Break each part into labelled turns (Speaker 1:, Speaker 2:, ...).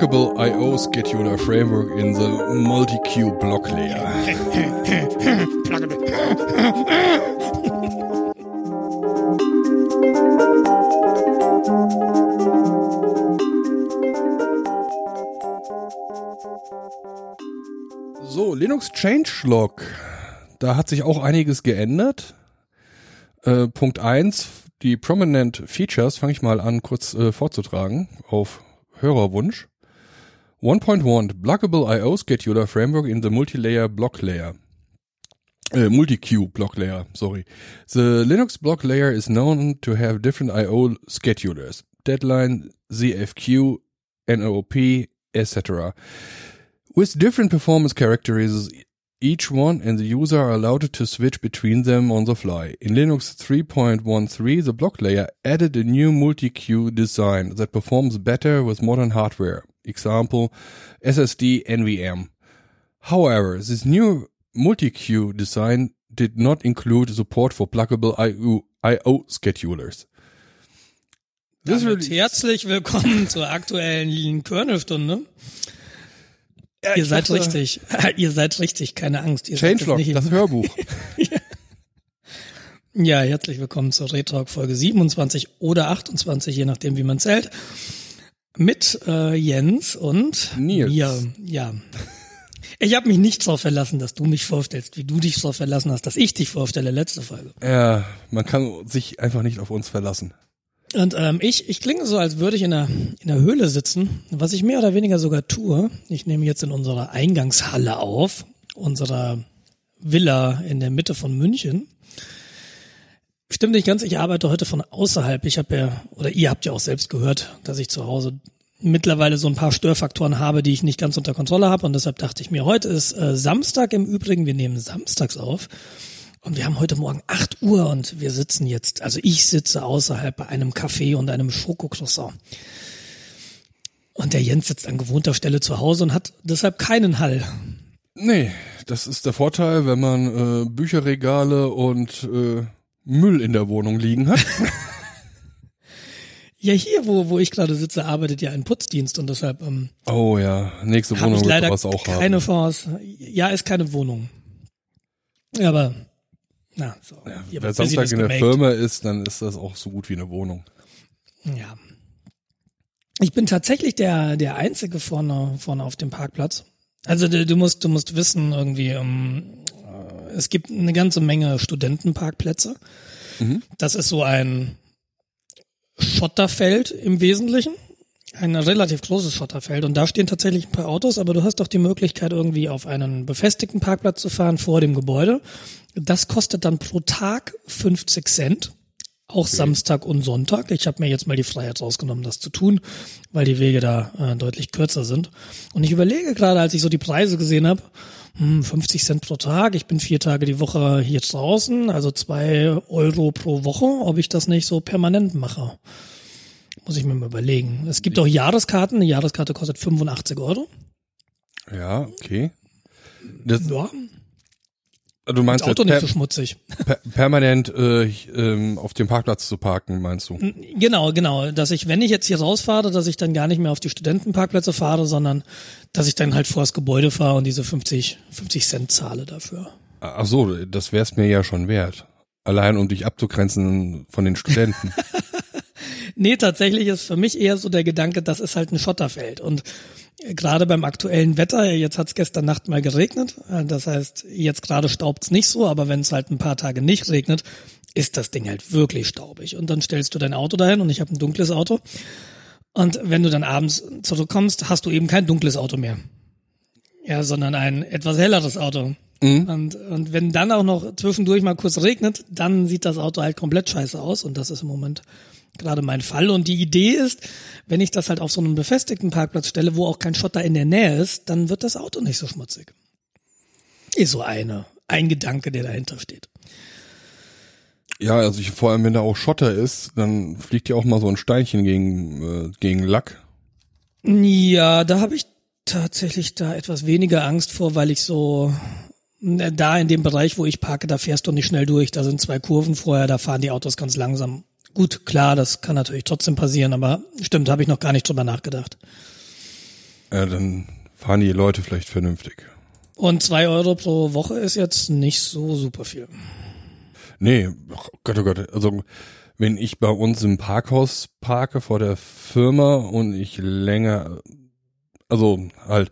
Speaker 1: pluggable I.O. scheduler framework in the multi-queue block layer. So, Linux Changelog. Da hat sich auch einiges geändert. Äh, Punkt eins, die Prominent Features, fange ich mal an kurz äh, vorzutragen auf Hörerwunsch. 1.1 Blockable I.O. Scheduler Framework in the Multi-Layer Block Layer. Uh, multi-queue block layer, sorry. The Linux block layer is known to have different I.O. schedulers. Deadline, ZFQ, NOP, etc. With different performance characteristics each one and the user are allowed to switch between them on the fly. In Linux 3.13, the block layer added a new multi-queue design that performs better with modern hardware. Example, SSD NVM. However, this new multi-queue design did not include support for pluggable IO, IO schedulers.
Speaker 2: Damit herzlich willkommen zur aktuellen Kernelstunde. Ja, ihr seid dachte, richtig. ihr seid richtig, keine Angst. Ihr
Speaker 1: Changelog, das Hörbuch.
Speaker 2: ja, herzlich willkommen zur Retalk Folge 27 oder 28, je nachdem, wie man zählt. Mit äh, Jens und
Speaker 1: Nils.
Speaker 2: mir. Ja. Ich habe mich nicht darauf verlassen, dass du mich vorstellst, wie du dich darauf verlassen hast, dass ich dich vorstelle, letzte Folge.
Speaker 1: Ja, man kann sich einfach nicht auf uns verlassen.
Speaker 2: Und ähm, ich, ich klinge so, als würde ich in der, in der Höhle sitzen, was ich mehr oder weniger sogar tue. Ich nehme jetzt in unserer Eingangshalle auf, unserer Villa in der Mitte von München. Stimmt nicht ganz, ich arbeite heute von außerhalb. Ich habe ja, oder ihr habt ja auch selbst gehört, dass ich zu Hause mittlerweile so ein paar Störfaktoren habe, die ich nicht ganz unter Kontrolle habe. Und deshalb dachte ich mir, heute ist äh, Samstag im Übrigen, wir nehmen samstags auf. Und wir haben heute Morgen 8 Uhr und wir sitzen jetzt, also ich sitze außerhalb bei einem Café und einem Schokocroissant. Und der Jens sitzt an gewohnter Stelle zu Hause und hat deshalb keinen Hall.
Speaker 1: Nee, das ist der Vorteil, wenn man äh, Bücherregale und äh, Müll in der Wohnung liegen hat.
Speaker 2: ja, hier, wo, wo ich gerade sitze, arbeitet ja ein Putzdienst und deshalb. Ähm,
Speaker 1: oh ja, nächste Wohnung
Speaker 2: ich leider
Speaker 1: wird was auch
Speaker 2: keine
Speaker 1: haben.
Speaker 2: Keine Chance. Ja, ist keine Wohnung. Aber na, so.
Speaker 1: Ja, wer Samstag in der Firma ist, dann ist das auch so gut wie eine Wohnung.
Speaker 2: Ja. Ich bin tatsächlich der, der Einzige vorne, vorne auf dem Parkplatz. Also du, du musst, du musst wissen, irgendwie, um, ähm, es gibt eine ganze Menge Studentenparkplätze. Mhm. Das ist so ein Schotterfeld im Wesentlichen. Ein relativ großes Schotterfeld und da stehen tatsächlich ein paar Autos, aber du hast doch die Möglichkeit, irgendwie auf einen befestigten Parkplatz zu fahren vor dem Gebäude das kostet dann pro Tag 50 Cent. Auch okay. Samstag und Sonntag. Ich habe mir jetzt mal die Freiheit rausgenommen, das zu tun, weil die Wege da äh, deutlich kürzer sind. Und ich überlege gerade, als ich so die Preise gesehen habe, hm, 50 Cent pro Tag, ich bin vier Tage die Woche hier draußen, also zwei Euro pro Woche, ob ich das nicht so permanent mache. Muss ich mir mal überlegen. Es gibt auch Jahreskarten. Eine Jahreskarte kostet 85 Euro.
Speaker 1: Ja, okay. Das,
Speaker 2: ja.
Speaker 1: Du meinst
Speaker 2: das Auto nicht so schmutzig.
Speaker 1: Per permanent äh, ähm, auf dem Parkplatz zu parken, meinst du?
Speaker 2: Genau, genau. Dass ich, wenn ich jetzt hier rausfahre, dass ich dann gar nicht mehr auf die Studentenparkplätze fahre, sondern dass ich dann halt vor das Gebäude fahre und diese 50, 50 Cent zahle dafür.
Speaker 1: Ach so, das wär's mir ja schon wert. Allein um dich abzugrenzen von den Studenten.
Speaker 2: nee, tatsächlich ist für mich eher so der Gedanke, das ist halt ein Schotterfeld und gerade beim aktuellen Wetter, jetzt hat es gestern Nacht mal geregnet, das heißt, jetzt gerade staubt's nicht so, aber wenn es halt ein paar Tage nicht regnet, ist das Ding halt wirklich staubig. Und dann stellst du dein Auto dahin und ich habe ein dunkles Auto. Und wenn du dann abends zurückkommst, hast du eben kein dunkles Auto mehr. Ja, sondern ein etwas helleres Auto. Mhm. Und, und wenn dann auch noch zwischendurch mal kurz regnet, dann sieht das Auto halt komplett scheiße aus. Und das ist im Moment gerade mein Fall. Und die Idee ist, wenn ich das halt auf so einen befestigten Parkplatz stelle, wo auch kein Schotter in der Nähe ist, dann wird das Auto nicht so schmutzig. Ist so eine, ein Gedanke, der dahinter steht.
Speaker 1: Ja, also ich, vor allem, wenn da auch Schotter ist, dann fliegt ja auch mal so ein Steinchen gegen, äh, gegen Lack.
Speaker 2: Ja, da habe ich tatsächlich da etwas weniger Angst vor, weil ich so da in dem Bereich, wo ich parke, da fährst du nicht schnell durch. Da sind zwei Kurven vorher, da fahren die Autos ganz langsam. Gut, klar, das kann natürlich trotzdem passieren, aber stimmt, habe ich noch gar nicht drüber nachgedacht.
Speaker 1: Ja, dann fahren die Leute vielleicht vernünftig.
Speaker 2: Und zwei Euro pro Woche ist jetzt nicht so super viel.
Speaker 1: Nee, oh Gott, oh Gott. Also wenn ich bei uns im Parkhaus parke vor der Firma und ich länger, also halt,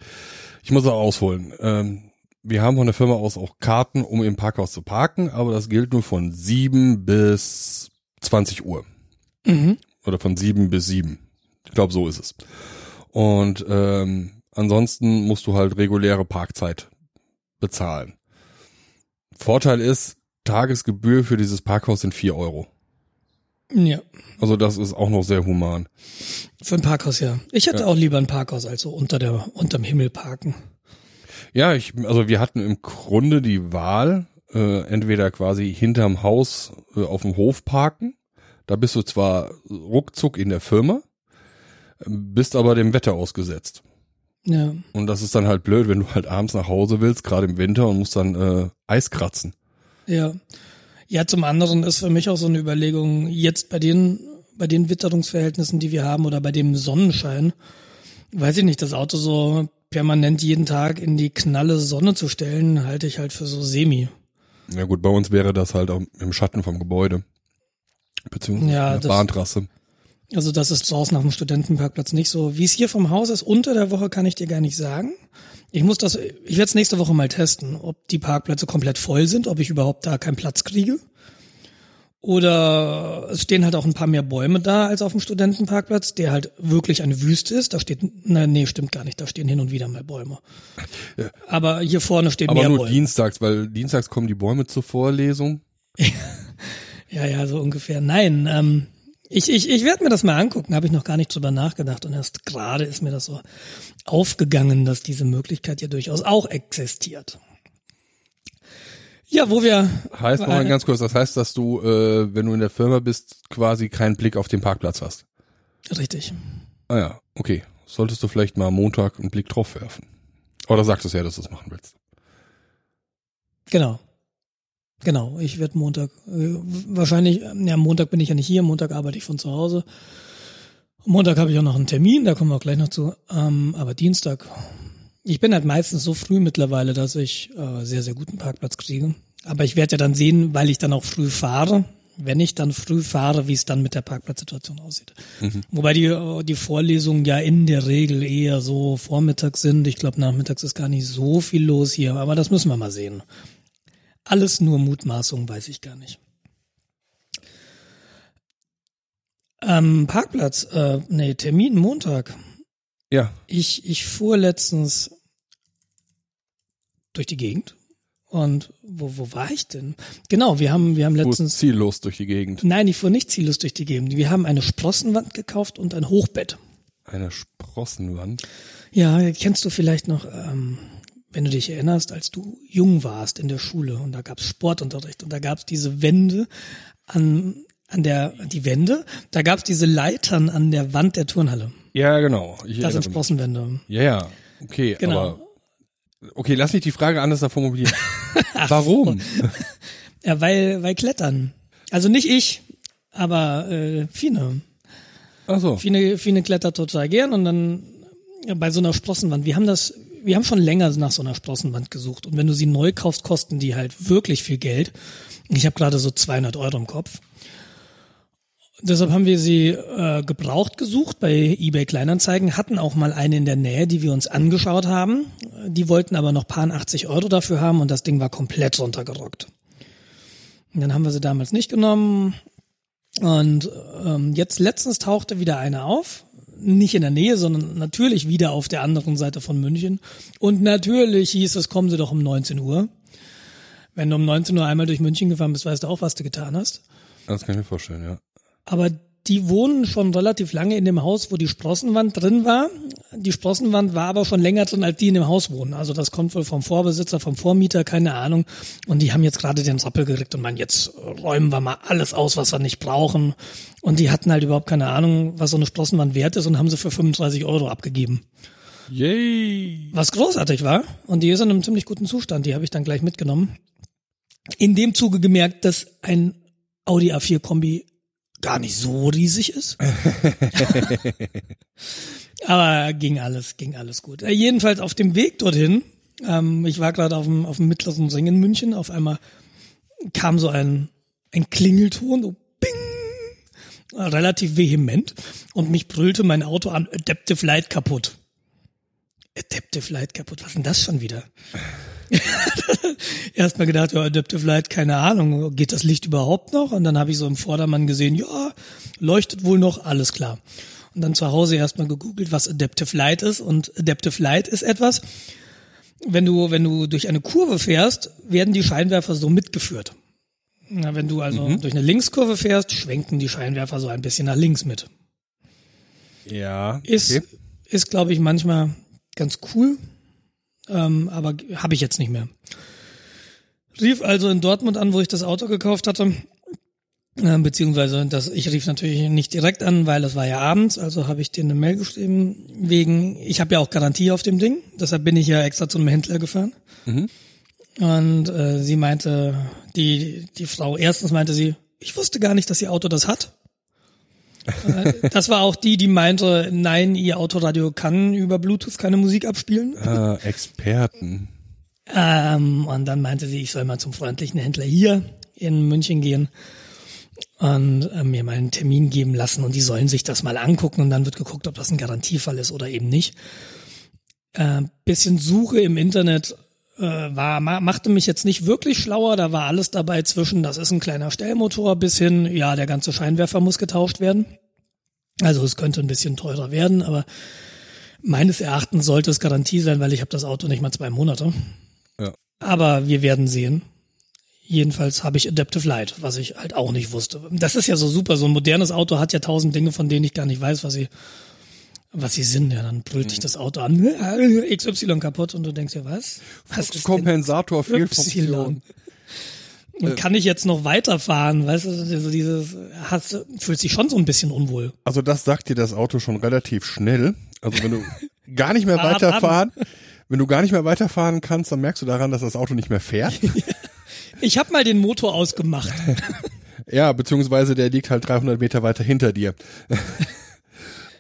Speaker 1: ich muss auch ausholen. Ähm, wir haben von der Firma aus auch Karten, um im Parkhaus zu parken, aber das gilt nur von sieben bis 20 Uhr.
Speaker 2: Mhm.
Speaker 1: Oder von sieben bis sieben. Ich glaube, so ist es. Und ähm, ansonsten musst du halt reguläre Parkzeit bezahlen. Vorteil ist, Tagesgebühr für dieses Parkhaus sind vier Euro.
Speaker 2: Ja,
Speaker 1: Also das ist auch noch sehr human.
Speaker 2: für ein Parkhaus ja. Ich hätte
Speaker 1: Ja.
Speaker 2: auch lieber ein Parkhaus als so unter der unterm Himmel parken.
Speaker 1: Ja, ich, also wir hatten im Grunde die Wahl, äh, entweder quasi hinterm Haus äh, auf dem Hof parken. Da bist du zwar ruckzuck in der Firma, bist aber dem Wetter ausgesetzt.
Speaker 2: Ja,
Speaker 1: Und das ist dann halt blöd, wenn du halt abends nach Hause willst, gerade im Winter und musst dann äh, Eis kratzen.
Speaker 2: ja. Ja, zum anderen ist für mich auch so eine Überlegung, jetzt bei den, bei den Witterungsverhältnissen, die wir haben oder bei dem Sonnenschein, weiß ich nicht, das Auto so permanent jeden Tag in die knalle Sonne zu stellen, halte ich halt für so semi.
Speaker 1: Ja gut, bei uns wäre das halt auch im Schatten vom Gebäude. Beziehungsweise
Speaker 2: Ja,
Speaker 1: der
Speaker 2: das-
Speaker 1: Bahntrasse.
Speaker 2: Also das ist draußen auf dem Studentenparkplatz nicht so. Wie es hier vom Haus ist, unter der Woche kann ich dir gar nicht sagen. Ich muss das, ich werde es nächste Woche mal testen, ob die Parkplätze komplett voll sind, ob ich überhaupt da keinen Platz kriege. Oder es stehen halt auch ein paar mehr Bäume da als auf dem Studentenparkplatz, der halt wirklich eine Wüste ist. Da steht, na, nee, stimmt gar nicht, da stehen hin und wieder mal Bäume. Aber hier vorne stehen
Speaker 1: Aber
Speaker 2: mehr
Speaker 1: nur
Speaker 2: Bäume.
Speaker 1: dienstags, weil dienstags kommen die Bäume zur Vorlesung.
Speaker 2: Ja, ja, so ungefähr. Nein, ähm, ich, ich, ich werde mir das mal angucken, habe ich noch gar nicht drüber nachgedacht und erst gerade ist mir das so aufgegangen, dass diese Möglichkeit ja durchaus auch existiert. Ja, wo wir
Speaker 1: Heißt noch mal ganz kurz, das heißt, dass du, äh, wenn du in der Firma bist, quasi keinen Blick auf den Parkplatz hast.
Speaker 2: richtig.
Speaker 1: Ah ja, okay. Solltest du vielleicht mal am Montag einen Blick drauf werfen. Oder sagst du es ja, dass du es machen willst.
Speaker 2: Genau. Genau, ich werde Montag, äh, wahrscheinlich, äh, ja, Montag bin ich ja nicht hier, Montag arbeite ich von zu Hause. Montag habe ich auch noch einen Termin, da kommen wir auch gleich noch zu. Ähm, aber Dienstag, ich bin halt meistens so früh mittlerweile, dass ich äh, sehr, sehr guten Parkplatz kriege. Aber ich werde ja dann sehen, weil ich dann auch früh fahre, wenn ich dann früh fahre, wie es dann mit der Parkplatzsituation aussieht. Wobei die, äh, die Vorlesungen ja in der Regel eher so vormittags sind. Ich glaube, nachmittags ist gar nicht so viel los hier, aber das müssen wir mal sehen. Alles nur Mutmaßung, weiß ich gar nicht. Ähm, Parkplatz, äh, nee, Termin Montag.
Speaker 1: Ja,
Speaker 2: Ich, ich fuhr letztens durch die Gegend und wo, wo war ich denn? Genau, wir haben, wir haben
Speaker 1: du
Speaker 2: letztens,
Speaker 1: ziellos durch die Gegend.
Speaker 2: nein, ich fuhr nicht ziellos durch die Gegend. Wir haben eine Sprossenwand gekauft und ein Hochbett.
Speaker 1: Eine Sprossenwand.
Speaker 2: Ja, kennst du vielleicht noch, ähm, wenn du dich erinnerst, als du jung warst in der Schule und da gab's Sportunterricht und da gab's diese Wände an, an der, die Wände, da gab's diese Leitern an der Wand der Turnhalle.
Speaker 1: Ja, genau. Ich
Speaker 2: Das sind. Sprossenwände.
Speaker 1: Ja, ja. Okay,
Speaker 2: Genau.
Speaker 1: aber okay, lass mich die Frage anders da formulieren. Warum?
Speaker 2: Ja, weil, weil Klettern. Also nicht ich, aber äh, Fine.
Speaker 1: Ach so.
Speaker 2: Fine, Fine klettert total gern und dann ja, bei so einer Sprossenwand. Wir haben das, wir haben schon länger nach so einer Sprossenwand gesucht und wenn du sie neu kaufst, kosten die halt wirklich viel Geld. Ich habe gerade so 200 Euro im Kopf. Deshalb haben wir sie äh, gebraucht gesucht bei eBay Kleinanzeigen, hatten auch mal eine in der Nähe, die wir uns angeschaut haben. Die wollten aber noch paar 80 Euro dafür haben und das Ding war komplett runtergerockt. Und dann haben wir sie damals nicht genommen. Und ähm, jetzt letztens tauchte wieder eine auf. Nicht in der Nähe, sondern natürlich wieder auf der anderen Seite von München. Und natürlich hieß es, kommen Sie doch um 19 Uhr. Wenn du um 19 Uhr einmal durch München gefahren bist, weißt du auch, was du getan hast.
Speaker 1: Das kann ich mir vorstellen, ja.
Speaker 2: Aber die wohnen schon relativ lange in dem Haus, wo die Sprossenwand drin war. Die Sprossenwand war aber schon länger drin, als die in dem Haus wohnen. Also das kommt wohl vom Vorbesitzer, vom Vormieter, keine Ahnung. Und die haben jetzt gerade den Rappel gekriegt und meinen, jetzt räumen wir mal alles aus, was wir nicht brauchen. Und die hatten halt überhaupt keine Ahnung, was so eine Sprossenwand wert ist und haben sie für 35 Euro abgegeben.
Speaker 1: Yay!
Speaker 2: Was großartig war. Und die ist in einem ziemlich guten Zustand. Die habe ich dann gleich mitgenommen. In dem Zuge gemerkt, dass ein Audi A4 Kombi gar nicht so riesig ist. Aber ging alles, ging alles gut. Äh, jedenfalls auf dem Weg dorthin, ähm, ich war gerade auf dem, auf dem mittleren Ring in München, auf einmal kam so ein, ein Klingelton, so bing, relativ vehement und mich brüllte mein Auto an, Adaptive Light kaputt. Adaptive Light kaputt, was denn das schon wieder? Erstmal gedacht, ja, Adaptive Light, keine Ahnung, geht das Licht überhaupt noch? Und dann habe ich so im Vordermann gesehen, ja, leuchtet wohl noch, alles klar. Und dann zu Hause erstmal gegoogelt, was Adaptive Light ist. Und Adaptive Light ist etwas, wenn du, wenn du durch eine Kurve fährst, werden die Scheinwerfer so mitgeführt. Na, wenn du also mhm. durch eine Linkskurve fährst, schwenken die Scheinwerfer so ein bisschen nach links mit.
Speaker 1: Ja.
Speaker 2: Okay. Ist, ist glaube ich, manchmal ganz cool, ähm, aber habe ich jetzt nicht mehr. Rief also in Dortmund an, wo ich das Auto gekauft hatte, äh, beziehungsweise das, ich rief natürlich nicht direkt an, weil es war ja abends, also habe ich denen eine Mail geschrieben, wegen, ich habe ja auch Garantie auf dem Ding, deshalb bin ich ja extra zu einem Händler gefahren. Mhm. Und äh, sie meinte, die, die Frau, erstens meinte sie, ich wusste gar nicht, dass ihr Auto das hat. Äh, das war auch die, die meinte, nein, ihr Autoradio kann über Bluetooth keine Musik abspielen.
Speaker 1: Ah, Experten.
Speaker 2: Ähm, und dann meinte sie, ich soll mal zum freundlichen Händler hier in München gehen und äh, mir mal einen Termin geben lassen und die sollen sich das mal angucken und dann wird geguckt, ob das ein Garantiefall ist oder eben nicht. Äh, bisschen Suche im Internet war machte mich jetzt nicht wirklich schlauer. Da war alles dabei zwischen, das ist ein kleiner Stellmotor, bis hin, ja, der ganze Scheinwerfer muss getauscht werden. Also es könnte ein bisschen teurer werden, aber meines Erachtens sollte es Garantie sein, weil ich habe das Auto nicht mal zwei Monate. Ja. Aber wir werden sehen. Jedenfalls habe ich Adaptive Light, was ich halt auch nicht wusste. Das ist ja so super. So ein modernes Auto hat ja tausend Dinge, von denen ich gar nicht weiß, was sie, was sie sind. Ja, dann brüllt dich das Auto an, XY kaputt und du denkst ja, was? was
Speaker 1: ist Kompensator Fehlfunktion.
Speaker 2: Und kann ich jetzt noch weiterfahren? Weißt du, also dieses, hast, fühlt sich schon so ein bisschen unwohl.
Speaker 1: Also das sagt dir das Auto schon relativ schnell. Also wenn du gar nicht mehr weiterfahren, wenn du gar nicht mehr weiterfahren kannst, dann merkst du daran, dass das Auto nicht mehr fährt.
Speaker 2: Ich habe mal den Motor ausgemacht.
Speaker 1: ja, beziehungsweise der liegt halt 300 Meter weiter hinter dir.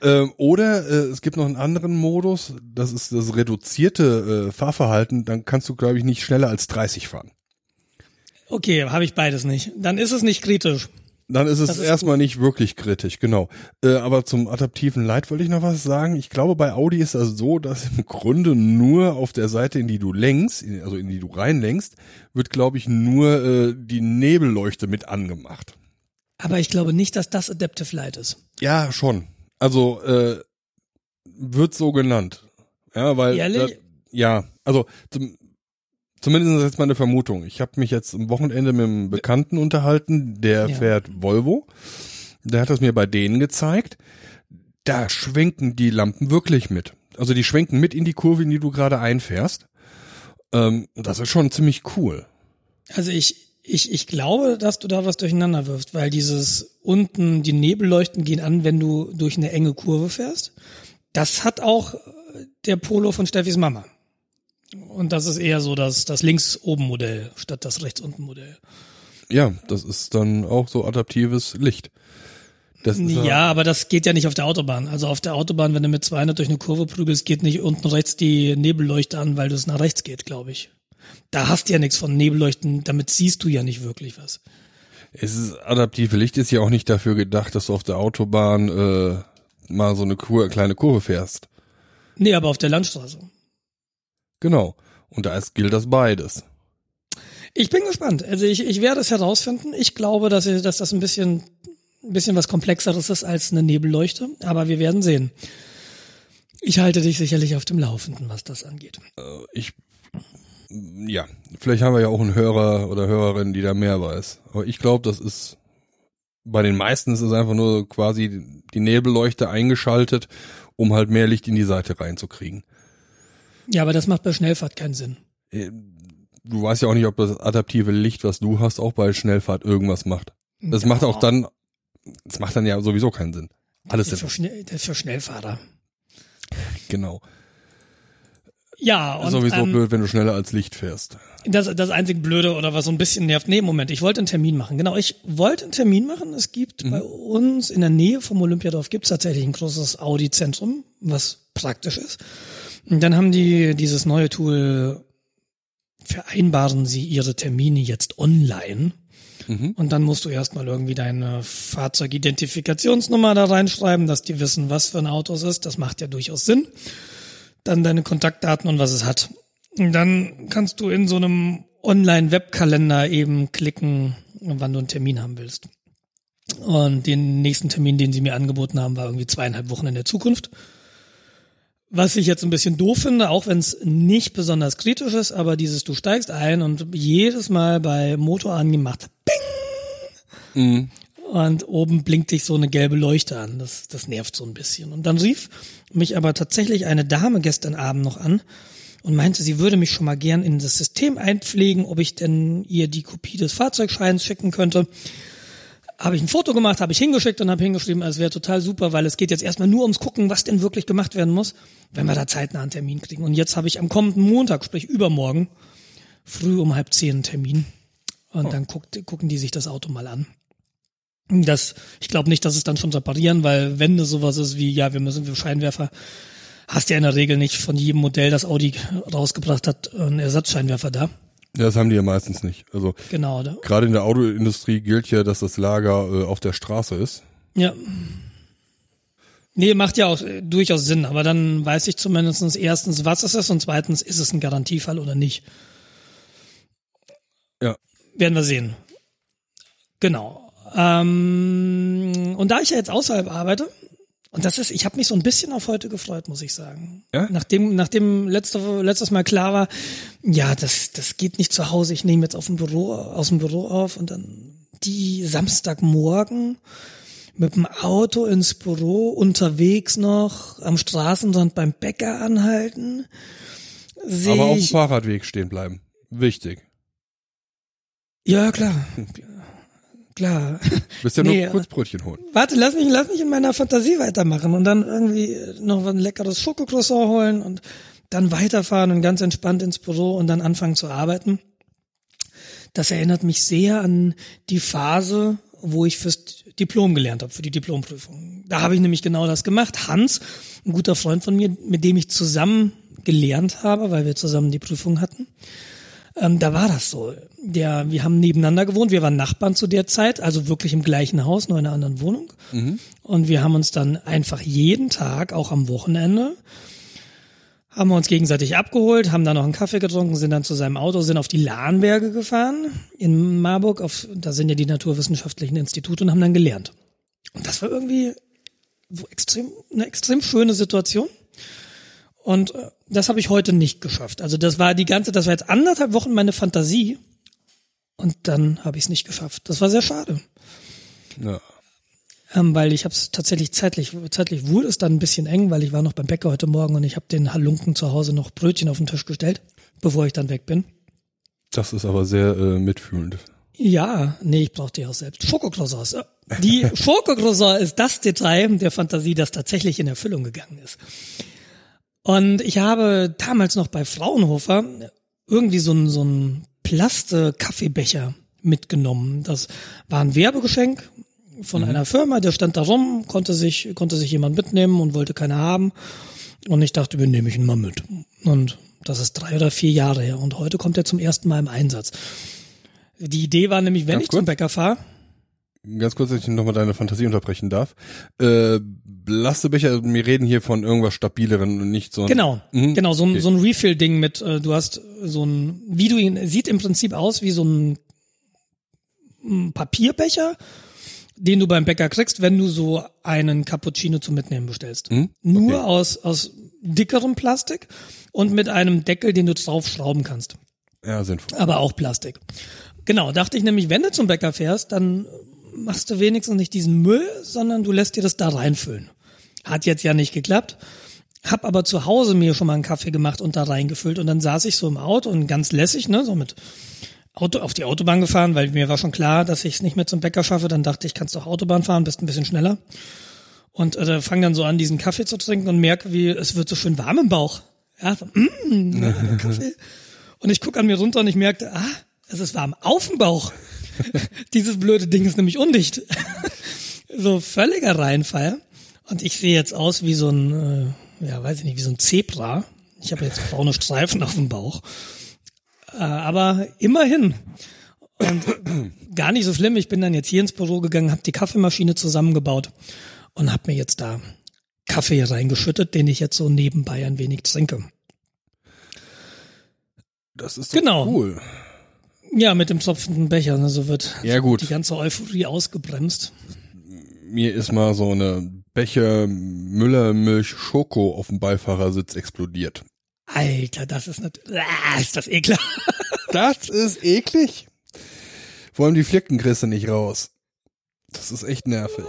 Speaker 1: Ähm, oder äh, es gibt noch einen anderen Modus, das ist das reduzierte äh, Fahrverhalten, dann kannst du, glaube ich, nicht schneller als 30 fahren.
Speaker 2: Okay, habe ich beides nicht. Dann ist es nicht kritisch.
Speaker 1: Dann ist es ist erstmal gut. nicht wirklich kritisch, genau. Äh, aber zum adaptiven Light wollte ich noch was sagen. Ich glaube, bei Audi ist das so, dass im Grunde nur auf der Seite, in die du lenkst, also in die du reinlenkst, wird, glaube ich, nur äh, die Nebelleuchte mit angemacht.
Speaker 2: Aber ich glaube nicht, dass das Adaptive Light ist.
Speaker 1: Ja, schon. Also äh, wird so genannt. Ja, weil
Speaker 2: Ehrlich?
Speaker 1: Da, ja, also zum, Zumindest ist jetzt meine Vermutung. Ich habe mich jetzt am Wochenende mit einem Bekannten unterhalten, der ja. fährt Volvo. Der hat das mir bei denen gezeigt. Da schwenken die Lampen wirklich mit. Also die schwenken mit in die Kurve, in die du gerade einfährst. Ähm, das ist schon ziemlich cool.
Speaker 2: Also ich, ich, ich glaube, dass du da was durcheinander wirfst, weil dieses unten, die Nebelleuchten gehen an, wenn du durch eine enge Kurve fährst. Das hat auch der Polo von Steffis Mama. Und das ist eher so das, das Links-Oben-Modell statt das Rechts-Unten-Modell.
Speaker 1: Ja, das ist dann auch so adaptives Licht.
Speaker 2: Ja, aber das geht ja nicht auf der Autobahn. Also auf der Autobahn, wenn du mit 200 durch eine Kurve prügelst, geht nicht unten rechts die Nebelleuchte an, weil du es nach rechts geht, glaube ich. Da hast du ja nichts von Nebelleuchten, damit siehst du ja nicht wirklich was.
Speaker 1: Es ist adaptive Licht ist ja auch nicht dafür gedacht, dass du auf der Autobahn äh, mal so eine Kur kleine Kurve fährst.
Speaker 2: Nee, aber auf der Landstraße.
Speaker 1: Genau. Und da ist, gilt das beides.
Speaker 2: Ich bin gespannt. Also ich, ich werde es herausfinden. Ich glaube, dass, ich, dass das ein bisschen, ein bisschen was komplexeres ist als eine Nebelleuchte, aber wir werden sehen. Ich halte dich sicherlich auf dem Laufenden, was das angeht.
Speaker 1: Äh, ich, ja, vielleicht haben wir ja auch einen Hörer oder Hörerin, die da mehr weiß. Aber ich glaube, das ist, bei den meisten ist es einfach nur quasi die Nebelleuchte eingeschaltet, um halt mehr Licht in die Seite reinzukriegen.
Speaker 2: Ja, aber das macht bei Schnellfahrt keinen Sinn.
Speaker 1: Äh, du weißt ja auch nicht, ob das adaptive Licht, was du hast, auch bei Schnellfahrt irgendwas macht. Das ja. macht auch dann, das macht dann ja sowieso keinen Sinn. Alles
Speaker 2: das ist für, Schnell, das ist für Schnellfahrer.
Speaker 1: Genau.
Speaker 2: Ja, und
Speaker 1: Sowieso
Speaker 2: ähm,
Speaker 1: blöd, wenn du schneller als Licht fährst.
Speaker 2: das das einzig Blöde oder was so ein bisschen nervt. Nee, Moment, ich wollte einen Termin machen. Genau, ich wollte einen Termin machen. Es gibt bei uns in der Nähe vom Olympiadorf gibt es tatsächlich ein großes Audi-Zentrum, was praktisch ist. Und dann haben die dieses neue Tool, vereinbaren sie ihre Termine jetzt online. Und dann musst du erstmal irgendwie deine Fahrzeugidentifikationsnummer da reinschreiben, dass die wissen, was für ein Auto es ist. Das macht ja durchaus Sinn. Dann deine Kontaktdaten und was es hat. Und dann kannst du in so einem Online-Webkalender eben klicken, wann du einen Termin haben willst. Und den nächsten Termin, den sie mir angeboten haben, war irgendwie zweieinhalb Wochen in der Zukunft. Was ich jetzt ein bisschen doof finde, auch wenn es nicht besonders kritisch ist, aber dieses, du steigst ein und jedes Mal bei Motor angemacht, bing! Und oben blinkt dich so eine gelbe Leuchte an. Das, das nervt so ein bisschen. Und dann rief mich aber tatsächlich eine Dame gestern Abend noch an und meinte, sie würde mich schon mal gern in das System einpflegen, ob ich denn ihr die Kopie des Fahrzeugscheins schicken könnte habe ich ein Foto gemacht, habe ich hingeschickt und habe hingeschrieben, es wäre total super, weil es geht jetzt erstmal nur ums Gucken, was denn wirklich gemacht werden muss, wenn wir da zeitnah einen Termin kriegen. Und jetzt habe ich am kommenden Montag, sprich übermorgen, früh um halb zehn einen Termin. Und dann guckt, gucken die sich das Auto mal an. Das, ich glaube nicht, dass es dann schon reparieren, weil wenn das sowas ist wie, ja, wir müssen für Scheinwerfer, hast ja in der Regel nicht von jedem Modell, das Audi rausgebracht hat, einen Ersatzscheinwerfer da.
Speaker 1: Ja, das haben die ja meistens nicht. Also
Speaker 2: Genau,
Speaker 1: gerade in der Autoindustrie gilt ja, dass das Lager äh, auf der Straße ist.
Speaker 2: Ja. Nee, macht ja auch äh, durchaus Sinn, aber dann weiß ich zumindestens erstens, was es ist und zweitens, ist es ein Garantiefall oder nicht.
Speaker 1: Ja.
Speaker 2: Werden wir sehen. Genau. Ähm, und da ich ja jetzt außerhalb arbeite, und das ist, ich habe mich so ein bisschen auf heute gefreut, muss ich sagen.
Speaker 1: Ja?
Speaker 2: Nachdem, nachdem letzte, letztes Mal klar war, ja, das, das geht nicht zu Hause, ich nehme jetzt auf dem Büro, aus dem Büro auf und dann die Samstagmorgen mit dem Auto ins Büro, unterwegs noch, am Straßenrand beim Bäcker anhalten.
Speaker 1: Aber auf dem Fahrradweg stehen bleiben. Wichtig.
Speaker 2: ja, klar. Klar.
Speaker 1: Bist ja
Speaker 2: Nee,
Speaker 1: nur kurz Brötchen holen.
Speaker 2: Warte, lass mich, lass mich in meiner Fantasie weitermachen und dann irgendwie noch ein leckeres Schokocroissant holen und dann weiterfahren und ganz entspannt ins Büro und dann anfangen zu arbeiten. Das erinnert mich sehr an die Phase, wo ich fürs Diplom gelernt habe, für die Diplomprüfung. Da habe ich nämlich genau das gemacht. Hans, ein guter Freund von mir, mit dem ich zusammen gelernt habe, weil wir zusammen die Prüfung hatten. Ähm, da war das so. Der, wir haben nebeneinander gewohnt, wir waren Nachbarn zu der Zeit, also wirklich im gleichen Haus, nur in einer anderen Wohnung. Und wir haben uns dann einfach jeden Tag, auch am Wochenende, haben wir uns gegenseitig abgeholt, haben dann noch einen Kaffee getrunken, sind dann zu seinem Auto, sind auf die Lahnberge gefahren in Marburg, auf, da sind ja die naturwissenschaftlichen Institute und haben dann gelernt. Und das war irgendwie so extrem, eine extrem schöne Situation. Und äh, das habe ich heute nicht geschafft. Also das war die ganze, das war jetzt anderthalb Wochen meine Fantasie. Und dann habe ich es nicht geschafft. Das war sehr schade.
Speaker 1: Ja.
Speaker 2: Ähm, weil ich habe es tatsächlich zeitlich, zeitlich wurde es dann ein bisschen eng, weil ich war noch beim Bäcker heute Morgen und ich habe den Halunken zu Hause noch Brötchen auf den Tisch gestellt, bevor ich dann weg bin.
Speaker 1: Das ist aber sehr äh, mitfühlend.
Speaker 2: Ja, nee, ich brauche die auch selbst. Schokocroissants. ja. Die Schokocroissant ist das Detail der Fantasie, das tatsächlich in Erfüllung gegangen ist. Und ich habe damals noch bei Fraunhofer irgendwie so ein, so ein Plaste-Kaffeebecher mitgenommen. Das war ein Werbegeschenk von einer Firma, der stand da rum, konnte sich, konnte sich jemand mitnehmen und wollte keiner haben. Und ich dachte, wir nehme ich ihn mal mit. Und das ist drei oder vier Jahre her. Und heute kommt er zum ersten Mal im Einsatz. Die Idee war nämlich, wenn
Speaker 1: Ganz
Speaker 2: ich zum
Speaker 1: kurz.
Speaker 2: Bäcker fahre,
Speaker 1: Ganz kurz, dass ich nochmal deine Fantasie unterbrechen darf. Äh, Blastebecher, wir reden hier von irgendwas stabileren und nicht so ein,
Speaker 2: Genau,
Speaker 1: Mhm.
Speaker 2: genau, so ein,
Speaker 1: Okay.
Speaker 2: so ein Refill-Ding mit, äh, du hast so ein, wie du ihn, sieht im Prinzip aus wie so ein, ein Papierbecher, den du beim Bäcker kriegst, wenn du so einen Cappuccino zum Mitnehmen bestellst.
Speaker 1: Mhm.
Speaker 2: Nur
Speaker 1: Okay.
Speaker 2: aus, aus dickerem Plastik und mit einem Deckel, den du draufschrauben kannst.
Speaker 1: Ja, sinnvoll.
Speaker 2: Aber auch Plastik. Genau, dachte ich nämlich, wenn du zum Bäcker fährst, dann machst du wenigstens nicht diesen Müll, sondern du lässt dir das da reinfüllen. Hat jetzt ja nicht geklappt. Hab aber zu Hause mir schon mal einen Kaffee gemacht und da reingefüllt und dann saß ich so im Auto und ganz lässig, ne, so mit Auto auf die Autobahn gefahren, weil mir war schon klar, dass ich es nicht mehr zum Bäcker schaffe. Dann dachte ich, kannst doch Autobahn fahren, bist ein bisschen schneller. Und äh, fange dann so an, diesen Kaffee zu trinken und merke, wie es wird so schön warm im Bauch. Ja, so, mm, Kaffee. Und ich gucke an mir runter und ich merkte, ah, es ist warm. Auf dem Bauch. Dieses blöde Ding ist nämlich undicht. so völliger Reinfall. Und ich sehe jetzt aus wie so ein, äh, ja, weiß ich nicht, wie so ein Zebra. Ich habe jetzt braune Streifen auf dem Bauch. Äh, aber immerhin. Und gar nicht so schlimm. Ich bin dann jetzt hier ins Büro gegangen, habe die Kaffeemaschine zusammengebaut und habe mir jetzt da Kaffee reingeschüttet, den ich jetzt so nebenbei ein wenig trinke.
Speaker 1: Das ist doch
Speaker 2: Genau.
Speaker 1: cool.
Speaker 2: Ja, mit dem tropfenden Becher, ne, so wird
Speaker 1: Ja, gut.
Speaker 2: die ganze Euphorie ausgebremst.
Speaker 1: Mir ist mal so eine Becher Müllermilch Schoko auf dem Beifahrersitz explodiert.
Speaker 2: Alter, das ist natürlich, ah, ist das ekelhaft.
Speaker 1: Das ist eklig. Vor allem die Flicken kriegst du nicht raus. Das ist echt nervig.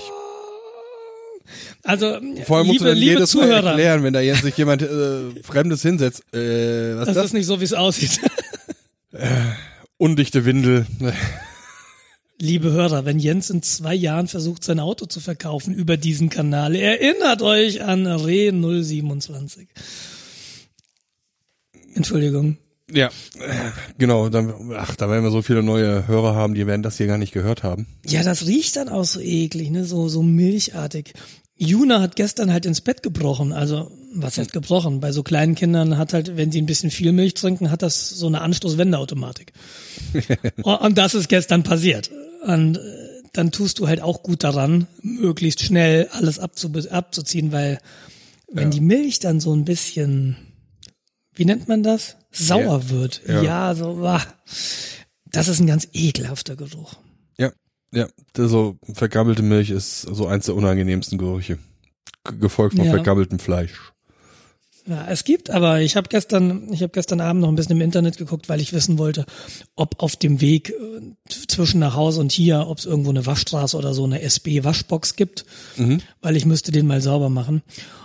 Speaker 2: Also,
Speaker 1: Vor allem musst du
Speaker 2: liebe,
Speaker 1: dann
Speaker 2: liebe
Speaker 1: jedes Mal
Speaker 2: Zuhörer,
Speaker 1: erklären, wenn da jetzt sich jemand äh, Fremdes hinsetzt. Äh, was
Speaker 2: das
Speaker 1: ist das?
Speaker 2: ist nicht so, wie es aussieht.
Speaker 1: Undichte Windel.
Speaker 2: Liebe Hörer, wenn Jens in zwei Jahren versucht, sein Auto zu verkaufen über diesen Kanal, erinnert euch an Re 027. Entschuldigung.
Speaker 1: Ja, genau. Dann, ach, da werden wir so viele neue Hörer haben, die werden das hier gar nicht gehört haben.
Speaker 2: Ja, das riecht dann auch so eklig, ne? So, so milchartig. Juna hat gestern halt ins Bett gebrochen. Also, was heißt gebrochen? Bei so kleinen Kindern hat halt, wenn sie ein bisschen viel Milch trinken, hat das so eine Anstoßwendeautomatik. und, das ist gestern passiert. Und äh, dann tust du halt auch gut daran, möglichst schnell alles abzu abzuziehen, weil wenn
Speaker 1: Ja.
Speaker 2: die Milch dann so ein bisschen, wie nennt man das? Sauer wird.
Speaker 1: Ja.
Speaker 2: Ja, so, wah. Das ist ein ganz ekelhafter Geruch.
Speaker 1: Ja, ja. So vergammelte Milch ist so eins der unangenehmsten Gerüche. Gefolgt von
Speaker 2: Ja.
Speaker 1: vergammeltem Fleisch.
Speaker 2: Ja, es gibt, aber ich habe gestern, ich habe gestern Abend noch ein bisschen im Internet geguckt, weil ich wissen wollte, ob auf dem Weg äh, zwischen nach Hause und hier, ob es irgendwo eine Waschstraße oder so eine SB-Waschbox gibt, weil ich müsste den mal sauber machen.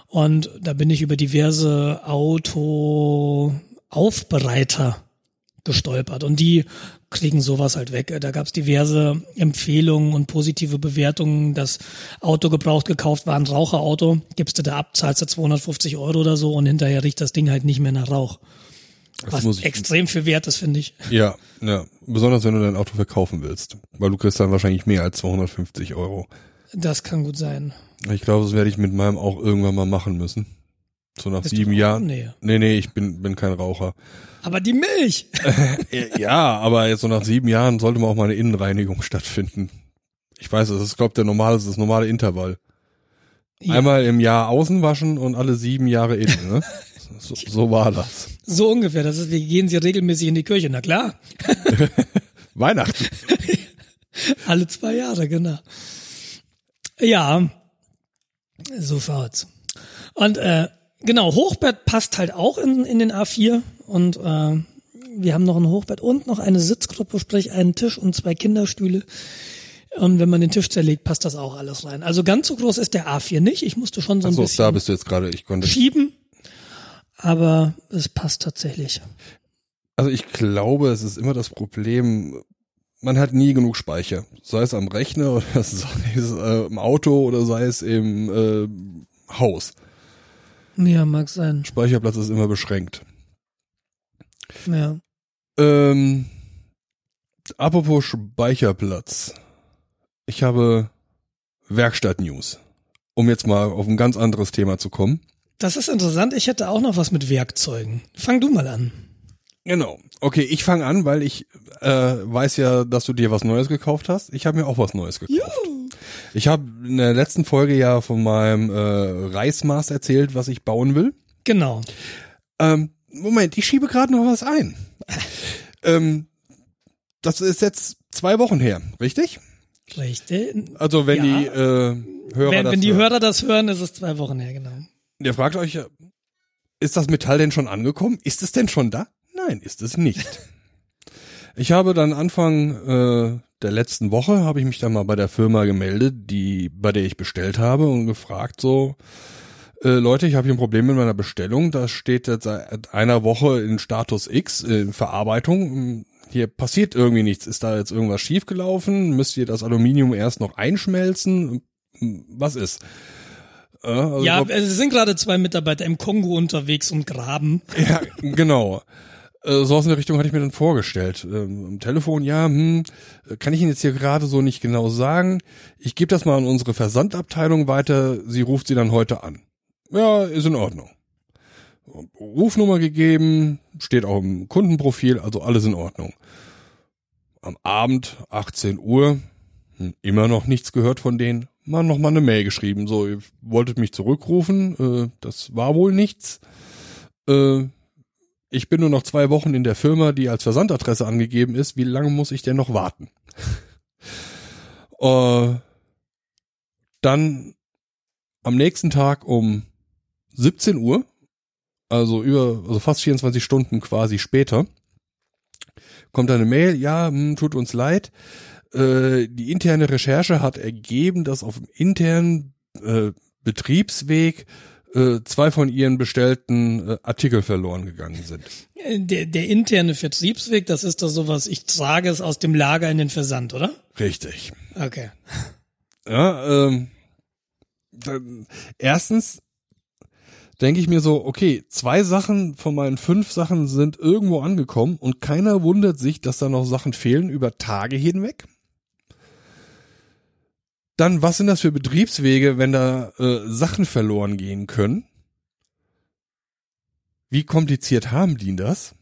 Speaker 2: Und da bin ich über diverse Autoaufbereiter gestolpert und die kriegen sowas halt weg. Da gab es diverse Empfehlungen und positive Bewertungen. Das Auto gebraucht gekauft war ein Raucherauto. Gibst du da ab, zahlst du 250 Euro oder so und hinterher riecht das Ding halt nicht mehr nach Rauch.
Speaker 1: Das
Speaker 2: Was extrem viel wert ist, finde ich.
Speaker 1: ja, ja. Besonders wenn du dein Auto verkaufen willst. Weil du kriegst dann wahrscheinlich mehr als 250 Euro.
Speaker 2: Das kann gut sein.
Speaker 1: Ich glaube, das werde ich mit meinem auch irgendwann mal machen müssen. So nach
Speaker 2: Bist
Speaker 1: sieben? Jahren.
Speaker 2: Nee.
Speaker 1: Nee, nee, ich bin, bin kein Raucher.
Speaker 2: Aber die Milch!
Speaker 1: Ja, aber jetzt so nach sieben Jahren sollte mal auch mal eine Innenreinigung stattfinden. Ich weiß, das ist, glaube der normale, das normale Intervall.
Speaker 2: Ja,
Speaker 1: Einmal im Jahr außen waschen und alle sieben Jahre innen, ne? So, so war das.
Speaker 2: So ungefähr. Das ist, wie gehen sie regelmäßig in die Kirche? Na klar.
Speaker 1: Weihnachten.
Speaker 2: Alle zwei Jahre, genau. Ja, so schaut's. Und äh, genau, Hochbett passt halt auch in, in den A4 und äh, wir haben noch ein Hochbett und noch eine Sitzgruppe, sprich einen Tisch und zwei Kinderstühle. Und wenn man den Tisch zerlegt, passt das auch alles rein. Also ganz so groß ist der A4 nicht. Ich musste schon so ein
Speaker 1: da
Speaker 2: bisschen
Speaker 1: bist du jetzt gerade. Ich konnte.
Speaker 2: schieben, aber es passt tatsächlich.
Speaker 1: Also ich glaube, es ist immer das Problem, man hat nie genug Speicher. Sei es am Rechner oder sei es äh, im Auto oder sei es im äh, Haus.
Speaker 2: Ja, mag sein.
Speaker 1: Speicherplatz ist immer beschränkt.
Speaker 2: Ja.
Speaker 1: Ähm, apropos Speicherplatz. Ich habe Werkstatt-News. Um jetzt mal auf ein ganz anderes Thema zu kommen.
Speaker 2: Das ist interessant. Ich hätte auch noch was mit Werkzeugen. Fang du mal an.
Speaker 1: Genau. Okay, ich fange an, weil ich äh, weiß ja, dass du dir was Neues gekauft hast. Ich habe mir auch was Neues gekauft. Ich habe in der letzten Folge ja von meinem äh, Reismaß erzählt, was ich bauen will.
Speaker 2: Genau.
Speaker 1: Ähm, Moment, ich schiebe gerade noch was ein. ähm, das ist jetzt zwei Wochen her, richtig?
Speaker 2: Richtig.
Speaker 1: Also wenn
Speaker 2: Ja.
Speaker 1: die äh, Hörer
Speaker 2: wenn
Speaker 1: das
Speaker 2: wenn die
Speaker 1: hören.
Speaker 2: Hörer das hören, ist es zwei Wochen her, genau.
Speaker 1: Ihr fragt euch, ja, ist das Metall denn schon angekommen? Ist es denn schon da? Nein, ist es nicht. ich habe dann Anfang äh, der letzten Woche habe ich mich dann mal bei der Firma gemeldet, die bei der ich bestellt habe und gefragt so äh, Leute, ich habe hier ein Problem mit meiner Bestellung. Das steht jetzt seit einer Woche in Status X in Verarbeitung. Hier passiert irgendwie nichts. Ist da jetzt irgendwas schiefgelaufen? Müsst ihr das Aluminium erst noch einschmelzen? Was ist? also
Speaker 2: ja,
Speaker 1: glaub-
Speaker 2: es sind gerade zwei Mitarbeiter im Kongo unterwegs und graben.
Speaker 1: Ja, genau. Äh, So aus der Richtung hatte ich mir dann vorgestellt. Ähm, Am Telefon, ja, hm, kann ich Ihnen jetzt hier gerade so nicht genau sagen. Ich gebe das mal an unsere Versandabteilung weiter. Sie ruft Sie dann heute an. Ja, ist in Ordnung. Rufnummer gegeben, steht auch im Kundenprofil, also alles in Ordnung. Am Abend, 18 Uhr, hm, immer noch nichts gehört von denen. Mal noch mal eine Mail geschrieben, so, ihr wolltet mich zurückrufen, äh, das war wohl nichts. Äh, ich bin nur noch zwei Wochen in der Firma, die als Versandadresse angegeben ist. Wie lange muss ich denn noch warten? äh, dann am nächsten Tag um 17 Uhr, also über, also fast 24 Stunden quasi später, kommt eine Mail, ja, hm, tut uns leid. Äh, die interne Recherche hat ergeben, dass auf dem internen äh, Betriebsweg zwei von ihren bestellten äh, Artikel verloren gegangen sind.
Speaker 2: Äh, Der, der interne Vertriebsweg, das ist doch sowas, ich trage es aus dem Lager in den Versand, oder?
Speaker 1: Richtig.
Speaker 2: Okay.
Speaker 1: Ja, ähm, dann, erstens denke ich mir so, okay, zwei Sachen von meinen fünf Sachen sind irgendwo angekommen und keiner wundert sich, dass da noch Sachen fehlen über Tage hinweg. Dann, was sind das für Betriebswege, wenn da äh, Sachen verloren gehen können? Wie kompliziert haben die das?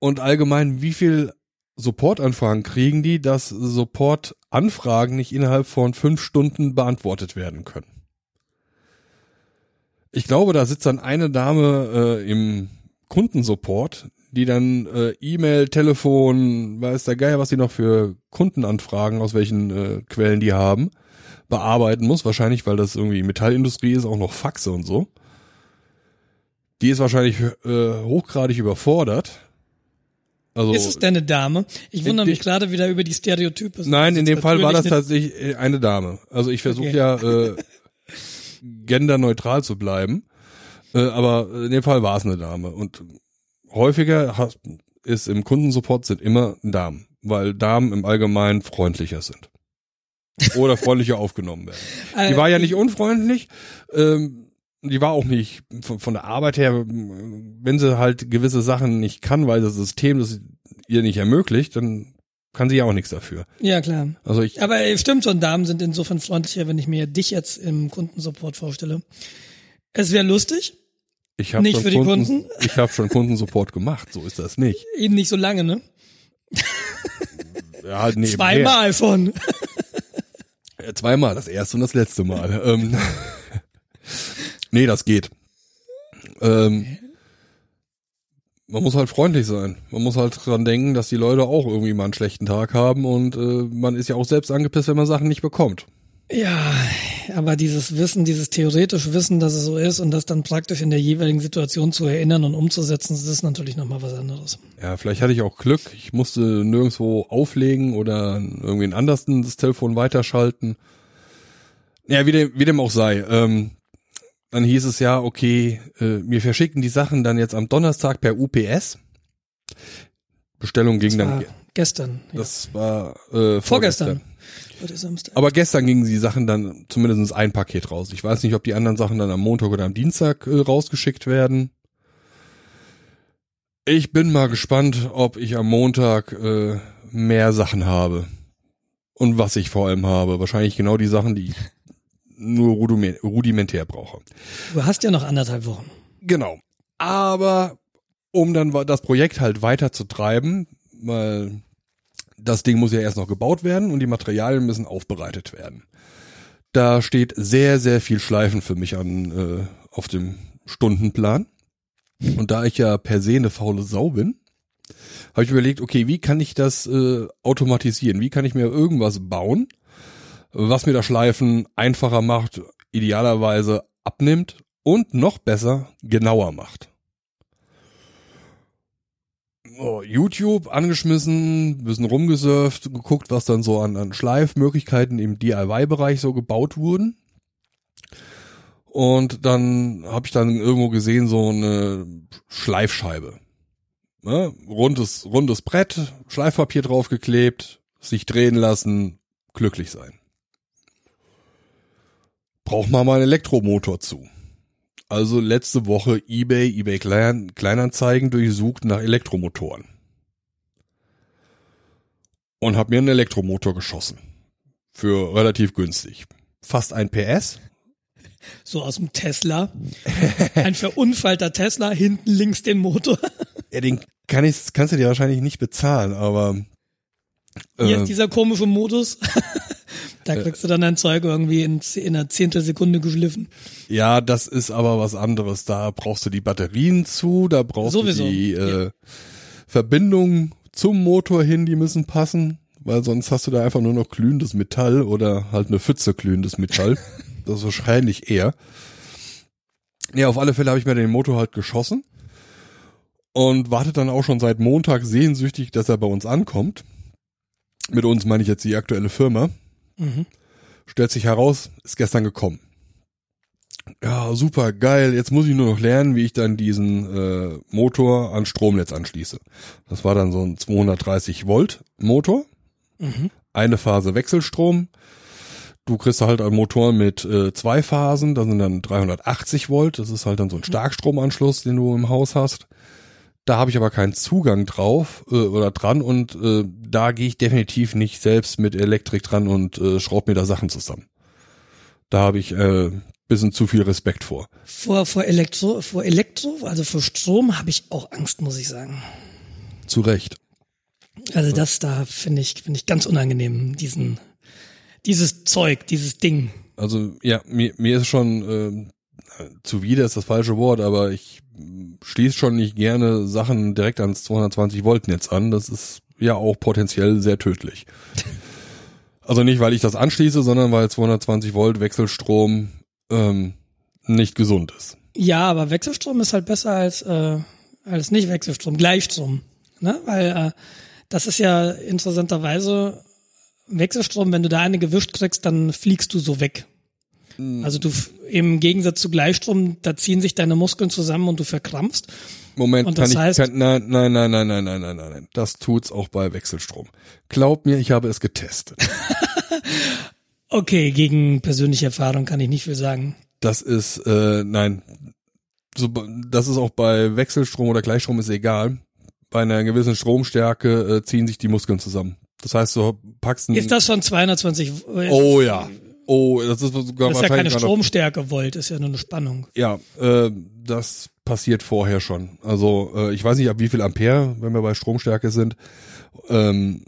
Speaker 1: Und allgemein, wie viel Supportanfragen kriegen die, dass Supportanfragen nicht innerhalb von fünf Stunden beantwortet werden können? Ich glaube, da sitzt dann eine Dame äh, im Kundensupport, die dann äh, E-Mail, Telefon, weiß der Geier, was die noch für Kundenanfragen, aus welchen äh, Quellen die haben, bearbeiten muss. Wahrscheinlich, weil das irgendwie Metallindustrie ist, auch noch Faxe und so. Die ist wahrscheinlich äh, hochgradig überfordert. Also,
Speaker 2: Ist es denn eine Dame? Ich wundere mich gerade wieder über die Stereotype.
Speaker 1: Nein, in dem Fall war das tatsächlich äh, eine Dame. Also ich versuche
Speaker 2: Okay.
Speaker 1: ja äh, genderneutral zu bleiben, äh, aber in dem Fall war es eine Dame. Und häufiger ist im Kundensupport sind immer Damen, weil Damen im Allgemeinen freundlicher sind oder freundlicher aufgenommen werden. Die war ja nicht unfreundlich. Ähm, die war auch nicht von, von der Arbeit her, wenn sie halt gewisse Sachen nicht kann, weil das System das ihr nicht ermöglicht, dann kann sie ja auch nichts dafür.
Speaker 2: Ja, klar.
Speaker 1: Also ich
Speaker 2: Aber äh, stimmt schon, Damen sind insofern freundlicher, wenn ich mir dich jetzt im Kundensupport vorstelle. Es wäre lustig,
Speaker 1: Ich habe
Speaker 2: Nicht
Speaker 1: schon
Speaker 2: für die
Speaker 1: Kunden,
Speaker 2: Kunden?
Speaker 1: ich habe schon Kundensupport gemacht, so ist das nicht.
Speaker 2: eben nicht so lange, ne?
Speaker 1: Ja, halt nebenher.
Speaker 2: Zweimal von.
Speaker 1: Äh, Zweimal, das erste und das letzte Mal. ähm, nee, das geht. Ähm, man muss halt freundlich sein. Man muss halt dran denken, dass die Leute auch irgendwie mal einen schlechten Tag haben und äh, man ist ja auch selbst angepisst, wenn man Sachen nicht bekommt.
Speaker 2: Ja, aber dieses Wissen, dieses theoretische Wissen, dass es so ist und das dann praktisch in der jeweiligen Situation zu erinnern und umzusetzen, das ist natürlich nochmal was anderes.
Speaker 1: Ja, vielleicht hatte ich auch Glück. Ich musste nirgendwo auflegen oder irgendwie anders das Telefon weiterschalten. Ja, wie dem, wie dem auch sei. Ähm, dann hieß es ja, okay, äh, wir verschicken die Sachen dann jetzt am Donnerstag per UPS. Bestellung ging dann.
Speaker 2: gestern. Ja.
Speaker 1: Das war äh, vorgestern.
Speaker 2: Vorgestern. Heute ist Samstag.
Speaker 1: Aber gestern gingen die Sachen dann zumindest ein Paket raus. Ich weiß nicht, ob die anderen Sachen dann am Montag oder am Dienstag äh, rausgeschickt werden. Ich bin mal gespannt, ob ich am Montag äh, mehr Sachen habe. Und was ich vor allem habe. Wahrscheinlich genau die Sachen, die ich nur rudime- rudimentär brauche.
Speaker 2: Du hast ja noch anderthalb Wochen.
Speaker 1: Genau. Aber um dann das Projekt halt weiter zu treiben, weil das Ding muss ja erst noch gebaut werden und die Materialien müssen aufbereitet werden. Da steht sehr, sehr viel Schleifen für mich an äh, auf dem Stundenplan. Und da ich ja per se eine faule Sau bin, habe ich überlegt, okay, wie kann ich das äh, automatisieren? Wie kann ich mir irgendwas bauen, was mir das Schleifen einfacher macht, idealerweise abnimmt und noch besser genauer macht. Oh, YouTube angeschmissen, bisschen rumgesurft, geguckt, was dann so an, an Schleifmöglichkeiten im DIY-Bereich so gebaut wurden. Und dann habe ich dann irgendwo gesehen so eine Schleifscheibe. Ne? Rundes, rundes Brett, Schleifpapier draufgeklebt, sich drehen lassen, glücklich sein. braucht man mal einen Elektromotor zu. Also letzte Woche eBay, eBay Klein, Kleinanzeigen durchsucht nach Elektromotoren. Und habe mir einen Elektromotor geschossen. Für relativ günstig. Fast ein PS.
Speaker 2: So aus dem Tesla. Ein verunfallter Tesla, hinten links den Motor.
Speaker 1: Ja, den kann ich, kannst du dir wahrscheinlich nicht bezahlen, aber
Speaker 2: Hier
Speaker 1: äh,
Speaker 2: ist dieser komische Modus. Da kriegst du dann dein Zeug irgendwie in, in einer Zehntelsekunde geschliffen.
Speaker 1: Ja, das ist aber was anderes. Da brauchst du die Batterien zu, da brauchst
Speaker 2: Sowieso,
Speaker 1: du die äh, Verbindung zum Motor hin, die müssen passen, weil sonst hast du da einfach nur noch glühendes Metall oder halt eine Pfütze glühendes Metall. das ist wahrscheinlich eher. Ja, auf alle Fälle habe ich mir den Motor halt geschossen und wartet dann auch schon seit Montag sehnsüchtig, dass er bei uns ankommt. Mit uns meine ich jetzt die aktuelle Firma.
Speaker 2: Mhm.
Speaker 1: Stellt sich heraus, ist gestern gekommen. Ja, super, geil. Jetzt muss ich nur noch lernen, wie ich dann diesen äh, Motor an Stromnetz anschließe. Das war dann so ein 230 Volt Motor.
Speaker 2: Mhm.
Speaker 1: Eine Phase Wechselstrom. Du kriegst halt einen Motor mit äh, zwei Phasen, das sind dann 380 Volt. Das ist halt dann so ein Starkstromanschluss, den du im Haus hast. Da habe ich aber keinen Zugang drauf äh, oder dran und äh, da gehe ich definitiv nicht selbst mit Elektrik dran und äh, schraub mir da Sachen zusammen. Da habe ich äh, bisschen zu viel Respekt vor.
Speaker 2: Vor, vor Elektro, vor Elektro, also vor Strom habe ich auch Angst, muss ich sagen.
Speaker 1: Zu Recht.
Speaker 2: Also das da finde ich, finde ich ganz unangenehm, diesen, dieses Zeug, dieses Ding.
Speaker 1: Also ja, mir, mir ist schon äh, zuwider ist das falsche Wort, aber ich schließe schon nicht gerne Sachen direkt ans 220 Volt Netz an. Das ist ja auch potenziell sehr tödlich. Also nicht, weil ich das anschließe, sondern weil 220 Volt Wechselstrom ähm, nicht gesund ist.
Speaker 2: Ja, aber Wechselstrom ist halt besser als, äh, als nicht Wechselstrom, Gleichstrom. Ne? Weil äh, das ist ja interessanterweise Wechselstrom, wenn du da eine gewischt kriegst, dann fliegst du so weg. Also du im Gegensatz zu Gleichstrom, da ziehen sich deine Muskeln zusammen und du verkrampfst.
Speaker 1: Moment, kann
Speaker 2: das
Speaker 1: ich,
Speaker 2: heißt-
Speaker 1: kann, nein, nein, nein, nein, nein, nein, nein, nein, nein. Das tut's auch bei Wechselstrom. Glaub mir, ich habe es getestet.
Speaker 2: Okay, gegen persönliche Erfahrung kann ich nicht viel sagen.
Speaker 1: Das ist, äh, nein, so, das ist auch bei Wechselstrom oder Gleichstrom ist egal. Bei einer gewissen Stromstärke äh, ziehen sich die Muskeln zusammen. Das heißt, du packst ein,
Speaker 2: Ist das schon 220?
Speaker 1: oh ja, oh, das ist sogar
Speaker 2: das ist ja keine Stromstärke Volt, ist ja nur eine Spannung.
Speaker 1: Ja, äh, das passiert vorher schon. Also äh, ich weiß nicht, ab wie viel Ampere, wenn wir bei Stromstärke sind, ähm,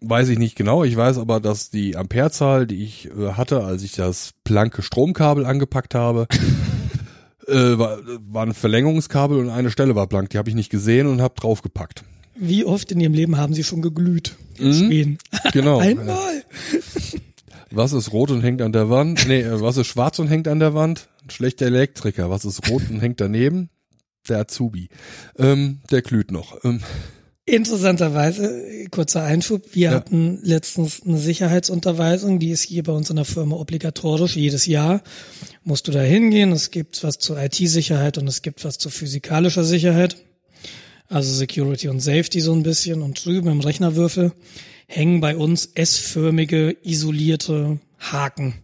Speaker 1: weiß ich nicht genau. Ich weiß aber, dass die Amperezahl, die ich äh, hatte, als ich das blanke Stromkabel angepackt habe, äh, war, war ein Verlängerungskabel und eine Stelle war blank. Die habe ich nicht gesehen und habe draufgepackt.
Speaker 2: Wie oft in ihrem Leben haben sie schon geglüht? in
Speaker 1: Mhm.
Speaker 2: Schweden?
Speaker 1: Genau.
Speaker 2: Einmal.
Speaker 1: Was ist rot und hängt an der Wand? Nee, äh, was ist schwarz und hängt an der Wand? Ein schlechter Elektriker. Was ist rot und hängt daneben? Der Azubi. Ähm, der glüht noch. Ähm,
Speaker 2: Interessanterweise, kurzer Einschub, wir
Speaker 1: Ja.
Speaker 2: hatten letztens eine Sicherheitsunterweisung, die ist hier bei uns in der Firma obligatorisch, jedes Jahr musst du da hingehen, es gibt was zur IT-Sicherheit und es gibt was zur physikalischer Sicherheit, also Security und Safety so ein bisschen und drüben im Rechnerwürfel hängen bei uns S-förmige isolierte Haken.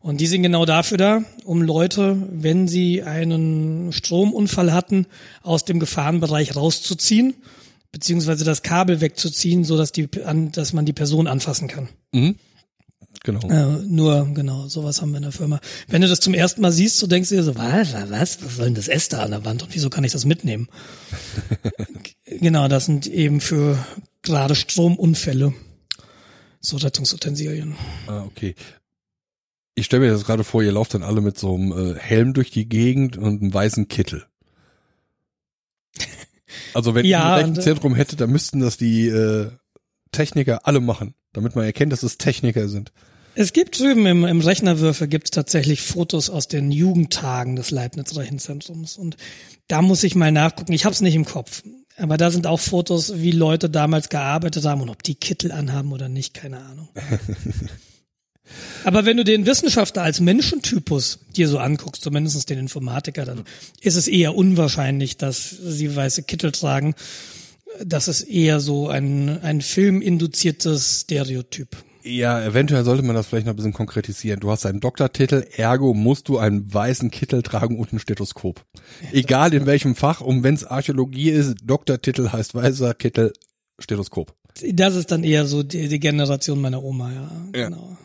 Speaker 2: Und die sind genau dafür da, um Leute, wenn sie einen Stromunfall hatten, aus dem Gefahrenbereich rauszuziehen, beziehungsweise das Kabel wegzuziehen, so dass die, an, dass man die Person anfassen kann.
Speaker 1: mhm. Genau.
Speaker 2: Äh, nur, genau, sowas haben wir in der Firma. Wenn du das zum ersten Mal siehst, so denkst du dir so, was, was, was was soll denn das S da an der Wand und wieso kann ich das mitnehmen? genau, das sind eben für gerade Stromunfälle so Rettungsutensilien.
Speaker 1: Ah, okay. Ich stelle mir das gerade vor, ihr lauft dann alle mit so einem äh, Helm durch die Gegend und einem weißen Kittel. Also wenn
Speaker 2: Ja,
Speaker 1: ich ein Rechenzentrum hätte, dann müssten das die äh, Techniker alle machen, damit man erkennt, dass es Techniker sind.
Speaker 2: Es gibt drüben im, im Rechnerwürfel gibt es tatsächlich Fotos aus den Jugendtagen des Leibniz Rechenzentrums. Und da muss ich mal nachgucken. Ich habe es nicht im Kopf. Aber da sind auch Fotos, wie Leute damals gearbeitet haben und ob die Kittel anhaben oder nicht, keine Ahnung. Aber wenn du den Wissenschaftler als Menschentypus dir so anguckst, zumindest den Informatiker, dann ist es eher unwahrscheinlich, dass sie weiße Kittel tragen. Das ist eher so ein, ein filminduziertes Stereotyp.
Speaker 1: Ja, eventuell sollte man das vielleicht noch ein bisschen konkretisieren. Du hast einen Doktortitel, ergo musst du einen weißen Kittel tragen und ein Stethoskop. Egal in welchem Fach, und wenn es Archäologie ist, Doktortitel heißt weißer Kittel, Stethoskop.
Speaker 2: Das ist dann eher so die, die Generation meiner Oma, ja.
Speaker 1: Ja.
Speaker 2: Genau.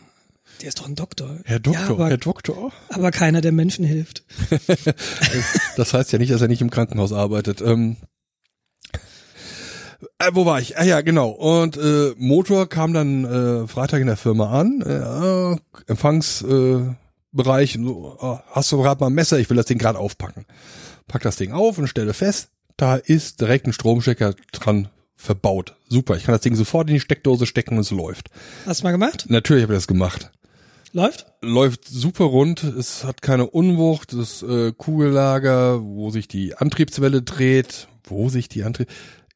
Speaker 2: Der ist doch ein Doktor.
Speaker 1: Herr Doktor,
Speaker 2: Ja, aber,
Speaker 1: Herr Doktor.
Speaker 2: aber keiner, der Menschen hilft.
Speaker 1: Das heißt ja nicht, dass er nicht im Krankenhaus arbeitet. Ähm, äh, wo war ich? Ah ja, genau. Und äh, Motor kam dann äh, Freitag in der Firma an. Äh, Empfangsbereich. Äh, Bereich, ah, hast du gerade mal ein Messer? Ich will das Ding gerade aufpacken. Pack das Ding auf und stelle fest, da ist direkt ein Stromstecker dran verbaut. Super, ich kann das Ding sofort in die Steckdose stecken und es läuft.
Speaker 2: Hast du mal gemacht?
Speaker 1: Natürlich habe ich das gemacht.
Speaker 2: Läuft?
Speaker 1: läuft super rund, es hat keine Unwucht, das äh, Kugellager, wo sich die Antriebswelle dreht, wo sich die Antrieb,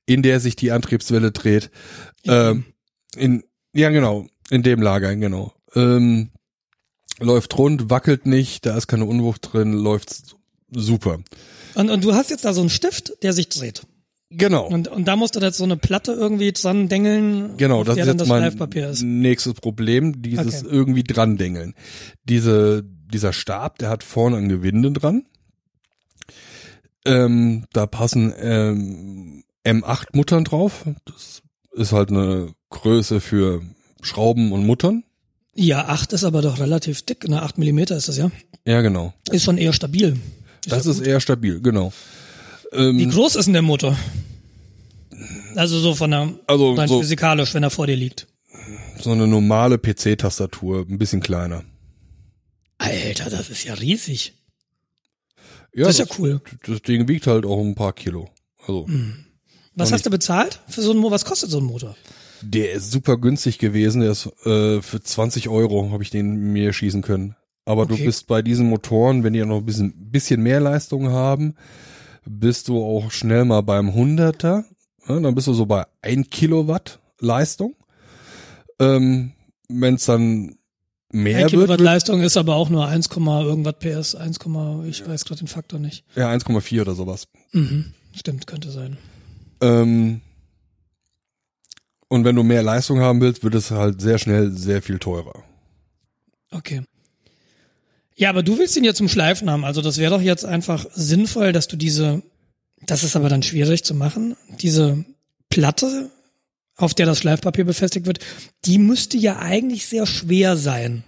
Speaker 1: in der sich die Antriebswelle dreht, ähm, in, ja genau, in dem Lager, genau, ähm, läuft rund, wackelt nicht, da ist keine Unwucht drin, läuft super.
Speaker 2: Und, und du hast jetzt da so einen Stift, der sich dreht.
Speaker 1: Genau.
Speaker 2: Und, und da musst du jetzt so eine Platte irgendwie dran dengeln,
Speaker 1: Genau, das ist jetzt
Speaker 2: das
Speaker 1: mein nächstes Problem, dieses
Speaker 2: Okay.
Speaker 1: irgendwie dran dengeln. Diese, dieser Stab, der hat vorne ein Gewinde dran. Ähm, da passen ähm, M8 Muttern drauf. Das ist halt eine Größe für Schrauben und Muttern.
Speaker 2: Ja, 8 ist aber doch relativ dick. Na, 8 Millimeter ist das, ja?
Speaker 1: Ja, genau.
Speaker 2: Ist schon eher stabil.
Speaker 1: Das ist eher stabil, genau.
Speaker 2: Wie
Speaker 1: Ähm,
Speaker 2: groß ist denn der Motor? Also so von der,
Speaker 1: also so,
Speaker 2: physikalisch, wenn er vor dir liegt.
Speaker 1: so eine normale PC-Tastatur, ein bisschen kleiner.
Speaker 2: Alter, das ist ja riesig.
Speaker 1: Ja,
Speaker 2: das ist ja cool.
Speaker 1: das Ding wiegt halt auch ein paar Kilo. Also
Speaker 2: Was hast du bezahlt für so einen Motor? Was kostet so ein Motor?
Speaker 1: Der ist super günstig gewesen. Der ist äh, für 20 Euro habe ich den mir schießen können. Aber
Speaker 2: Okay.
Speaker 1: du bist bei diesen Motoren, wenn die ja noch ein bisschen, bisschen mehr Leistung haben, bist du auch schnell mal beim Hunderter. Ja, dann bist du so bei 1 Kilowatt Leistung. Ähm, wenn es dann mehr
Speaker 2: Ein
Speaker 1: wird,
Speaker 2: Kilowatt
Speaker 1: wird,
Speaker 2: Leistung ist aber auch nur 1, irgendwas PS, 1, ich weiß gerade den Faktor nicht.
Speaker 1: ja 1,4 oder sowas.
Speaker 2: Mhm. Stimmt, könnte sein.
Speaker 1: Ähm, und wenn du mehr Leistung haben willst, wird es halt sehr schnell sehr viel teurer.
Speaker 2: Okay. Ja, aber du willst ihn ja zum Schleifen haben. Also das wäre doch jetzt einfach sinnvoll, dass du diese, das ist aber dann schwierig zu machen, diese Platte, auf der das Schleifpapier befestigt wird, die müsste ja eigentlich sehr schwer sein.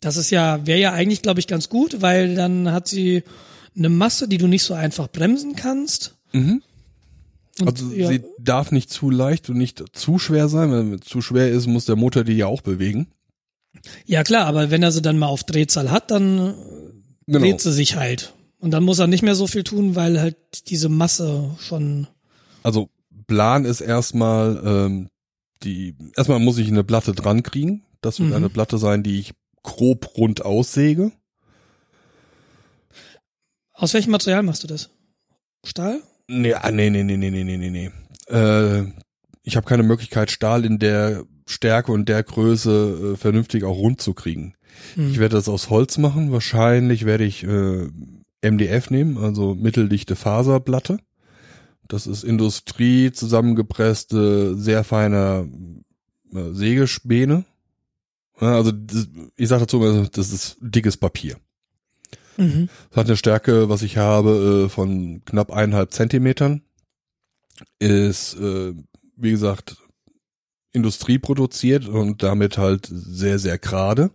Speaker 2: Das ist ja, wäre ja eigentlich, glaube ich, ganz gut, weil dann hat sie eine Masse, die du nicht so einfach bremsen kannst.
Speaker 1: Mhm.
Speaker 2: Und,
Speaker 1: Also
Speaker 2: ja,
Speaker 1: sie darf nicht zu leicht und nicht zu schwer sein. Wenn es zu schwer ist, muss der Motor die ja auch bewegen.
Speaker 2: ja klar, aber wenn er sie dann mal auf Drehzahl hat, dann
Speaker 1: Genau.
Speaker 2: dreht sie sich halt. Und dann muss er nicht mehr so viel tun, weil halt diese Masse schon.
Speaker 1: Also Plan ist erstmal ähm, die erstmal muss ich eine Platte dran kriegen. Das wird
Speaker 2: Mhm.
Speaker 1: eine Platte sein, die ich grob rund aussäge.
Speaker 2: Aus welchem Material machst du das? Stahl?
Speaker 1: Ah, nee, nee, nee, nee, nee, nee, nee, nee. Äh, ich habe keine Möglichkeit, Stahl in der Stärke und der Größe äh, vernünftig auch rund zu kriegen.
Speaker 2: Hm.
Speaker 1: Ich werde das aus Holz machen. Wahrscheinlich werde ich äh, MDF nehmen, also mitteldichte Faserplatte. Das ist Industrie zusammengepresste, sehr feiner äh, Sägespäne. Ja, also das, ich sage dazu, das ist dickes Papier.
Speaker 2: Mhm.
Speaker 1: Das hat eine Stärke, was ich habe, äh, von knapp eineinhalb Zentimetern. Ist, äh, wie gesagt, Industrie produziert und damit halt sehr, sehr gerade.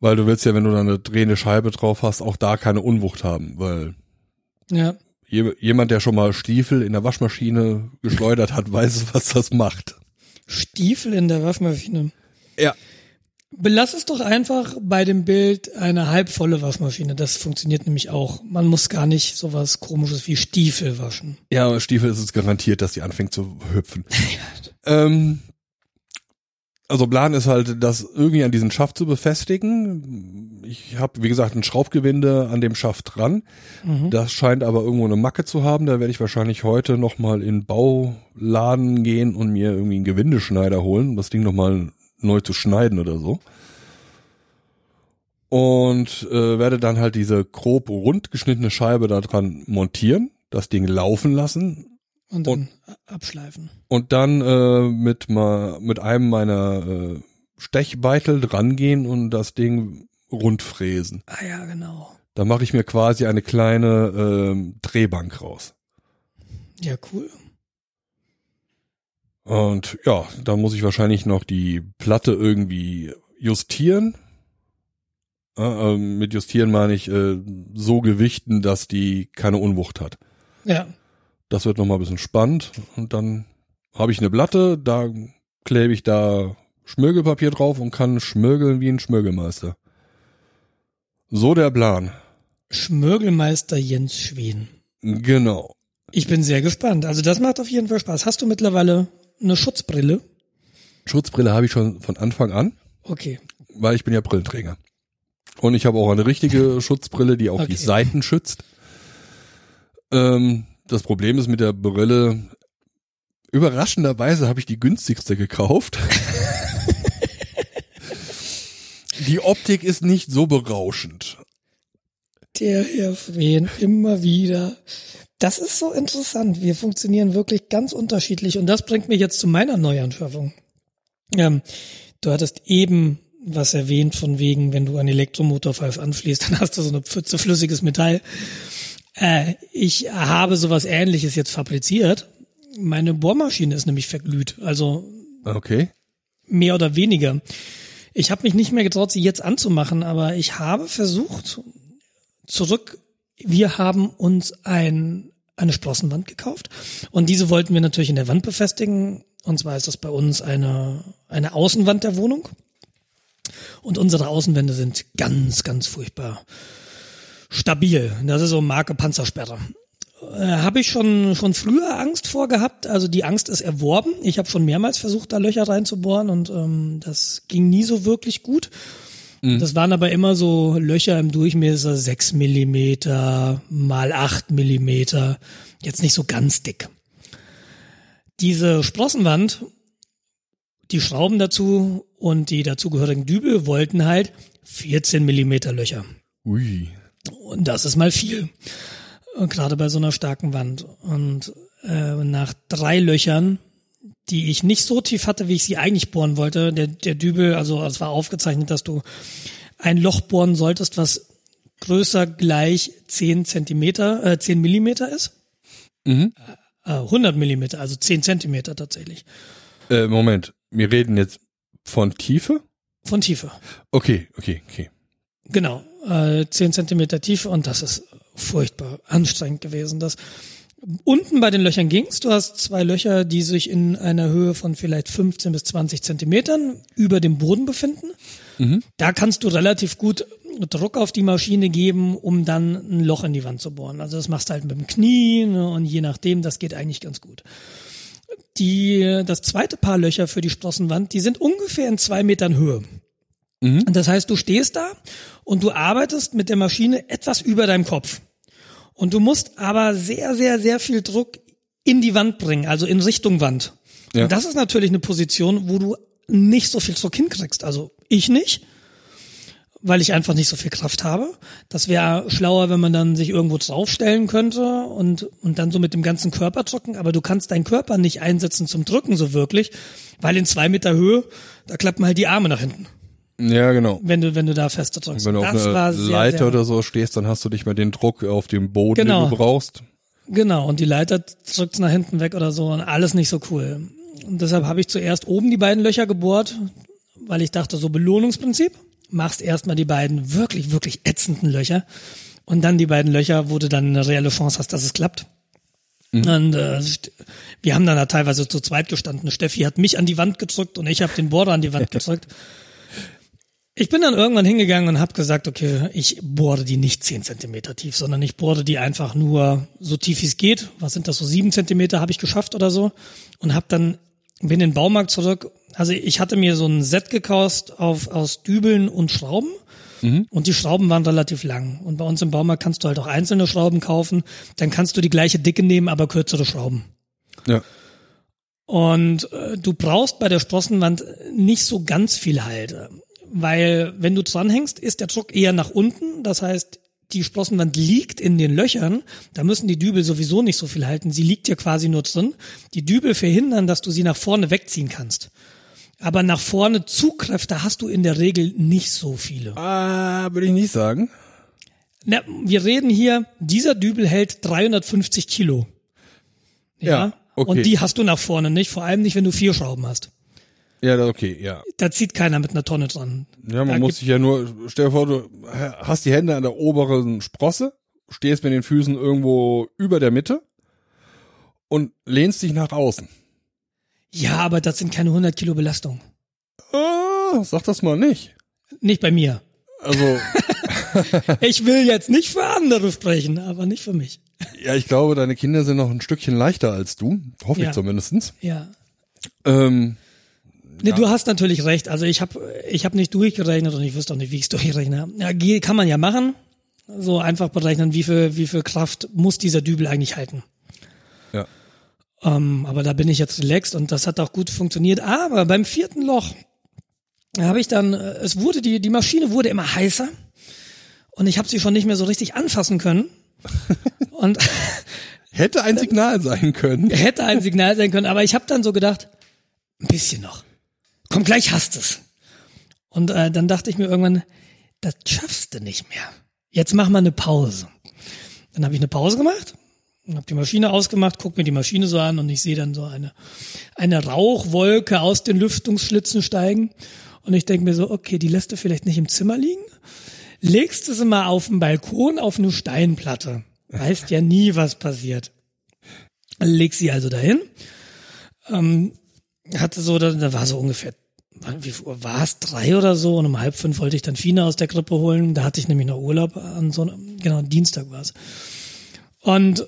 Speaker 1: Weil du willst ja, wenn du da eine drehende Scheibe drauf hast, auch da keine Unwucht haben, weil
Speaker 2: Ja.
Speaker 1: je, jemand, der schon mal Stiefel in der Waschmaschine geschleudert hat, weiß, was das macht.
Speaker 2: Stiefel in der Waschmaschine.
Speaker 1: Ja.
Speaker 2: Belass es doch einfach bei dem Bild eine halbvolle Waschmaschine. Das funktioniert nämlich auch. Man muss gar nicht sowas komisches wie Stiefel waschen.
Speaker 1: Ja, aber Stiefel ist es garantiert, dass die anfängt zu hüpfen. ähm, also Plan ist halt, das irgendwie an diesen Schaft zu befestigen. Ich habe, wie gesagt, ein Schraubgewinde an dem Schaft dran.
Speaker 2: Mhm.
Speaker 1: Das scheint aber irgendwo eine Macke zu haben. Da werde ich wahrscheinlich heute nochmal in den Bauladen gehen und mir irgendwie einen Gewindeschneider holen, das Ding nochmal neu zu schneiden oder so. Und äh, werde dann halt diese grob rund geschnittene Scheibe da dran montieren, das Ding laufen lassen
Speaker 2: Und dann abschleifen.
Speaker 1: Und dann äh, mit mal mit einem meiner äh, Stechbeitel drangehen und das Ding rundfräsen.
Speaker 2: Ah ja, genau.
Speaker 1: Da mache ich mir quasi eine kleine ähm, Drehbank raus.
Speaker 2: Ja, cool.
Speaker 1: Und ja, da muss ich wahrscheinlich noch die Platte irgendwie justieren. Äh, äh, mit justieren meine ich äh, so gewichten, dass die keine Unwucht hat.
Speaker 2: Ja.
Speaker 1: Das wird nochmal ein bisschen spannend. Und dann habe ich eine Platte, da klebe ich da Schmirgelpapier drauf und kann schmirgeln wie ein Schmirgelmeister. So der Plan.
Speaker 2: Schmirgelmeister Jens Schwen.
Speaker 1: Genau.
Speaker 2: Ich bin sehr gespannt. Also das macht auf jeden Fall Spaß. Hast du mittlerweile eine Schutzbrille?
Speaker 1: Schutzbrille habe ich schon von Anfang an,
Speaker 2: Okay.
Speaker 1: weil ich bin ja Brillenträger. Und ich habe auch eine richtige Schutzbrille, die auch die
Speaker 2: Okay.
Speaker 1: Seiten schützt. Ähm, das Problem ist mit der Brille, überraschenderweise habe ich die günstigste gekauft. die Optik ist nicht so berauschend.
Speaker 2: Der Herr Fwen immer wieder. Das ist so interessant. Wir funktionieren wirklich ganz unterschiedlich und das bringt mich jetzt zu meiner Neuanschaffung. Ähm, du hattest eben was erwähnt von wegen, wenn du einen Elektromotor falsch anschließt, dann hast du so eine Pfütze flüssiges Metall. Äh, ich habe sowas ähnliches jetzt fabriziert. Meine Bohrmaschine ist nämlich verglüht, also
Speaker 1: Okay.
Speaker 2: mehr oder weniger. Ich habe mich nicht mehr getraut, sie jetzt anzumachen, aber ich habe versucht, zurück, wir haben uns ein, eine Sprossenwand gekauft und diese wollten wir natürlich in der Wand befestigen. Und zwar ist das bei uns eine, eine Außenwand der Wohnung. Und unsere Außenwände sind ganz, ganz furchtbar stabil. Das ist so Marke Panzersperre. Äh, habe ich schon schon früher Angst vor gehabt. Also die Angst ist erworben. Ich habe schon mehrmals versucht, da Löcher reinzubohren und ähm, das ging nie so wirklich gut. Das waren aber immer so Löcher im Durchmesser 6 Millimeter mal 8 Millimeter. Jetzt nicht so ganz dick. Diese Sprossenwand, die Schrauben dazu und die dazugehörigen Dübel wollten halt 14 Millimeter Löcher.
Speaker 1: Ui.
Speaker 2: Und das ist mal viel. Und Gerade bei so einer starken Wand. Und äh, nach drei Löchern, die ich nicht so tief hatte, wie ich sie eigentlich bohren wollte, der, der Dübel, also es war aufgezeichnet, dass du ein Loch bohren solltest, was größer gleich 10 Zentimeter, äh, 10 Millimeter ist.
Speaker 1: Mhm.
Speaker 2: Äh, 100 Millimeter, also 10 Zentimeter tatsächlich.
Speaker 1: Äh, Moment, wir reden jetzt von Tiefe?
Speaker 2: Von Tiefe.
Speaker 1: Okay, okay, okay.
Speaker 2: Genau, äh, 10 Zentimeter Tiefe und das ist furchtbar anstrengend gewesen. Das unten bei den Löchern ging's. Du hast zwei Löcher, die sich in einer Höhe von vielleicht 15 bis 20 Zentimetern über dem Boden befinden. Da kannst du relativ gut Druck auf die Maschine geben, um dann ein Loch in die Wand zu bohren. Also das machst du halt mit dem Knie ne, und je nachdem, das geht eigentlich ganz gut. Die, das zweite Paar Löcher für die Sprossenwand, die sind ungefähr in zwei Metern Höhe. Und Das heißt, du stehst da und du arbeitest mit der Maschine etwas über deinem Kopf. Und du musst aber sehr, sehr, sehr viel Druck in die Wand bringen, also in Richtung Wand.
Speaker 1: Ja.
Speaker 2: Und das ist natürlich eine Position, wo du nicht so viel Druck hinkriegst. Also ich nicht, weil ich einfach nicht so viel Kraft habe. Das wäre schlauer, wenn man dann sich irgendwo draufstellen könnte und, und dann so mit dem ganzen Körper drücken. Aber du kannst deinen Körper nicht einsetzen zum Drücken so wirklich, weil in zwei Meter Höhe, da klappen halt die Arme nach hinten,
Speaker 1: Ja, genau.
Speaker 2: wenn du, wenn du da feste drückst.
Speaker 1: Wenn du
Speaker 2: das
Speaker 1: auf
Speaker 2: war
Speaker 1: einer Leiter
Speaker 2: sehr,
Speaker 1: oder so stehst, dann hast du nicht mehr den Druck auf dem Boden,
Speaker 2: Genau.
Speaker 1: den du brauchst.
Speaker 2: Genau, und die Leiter drückt nach hinten weg oder so und alles nicht so cool. Und deshalb habe ich zuerst oben die beiden Löcher gebohrt, weil ich dachte, so Belohnungsprinzip. Machst erstmal die beiden wirklich, wirklich ätzenden Löcher und dann die beiden Löcher, wo du dann eine reelle Chance hast, dass es klappt. Und äh, wir haben dann da teilweise zu zweit gestanden. Steffi hat mich an die Wand gedrückt und ich habe den Bohrer an die Wand gedrückt. Ich bin dann irgendwann hingegangen und habe gesagt, okay, ich bohre die nicht 10 Zentimeter tief, sondern ich bohre die einfach nur so tief wie es geht. Was sind das so sieben Zentimeter habe ich geschafft oder so und habe dann bin in den Baumarkt zurück. Also ich hatte mir so ein Set gekauft auf, aus Dübeln und Schrauben. Und die Schrauben waren relativ lang. Und bei uns im Baumarkt kannst du halt auch einzelne Schrauben kaufen. Dann kannst du die gleiche Dicke nehmen, aber kürzere Schrauben.
Speaker 1: Ja.
Speaker 2: Und äh, du brauchst bei der Sprossenwand nicht so ganz viel Halt, weil wenn du dranhängst, ist der Druck eher nach unten. Das heißt, die Sprossenwand liegt in den Löchern, da müssen die Dübel sowieso nicht so viel halten. Sie liegt hier quasi nur drin. Die Dübel verhindern, dass du sie nach vorne wegziehen kannst. Aber nach vorne Zugkräfte hast du in der Regel nicht so viele.
Speaker 1: Ah, würde ich nicht sagen.
Speaker 2: Na, wir reden hier, dieser Dübel hält 350 Kilo.
Speaker 1: Ja, okay.
Speaker 2: Und die hast du nach vorne nicht, vor allem nicht, wenn du vier Schrauben hast.
Speaker 1: Ja, da- okay, ja.
Speaker 2: Da zieht keiner mit einer Tonne dran.
Speaker 1: Ja, man
Speaker 2: Da
Speaker 1: muss sich ja nur, stell dir vor, du hast die Hände an der oberen Sprosse, stehst mit den Füßen irgendwo über der Mitte und lehnst dich nach außen.
Speaker 2: Ja, aber das sind keine 100 Kilo Belastung.
Speaker 1: Ah, sag das mal nicht.
Speaker 2: Nicht bei mir.
Speaker 1: Also,
Speaker 2: Ich will jetzt nicht für andere sprechen, aber nicht für mich.
Speaker 1: ja, ich glaube, deine Kinder sind noch ein Stückchen leichter als du. Hoffe
Speaker 2: Ja.
Speaker 1: ich zumindestens.
Speaker 2: Ja.
Speaker 1: Ähm,
Speaker 2: Nee, du hast natürlich recht. Also ich habe ich hab nicht durchgerechnet und ich wüsste auch nicht, wie ich es durchrechne. Ja, kann man ja machen. So einfach berechnen, wie viel, wie viel Kraft muss dieser Dübel eigentlich halten.
Speaker 1: ja.
Speaker 2: Ähm, aber da bin ich jetzt relaxed und das hat auch gut funktioniert. Aber beim vierten Loch habe ich dann, äh, es wurde, die, die Maschine wurde immer heißer und ich habe sie schon nicht mehr so richtig anfassen können. und
Speaker 1: Hätte ein Signal sein können.
Speaker 2: hätte ein Signal sein können, aber ich habe dann so gedacht, ein bisschen noch. Komm, gleich hast es. Und äh, dann dachte ich mir irgendwann, das schaffst du nicht mehr. Jetzt mach mal eine Pause. Dann habe ich eine Pause gemacht habe die Maschine ausgemacht, guck mir die Maschine so an und ich sehe dann so eine eine Rauchwolke aus den Lüftungsschlitzen steigen und ich denke mir so, okay, die lässt du vielleicht nicht im Zimmer liegen, legst du sie mal auf dem Balkon auf eine Steinplatte. Weißt ja nie, was passiert. Leg sie also dahin. Ähm, hatte so, da, war so ungefähr, wie war es? Drei oder so und um halb fünf wollte ich dann Fina aus der Krippe holen. Da hatte ich nämlich noch Urlaub an so einem, genau, Dienstag war es. Und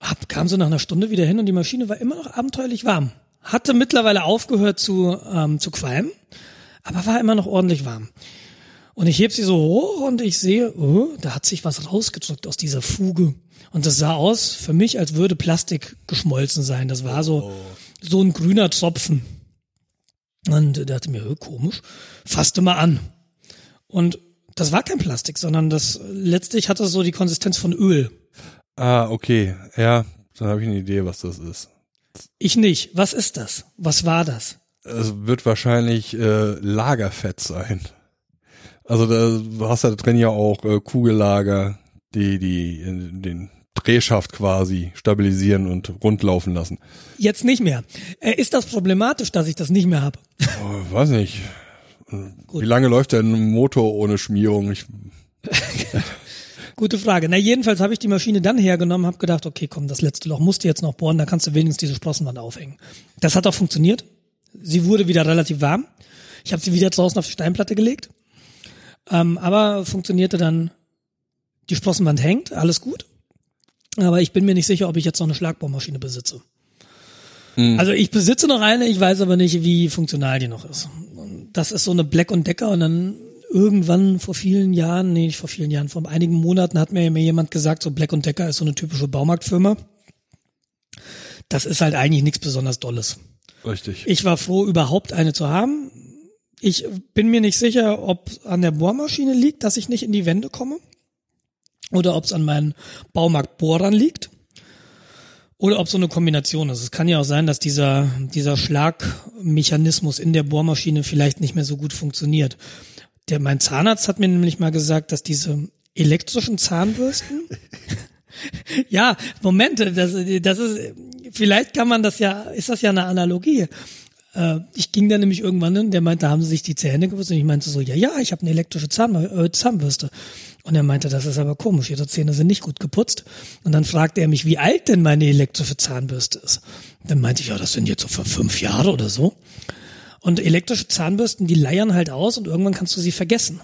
Speaker 2: hab, kam so nach einer Stunde wieder hin und die Maschine war immer noch abenteuerlich warm. Hatte mittlerweile aufgehört zu, ähm, zu qualmen, aber war immer noch ordentlich warm. Und ich heb sie so hoch und ich sehe, oh, da hat sich was rausgedrückt aus dieser Fuge. Und das sah aus für mich, als würde Plastik geschmolzen sein. Das war so, so ein grüner Tropfen. Und da dachte mir, komisch, fasste mal an. Und das war kein Plastik, sondern das letztlich hatte so die Konsistenz von Öl.
Speaker 1: Ah, okay. Ja, dann habe ich eine Idee, was das ist.
Speaker 2: Ich nicht. Was ist das? Was war das?
Speaker 1: Es wird wahrscheinlich äh, Lagerfett sein. Also da, du hast ja da drin ja auch äh, Kugellager, die die in den Drehschaft quasi stabilisieren und rundlaufen lassen.
Speaker 2: Jetzt nicht mehr. Äh, ist das problematisch, dass ich das nicht mehr habe?
Speaker 1: Oh, weiß nicht. Wie lange läuft denn ein Motor ohne Schmierung? Ich,
Speaker 2: Gute Frage. Na, jedenfalls habe ich die Maschine dann hergenommen, habe gedacht, okay, komm, das letzte Loch musst du jetzt noch bohren, da kannst du wenigstens diese Sprossenwand aufhängen. Das hat auch funktioniert. Sie wurde wieder relativ warm. Ich habe sie wieder draußen auf die Steinplatte gelegt. Ähm, aber funktionierte dann, die Sprossenwand hängt, alles gut. Aber ich bin mir nicht sicher, ob ich jetzt noch eine Schlagbohrmaschine besitze. Also ich besitze noch eine, ich weiß aber nicht, wie funktional die noch ist. Und Das ist so eine Black und Decker und dann irgendwann vor vielen Jahren, nee, nicht vor vielen Jahren, vor einigen Monaten hat mir, mir jemand gesagt, so Black und Decker ist so eine typische Baumarktfirma. Das ist halt eigentlich nichts besonders Dolles.
Speaker 1: richtig.
Speaker 2: Ich war froh, überhaupt eine zu haben. Ich bin mir nicht sicher, ob an der Bohrmaschine liegt, dass ich nicht in die Wände komme. Oder ob es an meinen Baumarktbohrern liegt. Oder ob so eine Kombination ist. Es kann ja auch sein, dass dieser, dieser Schlagmechanismus in der Bohrmaschine vielleicht nicht mehr so gut funktioniert. Der, mein Zahnarzt hat mir nämlich mal gesagt, dass diese elektrischen Zahnbürsten ja, Moment, das, das ist, vielleicht kann man das ja, ist das ja eine Analogie. Äh, Ich ging da nämlich irgendwann hin, der meinte, haben Sie sich die Zähne geputzt? Und ich meinte so, ja, ja, ich habe eine elektrische Zahn, äh, Zahnbürste. Und er meinte, das ist aber komisch, Ihre Zähne sind nicht gut geputzt. Und dann fragte er mich, wie alt denn meine elektrische Zahnbürste ist. Dann meinte ich, ja, das sind jetzt so für fünf Jahre oder so. Und elektrische Zahnbürsten, die leiern halt aus und irgendwann kannst du sie vergessen.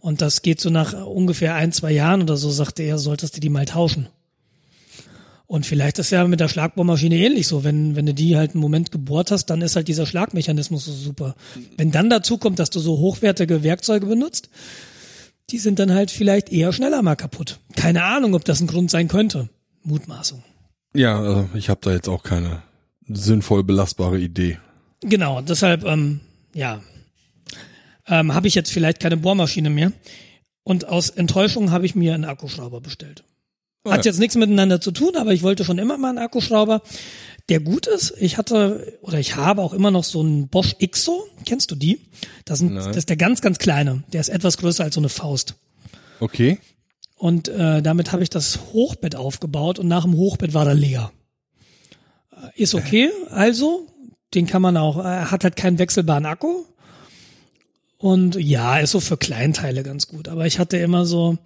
Speaker 2: Und das geht so nach ungefähr ein, zwei Jahren oder so, sagte er, solltest du die mal tauschen. Und vielleicht ist ja mit der Schlagbohrmaschine ähnlich so. Wenn, wenn du die halt einen Moment gebohrt hast, dann ist halt dieser Schlagmechanismus so super. Wenn dann dazu kommt, dass du so hochwertige Werkzeuge benutzt, die sind dann halt vielleicht eher schneller mal kaputt. Keine Ahnung, ob das ein Grund sein könnte. Mutmaßung.
Speaker 1: Ja, also ich habe da jetzt auch keine sinnvoll belastbare Idee.
Speaker 2: Genau, deshalb, ähm, ja, ähm, habe ich jetzt vielleicht keine Bohrmaschine mehr. Und aus Enttäuschung habe ich mir einen Akkuschrauber bestellt.
Speaker 1: Ah,
Speaker 2: Hat jetzt nichts miteinander zu tun, aber ich wollte schon immer mal einen Akkuschrauber, der gut ist. Ich hatte oder ich habe auch immer noch so einen Bosch Ixo. Kennst du die? Das, sind, das ist der ganz, ganz kleine. Der ist etwas größer als so eine Faust.
Speaker 1: Okay.
Speaker 2: Und äh, damit habe ich das Hochbett aufgebaut und nach dem Hochbett war er leer. Äh, Ist okay, also, den kann man auch, er hat halt keinen wechselbaren Akku. Und ja, ist so für Kleinteile ganz gut. Aber ich hatte immer so,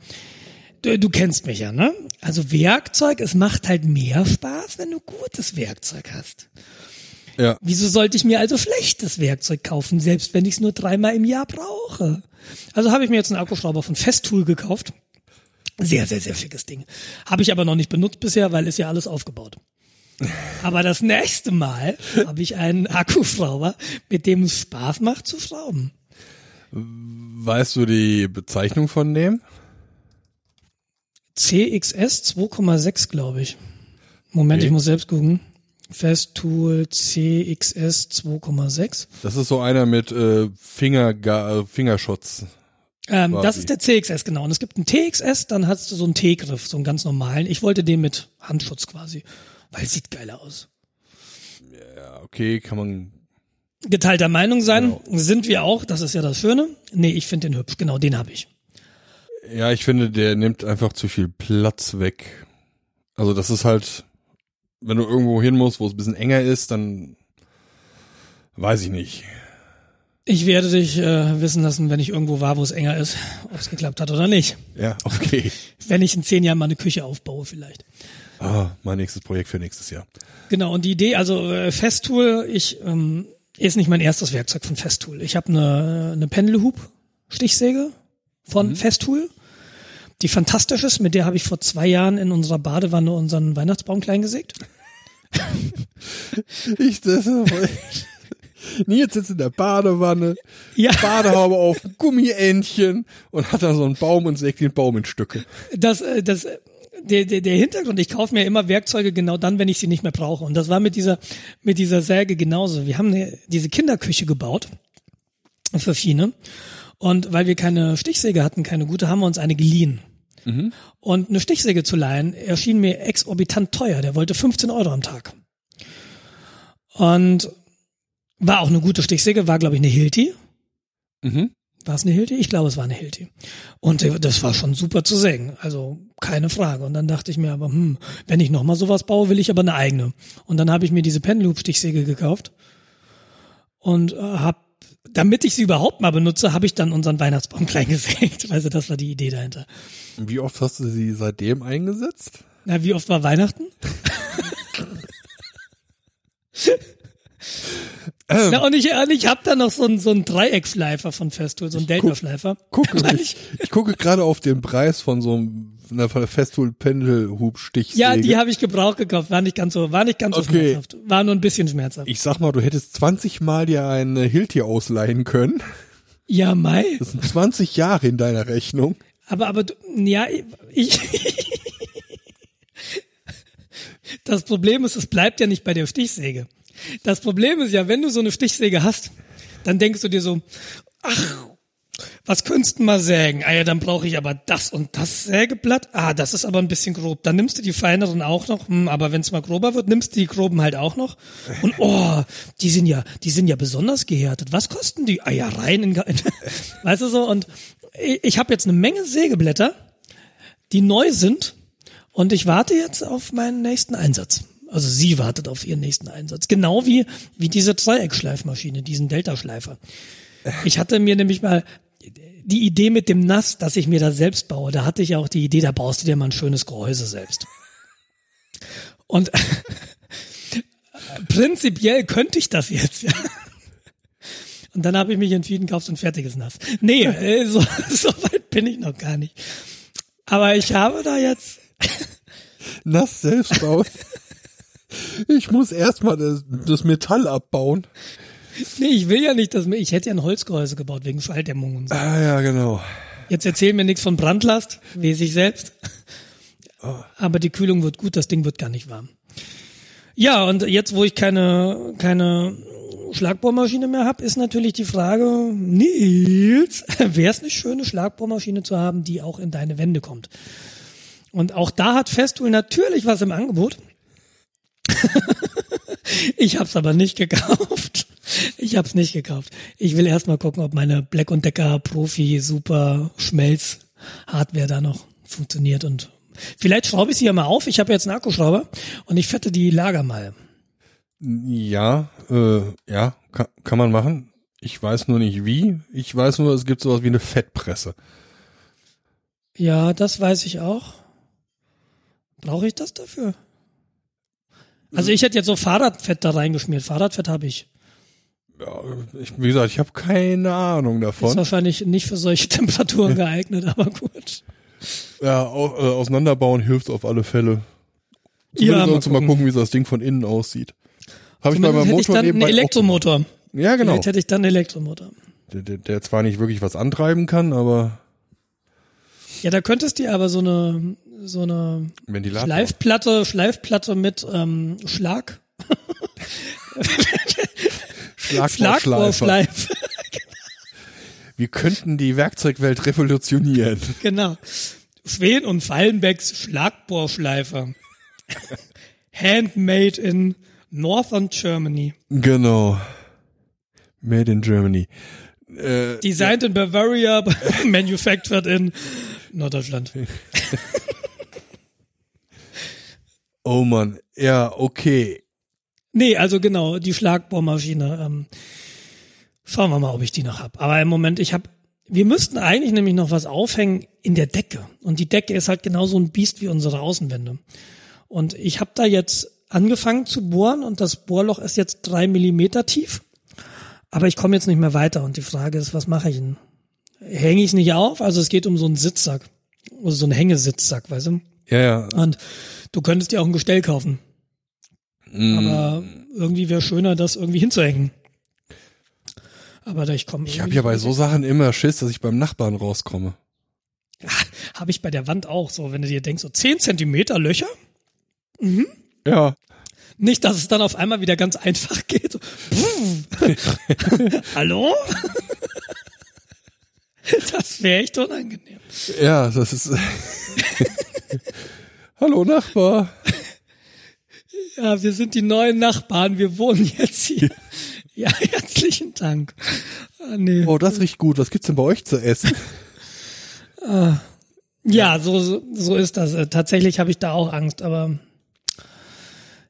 Speaker 2: du, du kennst mich ja, ne? Also Werkzeug, es macht halt mehr Spaß, wenn du gutes Werkzeug hast.
Speaker 1: Ja.
Speaker 2: Wieso sollte ich mir also schlechtes Werkzeug kaufen, selbst wenn ich es nur dreimal im Jahr brauche? Also habe ich mir jetzt einen Akkuschrauber von Festool gekauft. Sehr, sehr, sehr schickes Ding. Habe ich aber noch nicht benutzt bisher, weil ist ja alles aufgebaut. Aber das nächste Mal habe ich einen Akkuschrauber, mit dem es Spaß macht zu schrauben.
Speaker 1: Weißt du die Bezeichnung von dem?
Speaker 2: CXS 2,6, glaube ich. Moment,
Speaker 1: Okay.
Speaker 2: ich muss selbst gucken. Festool CXS 2,6.
Speaker 1: Das ist so einer mit äh, Finger, äh, Fingerschutz.
Speaker 2: Ähm, das ist der CXS, genau. Und es gibt einen TXS, dann hast du so einen T-Griff, so einen ganz normalen. Ich wollte den mit Handschutz quasi, weil es sieht geiler aus.
Speaker 1: Ja, okay, kann man.
Speaker 2: Geteilter Meinung sein,
Speaker 1: Genau.
Speaker 2: sind wir auch, das ist ja das Schöne. Nee, ich finde den hübsch, genau, den habe ich.
Speaker 1: Ja, ich finde, der nimmt einfach zu viel Platz weg. Also das ist halt, wenn du irgendwo hin musst, wo es ein bisschen enger ist, dann weiß ich nicht.
Speaker 2: Ich werde dich äh, wissen lassen, wenn ich irgendwo war, wo es enger ist, ob es geklappt hat oder nicht.
Speaker 1: Ja, okay.
Speaker 2: Wenn ich in zehn Jahren mal eine Küche aufbaue vielleicht.
Speaker 1: Ah, mein nächstes Projekt für nächstes Jahr.
Speaker 2: Genau, und die Idee, also äh, Festool, ich ähm, ist nicht mein erstes Werkzeug von Festool. Ich habe eine, eine Pendelhub-Stichsäge von Festool, die fantastisch ist. Mit der habe ich vor zwei Jahren in unserer Badewanne unseren Weihnachtsbaum klein gesägt.
Speaker 1: Ich, das, Nils sitzt in der Badewanne,
Speaker 2: Ja,
Speaker 1: Badehaube auf, Gummientchen und hat da so einen Baum und sägt den Baum in Stücke.
Speaker 2: das, äh, das, äh, der, der, der Hintergrund, ich kaufe mir immer Werkzeuge genau dann, wenn ich sie nicht mehr brauche. Und das war mit dieser, mit dieser Säge genauso. Wir haben eine, diese Kinderküche gebaut für Fine. Und weil wir keine Stichsäge hatten, keine gute, haben wir uns eine geliehen. Und eine Stichsäge zu leihen erschien mir exorbitant teuer. Der wollte 15 Euro am Tag. Und war auch eine gute Stichsäge, war glaube ich eine Hilti.
Speaker 1: Mhm.
Speaker 2: War es eine Hilti? Ich glaube, es war eine Hilti. Und das war schon super zu sägen. Also keine Frage. Und dann dachte ich mir aber, hm, wenn ich nochmal sowas baue, will ich aber eine eigene. Und dann habe ich mir diese Penloop-Stichsäge gekauft und äh, habe, damit ich sie überhaupt mal benutze, habe ich dann unseren Weihnachtsbaum klein gesägt. Also das war die Idee dahinter.
Speaker 1: Wie oft hast du sie seitdem eingesetzt?
Speaker 2: Na, wie oft war Weihnachten? Na, und ich, und ich habe da noch so einen, so einen Dreieckschleifer von Festool, so einen Delta-Schleifer.
Speaker 1: Gucke,
Speaker 2: Weil
Speaker 1: ich, ich gucke gerade auf den Preis von so einem einer Festool Pendelhub Stichsäge.
Speaker 2: Ja, die habe ich gebraucht gekauft. War nicht ganz so, war nicht ganz so
Speaker 1: Okay.
Speaker 2: schmerzhaft. War nur ein bisschen schmerzhaft.
Speaker 1: ich sag mal, du hättest 20 Mal dir eine Hilti ausleihen können.
Speaker 2: Ja, Mai.
Speaker 1: Das sind 20 Jahre in deiner Rechnung.
Speaker 2: Aber, aber, du- ja, ich. Das Problem ist, es bleibt ja nicht bei der Stichsäge. Das Problem ist ja, wenn du so eine Stichsäge hast, dann denkst du dir so, ach, was könntest du mal sägen? Ah ja, dann brauche ich aber das und das Sägeblatt. Ah, das ist aber ein bisschen grob. Dann nimmst du die feineren auch noch. Hm, aber wenn es mal grober wird, nimmst du die groben halt auch noch. Und oh, die sind ja, die sind ja besonders gehärtet. Was kosten die? Ah ja, rein in, in weißt du so. Und ich, ich habe jetzt eine Menge Sägeblätter, die neu sind. Und ich warte jetzt auf meinen nächsten Einsatz. Also sie wartet auf ihren nächsten Einsatz. Genau wie, wie diese Dreieckschleifmaschine, diesen Delta-Schleifer. Ich hatte mir nämlich mal die Idee mit dem Nass, dass ich mir das selbst baue. Da hatte ich auch die Idee, da baust du dir mal ein schönes Gehäuse selbst. Und prinzipiell könnte ich das jetzt, ja. Und dann habe ich mich entschieden, kaufst ein fertiges Nass. Nee, äh, so, so weit bin ich noch gar nicht. Aber ich habe da jetzt,
Speaker 1: Nass selbst bauen. Ich muss erstmal das, das Metall abbauen.
Speaker 2: nee, ich will ja nicht, dass mir, ich hätte ja ein Holzgehäuse gebaut wegen Schalldämmung und so.
Speaker 1: Ah ja, genau.
Speaker 2: Jetzt erzähl mir nichts von Brandlast, weiß ich selbst. Aber die Kühlung wird gut, das Ding wird gar nicht warm. Ja, und jetzt, wo ich keine, keine Schlagbohrmaschine mehr habe, ist natürlich die Frage, Nils, wäre es nicht schön, eine Schlagbohrmaschine zu haben, die auch in deine Wände kommt? Und auch da hat Festool natürlich was im Angebot. ich habe es aber nicht gekauft. Ich habe es nicht gekauft. Ich will erst mal gucken, ob meine Black Decker Profi Super Schmelz Hardware da noch funktioniert und vielleicht schraube ich sie ja mal auf. Ich habe jetzt einen Akkuschrauber und ich fette die Lager mal.
Speaker 1: Ja, äh, ja, kann, kann man machen. Ich weiß nur nicht wie. Ich weiß nur, es gibt sowas wie eine Fettpresse.
Speaker 2: Ja, das weiß ich auch. Brauche ich das dafür? Also ich hätte jetzt so Fahrradfett da reingeschmiert. Fahrradfett habe ich.
Speaker 1: Ja, ich, wie gesagt, ich habe keine Ahnung davon.
Speaker 2: Ist wahrscheinlich nicht für solche Temperaturen geeignet, aber gut.
Speaker 1: Ja, au, äh, auseinanderbauen hilft auf alle Fälle. Zumindest
Speaker 2: Ja, mal
Speaker 1: uns mal
Speaker 2: gucken.
Speaker 1: gucken, wie das Ding von innen aussieht. Habe ich bei meinem
Speaker 2: hätte ich
Speaker 1: Motor
Speaker 2: dann einen
Speaker 1: auch
Speaker 2: Elektromotor.
Speaker 1: Ja, genau.
Speaker 2: Vielleicht hätte ich dann einen Elektromotor.
Speaker 1: Der, der, der zwar nicht wirklich was antreiben kann, aber
Speaker 2: Ja, da könntest du aber so eine so eine. Schleifplatte, Schleifplatte mit ähm, Schlag,
Speaker 1: Schlagbohrschleifer.
Speaker 2: Schlagbohrschleif.
Speaker 1: Wir könnten die Werkzeugwelt revolutionieren.
Speaker 2: genau. Schwen und Fallenbecks Schlagbohrschleifer. Handmade in Northern Germany.
Speaker 1: Genau. Made in Germany. Äh,
Speaker 2: Designed in Bavaria, manufactured in Norddeutschland.
Speaker 1: oh Mann. Ja, okay.
Speaker 2: Nee, also genau, die Schlagbohrmaschine. Ähm, schauen wir mal, ob ich die noch hab. Aber im Moment, ich habe, wir müssten eigentlich nämlich noch was aufhängen in der Decke. Und die Decke ist halt genauso ein Biest wie unsere Außenwände. Und ich habe da jetzt angefangen zu bohren und das Bohrloch ist jetzt drei Millimeter tief. Aber ich komme jetzt nicht mehr weiter. Und die Frage ist, was mache ich denn? Hänge ich es nicht auf? Also es geht um so einen Sitzsack. Also so einen Hängesitzsack, weißt du?
Speaker 1: Ja, ja.
Speaker 2: Und du könntest dir auch ein Gestell kaufen.
Speaker 1: Mm,
Speaker 2: Aber irgendwie wäre schöner, das irgendwie hinzuhängen. Aber da ich komme.
Speaker 1: ich habe ja bei so Sachen immer Schiss, dass ich beim Nachbarn rauskomme.
Speaker 2: Habe ich bei der Wand auch so, wenn du dir denkst, so 10 Zentimeter Löcher.
Speaker 1: Ja.
Speaker 2: Nicht, dass es dann auf einmal wieder ganz einfach geht. So, Hallo? das wäre echt unangenehm.
Speaker 1: Ja, das ist. Hallo Nachbar.
Speaker 2: Ja, wir sind die neuen Nachbarn, wir wohnen jetzt hier. Ja, herzlichen Dank. Ah, nee.
Speaker 1: Oh, das riecht gut. Was gibt's denn bei euch zu essen?
Speaker 2: Ja, so, so, so ist das. Äh, Tatsächlich habe ich da auch Angst, aber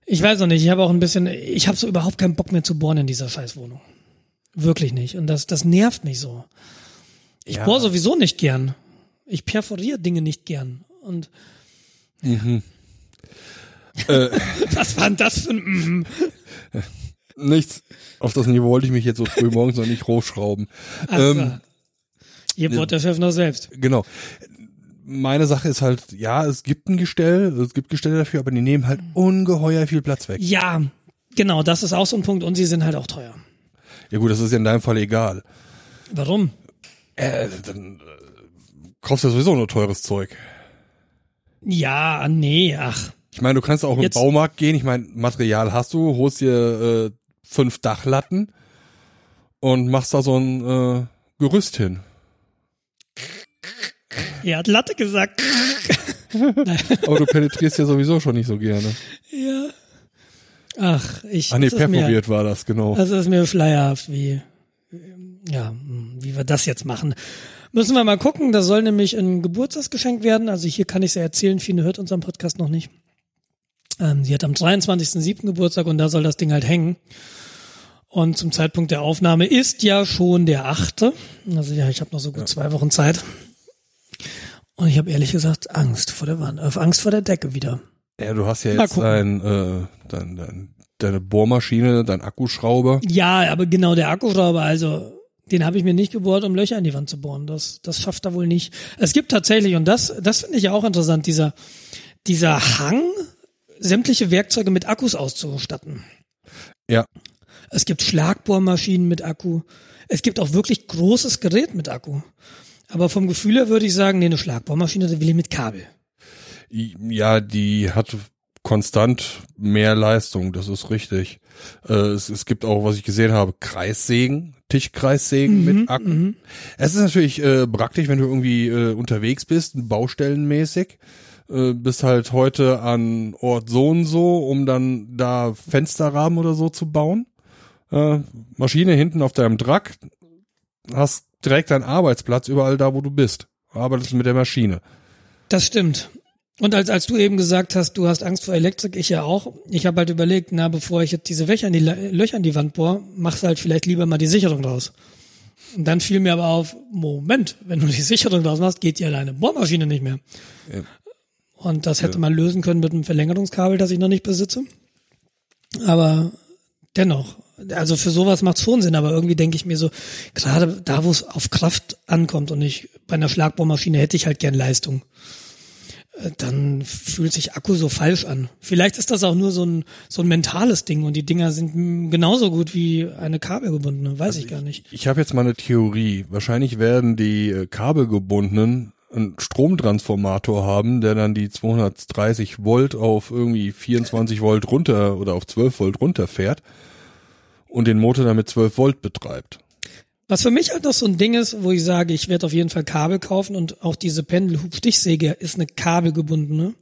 Speaker 2: ich weiß noch nicht. Ich habe auch ein bisschen, ich habe so überhaupt keinen Bock mehr zu bohren in dieser Scheißwohnung. Wirklich nicht. Und das, das nervt mich so. Ich
Speaker 1: Ja.
Speaker 2: bohre sowieso nicht gern. Ich perforiere Dinge nicht gern. Und
Speaker 1: äh,
Speaker 2: was war denn das für ein mhm?
Speaker 1: nichts. Auf das Niveau wollte ich mich jetzt so früh morgens noch nicht hochschrauben.
Speaker 2: Ach,
Speaker 1: Ähm.
Speaker 2: Ihr bohrt der Chef noch selbst.
Speaker 1: Genau. Meine Sache ist halt, ja, es gibt ein Gestell, es gibt Gestelle dafür, aber die nehmen halt ungeheuer viel Platz weg.
Speaker 2: Ja, genau, das ist auch so ein Punkt. Und sie sind halt auch teuer.
Speaker 1: Ja gut, das ist ja in deinem Fall egal.
Speaker 2: Warum?
Speaker 1: Äh, dann äh, kaufst du ja sowieso nur teures Zeug.
Speaker 2: Ja, nee, ach.
Speaker 1: Ich meine, du kannst auch
Speaker 2: Jetzt-
Speaker 1: im Baumarkt gehen. Ich meine, Material hast du, holst dir äh, fünf Dachlatten und machst da so ein äh, Gerüst hin.
Speaker 2: Er hat Latte gesagt.
Speaker 1: Aber du penetrierst ja sowieso schon nicht so gerne.
Speaker 2: Ja. Ach, ich.
Speaker 1: Ah nee,
Speaker 2: ist mir-
Speaker 1: perforiert war das, genau.
Speaker 2: Das ist mir schleierhaft, wie, ja, wie wir das jetzt machen. Müssen wir mal gucken. Das soll nämlich ein Geburtstagsgeschenk werden. Also hier kann ich es ja erzählen. Fine hört unseren Podcast noch nicht. Ähm, sie hat am 23.07. Geburtstag und da soll das Ding halt hängen. Und zum Zeitpunkt der Aufnahme ist ja schon der 8. Also ja, ich habe noch so gut zwei Wochen Zeit. Und ich habe ehrlich gesagt Angst vor der Wand, äh, Angst vor der Decke wieder.
Speaker 1: Ja, du hast ja
Speaker 2: Mal
Speaker 1: jetzt dein, äh, dein, dein, deine Bohrmaschine, dein Akkuschrauber.
Speaker 2: Ja, aber genau der Akkuschrauber, also den habe ich mir nicht gebohrt, um Löcher in die Wand zu bohren. Das, das schafft er wohl nicht. Es gibt tatsächlich, und das, das finde ich ja auch interessant, dieser, dieser Hang, sämtliche Werkzeuge mit Akkus auszustatten.
Speaker 1: Ja.
Speaker 2: Es gibt Schlagbohrmaschinen mit Akku. Es gibt auch wirklich großes Gerät mit Akku. Aber vom Gefühl her würde ich sagen, nee, eine Schlagbohrmaschine, da will ich mit Kabel.
Speaker 1: Ja, die hat konstant mehr Leistung, das ist richtig. Äh, es, es gibt auch, was ich gesehen habe, Kreissägen, Tischkreissägen
Speaker 2: Mhm,
Speaker 1: mit Akku. Es ist natürlich äh, praktisch, wenn du irgendwie äh, unterwegs bist, baustellenmäßig, äh, bist halt heute an Ort so und so, um dann da Fensterrahmen oder so zu bauen. Äh, Maschine hinten auf deinem Drack, hast direkt deinen Arbeitsplatz überall da, wo du bist. Arbeitest mit der Maschine.
Speaker 2: Das stimmt. Und als, als du eben gesagt hast, du hast Angst vor Elektrik, ich ja auch. Ich habe halt überlegt, na, bevor ich jetzt diese Löcher in die, Löcher in die Wand bohr, machst halt vielleicht lieber mal die Sicherung raus. Und dann fiel mir aber auf, Moment, wenn du die Sicherung raus machst, geht ja deine Bohrmaschine nicht mehr.
Speaker 1: Ja.
Speaker 2: Und das hätte man lösen können mit einem Verlängerungskabel, das ich noch nicht besitze. Aber dennoch, also für sowas macht es schon Sinn, aber irgendwie denke ich mir so, gerade da, wo es auf Kraft ankommt und ich bei einer Schlagbohrmaschine hätte ich halt gern Leistung Äh, dann fühlt sich Akku so falsch an. Vielleicht ist das auch nur so ein, so ein mentales Ding und die Dinger sind genauso gut wie eine kabelgebundene, weiß ich gar nicht.
Speaker 1: Ich habe jetzt mal eine Theorie. Wahrscheinlich werden die äh, kabelgebundenen einen Stromtransformator haben, der dann die 230 Volt auf irgendwie 24 Volt runter oder auf 12 Volt runterfährt und den Motor dann mit 12 Volt betreibt.
Speaker 2: Was für mich halt noch so ein Ding ist, wo ich sage, ich werde auf jeden Fall Kabel kaufen und auch diese Pendelhub-Stichsäge ist eine kabelgebundene.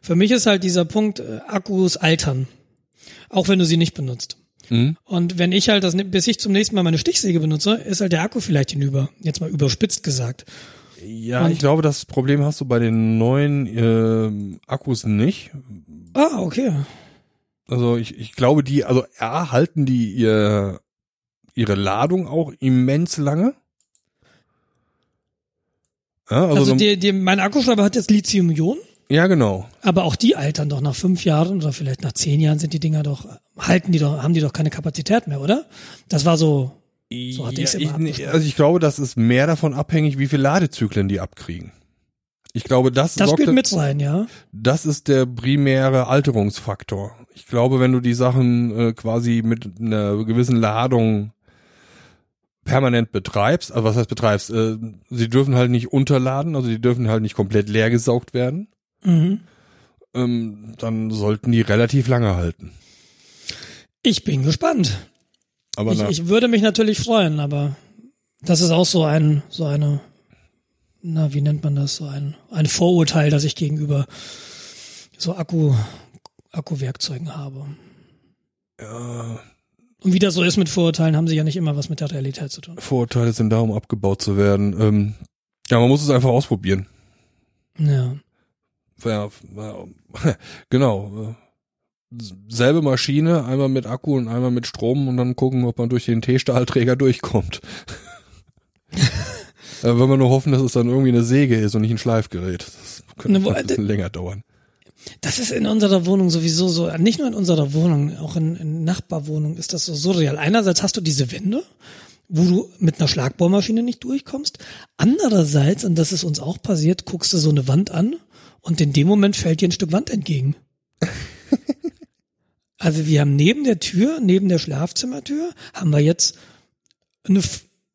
Speaker 2: Für mich ist halt dieser Punkt, äh, Akkus altern. Auch wenn du sie nicht benutzt.
Speaker 1: Mhm.
Speaker 2: Und wenn ich halt das, bis ich zum nächsten Mal meine Stichsäge benutze, ist halt der Akku vielleicht hinüber. Jetzt mal überspitzt gesagt.
Speaker 1: Ja,
Speaker 2: Und-
Speaker 1: ich glaube, das Problem hast du bei den neuen ähm, Akkus nicht.
Speaker 2: Ah, okay.
Speaker 1: Also ich, ich glaube, die, also A, halten die ihr, ihre Ladung auch immens lange. Ja, also,
Speaker 2: Also,
Speaker 1: so-
Speaker 2: die, die, mein Akkuschreiber hat jetzt Lithium-Ionen,
Speaker 1: ja, genau.
Speaker 2: aber auch die altern doch nach fünf Jahren oder vielleicht nach zehn Jahren sind die Dinger doch, halten die doch, haben die doch keine Kapazität mehr, oder? Das war so, So hatte ich's
Speaker 1: ja,
Speaker 2: immer
Speaker 1: ich, also ich glaube, das ist mehr davon abhängig, wie viele Ladezyklen die abkriegen. Ich glaube, das,
Speaker 2: das spielt mit rein, ja.
Speaker 1: das ist der primäre Alterungsfaktor. Ich glaube, wenn du die Sachen äh, quasi mit einer gewissen Ladung permanent betreibst, also was heißt betreibst, äh, sie dürfen halt nicht unterladen, also die dürfen halt nicht komplett leer gesaugt werden,
Speaker 2: Mhm.
Speaker 1: ähm, dann sollten die relativ lange halten.
Speaker 2: Ich bin gespannt.
Speaker 1: Aber
Speaker 2: Ich,
Speaker 1: na,
Speaker 2: ich würde mich natürlich freuen, aber das ist auch so ein, so eine, na, wie nennt man das, so ein, ein Vorurteil, das ich gegenüber so Akku, Akkuwerkzeugen habe.
Speaker 1: ja,
Speaker 2: Und wie das so ist mit Vorurteilen, haben sie ja nicht immer was mit der Realität zu tun.
Speaker 1: Vorurteile sind da, um abgebaut zu werden. Ähm, ja, man muss es einfach ausprobieren.
Speaker 2: Ja.
Speaker 1: Ja, ja, genau. Selbe Maschine, einmal mit Akku und einmal mit Strom und dann gucken, ob man durch den T-Stahlträger durchkommt. Wenn wir nur hoffen, dass es dann irgendwie eine Säge ist und nicht ein Schleifgerät. Das könnte
Speaker 2: Ne,
Speaker 1: ein bisschen länger dauern.
Speaker 2: Das ist in unserer Wohnung sowieso so, nicht nur in unserer Wohnung, auch in, in Nachbarwohnungen ist das so surreal. Einerseits hast du diese Wände, wo du mit einer Schlagbohrmaschine nicht durchkommst. Andererseits, und das ist uns auch passiert, guckst du so eine Wand an und in dem Moment fällt dir ein Stück Wand entgegen. also wir haben neben der Tür, neben der Schlafzimmertür, haben wir jetzt eine,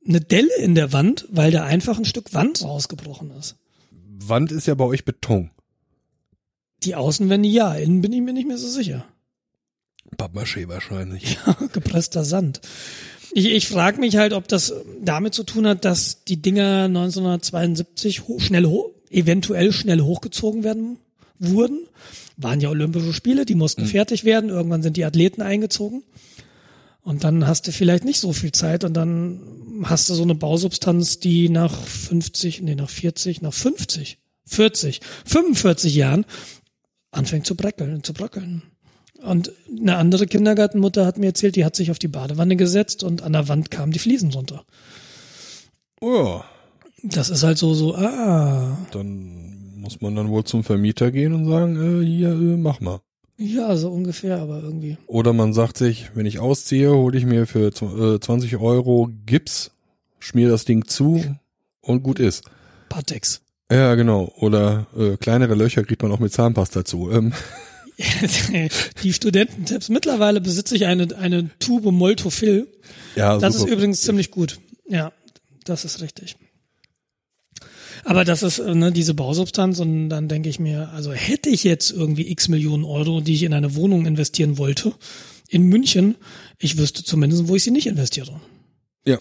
Speaker 2: eine Delle in der Wand, weil da einfach ein Stück Wand rausgebrochen ist.
Speaker 1: Wand ist ja bei euch Beton.
Speaker 2: Die Außenwände ja, innen bin ich mir nicht mehr so sicher.
Speaker 1: Pappmaché wahrscheinlich.
Speaker 2: gepresster Sand. Ich, ich frage mich halt, ob das damit zu tun hat, dass die Dinger 1972 ho schnell ho eventuell schnell hochgezogen werden wurden. Waren ja Olympische Spiele, die mussten fertig werden. Irgendwann sind die Athleten eingezogen. Und dann hast du vielleicht nicht so viel Zeit und dann hast du so eine Bausubstanz, die nach 50, nee, nach 40, nach 50, 40, 45 Jahren anfängt zu bröckeln, zu bröckeln. Und eine andere Kindergartenmutter hat mir erzählt, die hat sich auf die Badewanne gesetzt und an der Wand kamen die Fliesen runter.
Speaker 1: Oh,
Speaker 2: Das ist halt so, so, ah,
Speaker 1: dann muss man dann wohl zum Vermieter gehen und sagen, äh, hier, äh, mach mal.
Speaker 2: ja, so ungefähr, aber irgendwie.
Speaker 1: Oder man sagt sich, wenn ich ausziehe, hole ich mir für zw- äh, 20 Euro Gips, schmier das Ding zu und gut ist.
Speaker 2: Patex.
Speaker 1: Ja, genau. Oder äh, kleinere Löcher kriegt man auch mit Zahnpasta zu. Ähm,
Speaker 2: die Studententipps. Mittlerweile besitze ich eine, eine Tube Moltofil.
Speaker 1: ja,
Speaker 2: Das
Speaker 1: super.
Speaker 2: ist übrigens ziemlich gut. Ja, das ist richtig. Aber das ist äh, ne, diese Bausubstanz und dann denke ich mir, also hätte ich jetzt irgendwie x Millionen Euro, die ich in eine Wohnung investieren wollte, in München, ich wüsste zumindest, wo ich sie nicht investiere.
Speaker 1: Ja.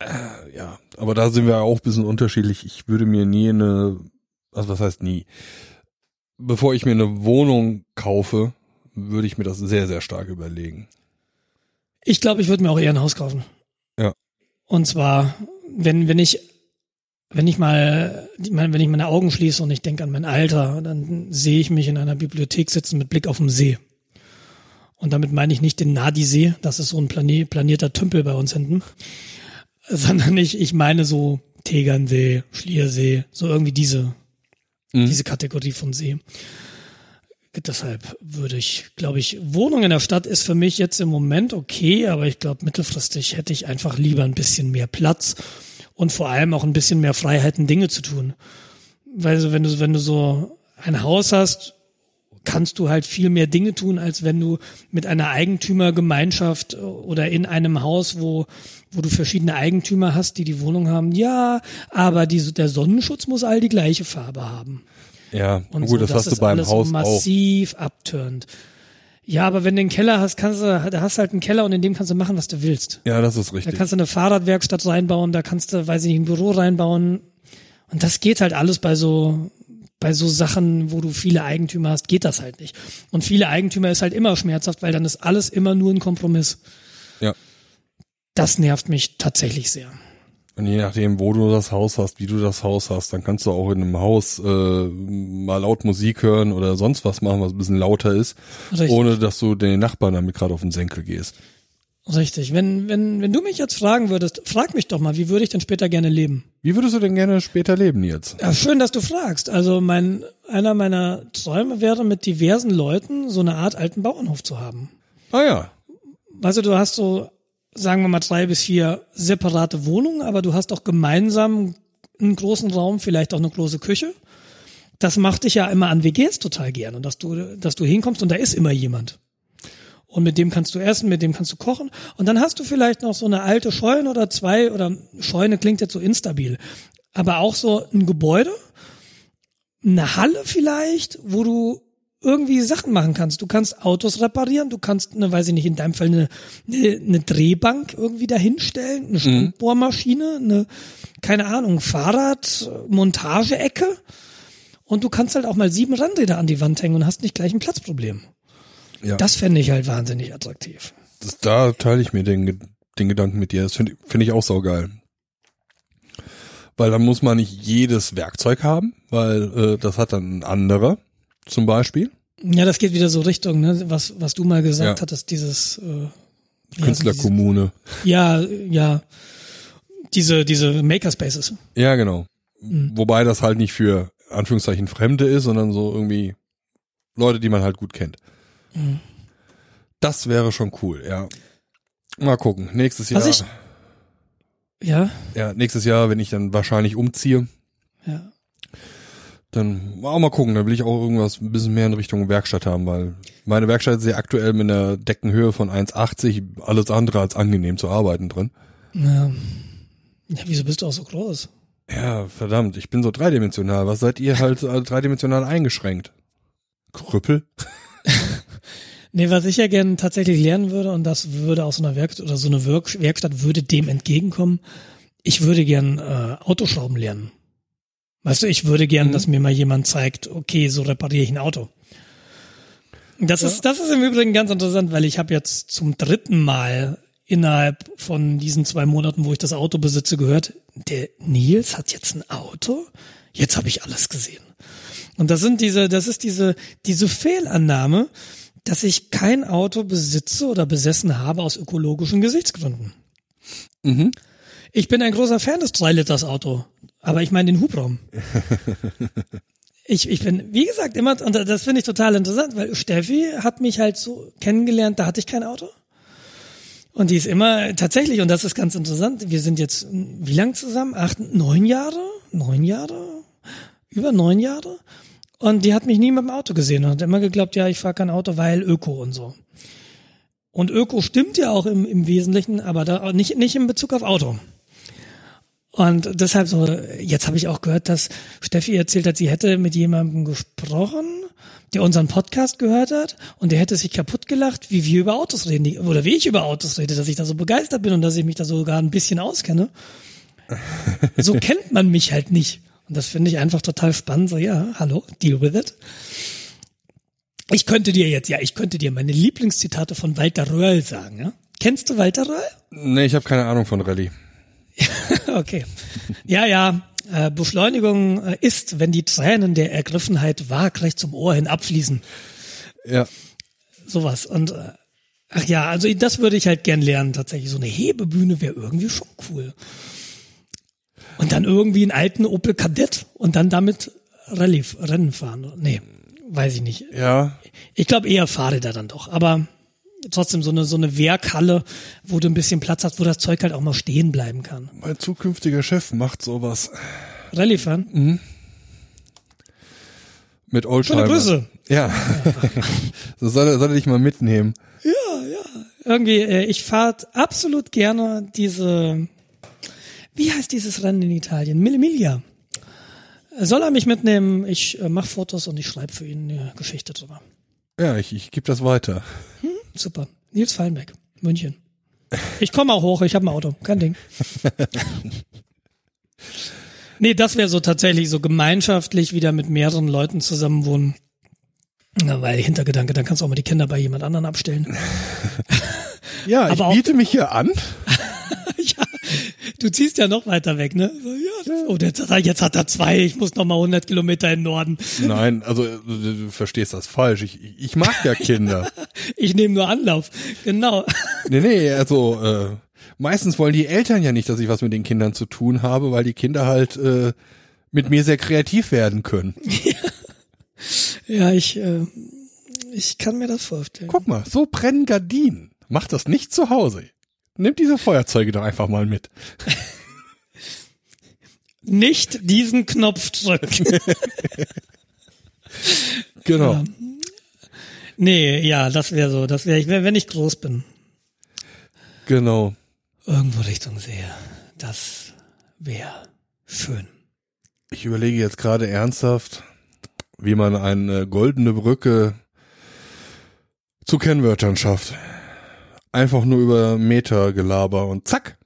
Speaker 1: Äh, ja, aber da sind wir auch ein bisschen unterschiedlich. Ich würde mir nie eine, also was heißt nie? Bevor ich mir eine Wohnung kaufe, würde ich mir das sehr, sehr stark überlegen.
Speaker 2: Ich glaube, ich würde mir auch eher ein Haus kaufen.
Speaker 1: Ja.
Speaker 2: Und zwar, wenn, wenn ich, wenn ich mal, wenn ich meine Augen schließe und ich denke an mein Alter, dann sehe ich mich in einer Bibliothek sitzen mit Blick auf den See. Und damit meine ich nicht den Nadi-See, das ist so ein plani planierter Tümpel bei uns hinten, sondern ich, ich meine so Tegernsee, Schliersee, so irgendwie diese, mhm. diese Kategorie von See. Deshalb würde ich, glaube ich, Wohnung in der Stadt ist für mich jetzt im Moment okay, aber ich glaube, mittelfristig hätte ich einfach lieber ein bisschen mehr Platz und vor allem auch ein bisschen mehr Freiheiten, Dinge zu tun. Weil wenn du, wenn du so ein Haus hast, kannst du halt viel mehr Dinge tun, als wenn du mit einer Eigentümergemeinschaft oder in einem Haus, wo, wo du verschiedene Eigentümer hast, die die Wohnung haben. Ja, aber die, der Sonnenschutz muss all die gleiche Farbe haben.
Speaker 1: Ja, und gut, so, das hast du beim Haus
Speaker 2: massiv auch. abturnt. Ja, aber wenn du einen Keller hast, kannst du, da hast halt einen Keller und in dem kannst du machen, was du willst.
Speaker 1: Ja, das ist richtig.
Speaker 2: Da kannst du eine Fahrradwerkstatt reinbauen, da kannst du, weiß ich nicht, ein Büro reinbauen. Und das geht halt alles bei so, bei so Sachen, wo du viele Eigentümer hast, geht das halt nicht. Und viele Eigentümer ist halt immer schmerzhaft, weil dann ist alles immer nur ein Kompromiss.
Speaker 1: Ja.
Speaker 2: Das nervt mich tatsächlich sehr.
Speaker 1: Und je nachdem, wo du das Haus hast, wie du das Haus hast, dann kannst du auch in einem Haus äh, mal laut Musik hören oder sonst was machen, was ein bisschen lauter ist, Richtig. ohne dass du den Nachbarn damit gerade auf den Senkel gehst.
Speaker 2: Richtig. Wenn, wenn, wenn du mich jetzt fragen würdest, frag mich doch mal, wie würde ich denn später gerne leben?
Speaker 1: Wie würdest du denn gerne später leben jetzt?
Speaker 2: Ja, schön, dass du fragst. Also mein, einer meiner Träume wäre, mit diversen Leuten so eine Art alten Bauernhof zu haben.
Speaker 1: Ah ja.
Speaker 2: Weißt du, du hast so sagen wir mal drei bis vier separate Wohnungen, aber du hast auch gemeinsam einen großen Raum, vielleicht auch eine große Küche. Das macht dich ja immer an WGs total gern und dass du, dass du hinkommst und da ist immer jemand. Und mit dem kannst du essen, mit dem kannst du kochen. Und dann hast du vielleicht noch so eine alte Scheune oder zwei oder Scheune klingt jetzt so instabil. Aber auch so ein Gebäude, eine Halle vielleicht, wo du irgendwie Sachen machen kannst. Du kannst Autos reparieren, du kannst, ne, weiß ich nicht, in deinem Fall eine, eine, eine Drehbank irgendwie dahinstellen, eine mhm. Standbohrmaschine, eine, keine Ahnung, Fahrrad, Montageecke. Und du kannst halt auch mal sieben Randräder an die Wand hängen und hast nicht gleich ein Platzproblem. Ja. Das fände ich halt wahnsinnig attraktiv.
Speaker 1: Das, da teile ich mir den, den Gedanken mit dir. Das finde find ich auch saugeil. Weil dann muss man nicht jedes Werkzeug haben, weil äh, das hat dann ein anderer zum Beispiel.
Speaker 2: Ja, das geht wieder so Richtung, ne, was, was du mal gesagt ja. hattest, dieses äh,
Speaker 1: Künstlerkommune.
Speaker 2: Ja, ja, diese, diese Makerspaces.
Speaker 1: Ja, genau. Mhm. Wobei das halt nicht für Anführungszeichen Fremde ist, sondern so irgendwie Leute, die man halt gut kennt. Mhm. Das wäre schon cool, ja. Mal gucken. Nächstes Jahr.
Speaker 2: Was ich, ja.
Speaker 1: Ja, nächstes Jahr, wenn ich dann wahrscheinlich umziehe.
Speaker 2: Ja.
Speaker 1: Dann auch mal gucken, dann will ich auch irgendwas ein bisschen mehr in Richtung Werkstatt haben, weil meine Werkstatt ist ja aktuell mit einer Deckenhöhe von 1,80, alles andere als angenehm zu arbeiten drin.
Speaker 2: Ja. ja, wieso bist du auch so groß?
Speaker 1: Ja, verdammt, ich bin so dreidimensional. Was seid ihr halt dreidimensional eingeschränkt? Krüppel?
Speaker 2: nee, was ich ja gerne tatsächlich lernen würde, und das würde aus so einer Werkstatt oder so eine Werkstatt würde dem entgegenkommen, ich würde gern äh, Autoschrauben lernen. Weißt du, ich würde gern, mhm. dass mir mal jemand zeigt, okay, so repariere ich ein Auto. Das ja. ist, das ist im Übrigen ganz interessant, weil ich habe jetzt zum dritten Mal innerhalb von diesen zwei Monaten, wo ich das Auto besitze, gehört, der Nils hat jetzt ein Auto. Jetzt habe ich alles gesehen. Und das sind diese, das ist diese, diese Fehlannahme, dass ich kein Auto besitze oder besessen habe aus ökologischen Gesichtsgründen. Mhm. Ich bin ein großer Fan des 3-Liters-Auto. Aber ich meine den Hubraum. ich, ich bin, wie gesagt, immer, und das finde ich total interessant, weil Steffi hat mich halt so kennengelernt, da hatte ich kein Auto. Und die ist immer tatsächlich, und das ist ganz interessant, wir sind jetzt wie lang zusammen? Acht, neun Jahre? Neun Jahre? Über neun Jahre? Und die hat mich nie mit dem Auto gesehen und hat immer geglaubt, ja, ich fahre kein Auto, weil Öko und so. Und Öko stimmt ja auch im, im Wesentlichen, aber da nicht, nicht in Bezug auf Auto. Und deshalb so, jetzt habe ich auch gehört, dass Steffi erzählt hat, sie hätte mit jemandem gesprochen, der unseren Podcast gehört hat und der hätte sich kaputt gelacht, wie wir über Autos reden, oder wie ich über Autos rede, dass ich da so begeistert bin und dass ich mich da sogar ein bisschen auskenne. So kennt man mich halt nicht. Und das finde ich einfach total spannend. So, ja, hallo, deal with it. Ich könnte dir jetzt, ja, ich könnte dir meine Lieblingszitate von Walter Röhrl sagen, ja? Kennst du Walter Röhrl?
Speaker 1: Nee, ich habe keine Ahnung von Rallye.
Speaker 2: okay. Ja, ja. Äh, Beschleunigung äh, ist, wenn die Tränen der Ergriffenheit waagrecht zum Ohr hin abfließen.
Speaker 1: Ja.
Speaker 2: Sowas. Und äh, ach ja, also das würde ich halt gern lernen tatsächlich. So eine Hebebühne wäre irgendwie schon cool. Und dann irgendwie einen alten Opel Kadett und dann damit Rallye, Rennen fahren. Nee, weiß ich nicht.
Speaker 1: Ja.
Speaker 2: Ich glaube eher Fahrräder dann doch. Aber trotzdem so eine, so eine Werkhalle, wo du ein bisschen Platz hast, wo das Zeug halt auch mal stehen bleiben kann.
Speaker 1: Mein zukünftiger Chef macht sowas.
Speaker 2: Rallye fahren?
Speaker 1: Mit
Speaker 2: Schöne
Speaker 1: Oldtimer.
Speaker 2: Grüße.
Speaker 1: Ja. so soll er, soll er dich mal mitnehmen.
Speaker 2: Ja, ja. Irgendwie, äh, ich fahre absolut gerne diese, wie heißt dieses Rennen in Italien? Mille Miglia. Soll er mich mitnehmen? Ich äh, mache Fotos und ich schreibe für ihn eine Geschichte drüber.
Speaker 1: Ja, ich, ich gebe das weiter.
Speaker 2: Super. Nils Fallenbeck, München. Ich komme auch hoch, ich habe ein Auto, kein Ding. nee, das wäre so tatsächlich so gemeinschaftlich wieder mit mehreren Leuten zusammenwohnen. Na, weil Hintergedanke, dann kannst du auch mal die Kinder bei jemand anderen abstellen.
Speaker 1: Ja, ich biete mich hier an.
Speaker 2: Du ziehst ja noch weiter weg, ne? So, ja, oh, jetzt hat, er, jetzt hat er zwei, ich muss noch mal 100 Kilometer in den Norden.
Speaker 1: Nein, also äh, du verstehst das falsch. Ich, ich mag ja Kinder.
Speaker 2: Ich nehme nur Anlauf. Genau.
Speaker 1: nee, nee, also äh, meistens wollen die Eltern ja nicht, dass ich was mit den Kindern zu tun habe, weil die Kinder halt äh, mit mir sehr kreativ werden können.
Speaker 2: Ja, ich, äh, ich kann mir das vorstellen.
Speaker 1: Guck mal, so brennen Gardinen. Mach das nicht zu Hause. Nimm diese Feuerzeuge doch einfach mal mit.
Speaker 2: Nicht diesen Knopf drücken.
Speaker 1: Genau.
Speaker 2: Ja. Nee, ja, das wäre so. Das wäre ich, wenn ich groß bin.
Speaker 1: Genau.
Speaker 2: Irgendwo Richtung See. Das wäre schön.
Speaker 1: Ich überlege jetzt gerade ernsthaft, wie man eine goldene Brücke zu Kennwörtern schafft. Einfach nur über Meta-Gelaber und zack.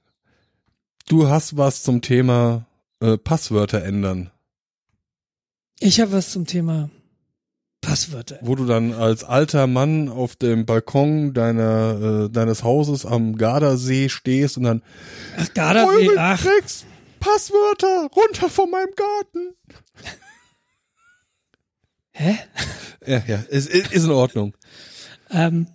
Speaker 1: Du hast was zum Thema äh, Passwörter ändern,
Speaker 2: Ich habe was zum Thema Passwörter.
Speaker 1: wo du dann als alter Mann auf dem Balkon deiner, äh, deines Hauses am Gardasee stehst und dann
Speaker 2: Ach, Gardasee, ach,
Speaker 1: Drecks Passwörter runter von meinem Garten.
Speaker 2: hä?
Speaker 1: Ja, ja, ist, ist ist in Ordnung.
Speaker 2: Ähm,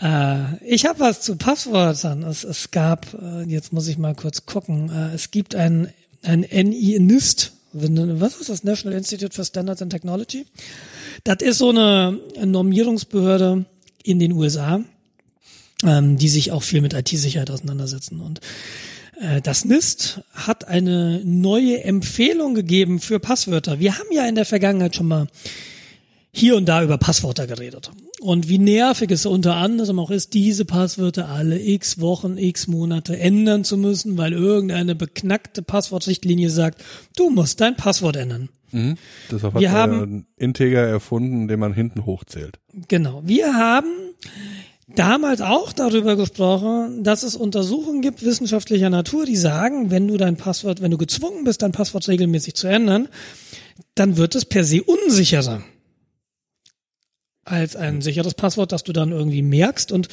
Speaker 2: äh, ich habe was zu Passwörtern. Es, es gab, äh, jetzt muss ich mal kurz gucken, äh, es gibt ein, ein NI-NIST, was ist das? National Institute for Standards and Technology. Das ist so eine Normierungsbehörde in den USA, ähm, die sich auch viel mit IT-Sicherheit auseinandersetzen. Und das NIST hat eine neue Empfehlung gegeben für Passwörter. Wir haben ja in der Vergangenheit schon mal hier und da über Passwörter geredet. Und wie nervig es unter anderem auch ist, diese Passwörter alle x Wochen, x Monate ändern zu müssen, weil irgendeine beknackte Passwortrichtlinie sagt, du musst dein Passwort ändern.
Speaker 1: Mhm. Deshalb
Speaker 2: Wir
Speaker 1: er
Speaker 2: haben-
Speaker 1: einen Integer erfunden, den man hinten hochzählt.
Speaker 2: Genau. Wir haben damals auch darüber gesprochen, dass es Untersuchungen gibt wissenschaftlicher Natur, die sagen, wenn du dein Passwort, wenn du gezwungen bist, dein Passwort regelmäßig zu ändern, dann wird es per se unsicherer als ein sicheres Passwort, das du dann irgendwie merkst und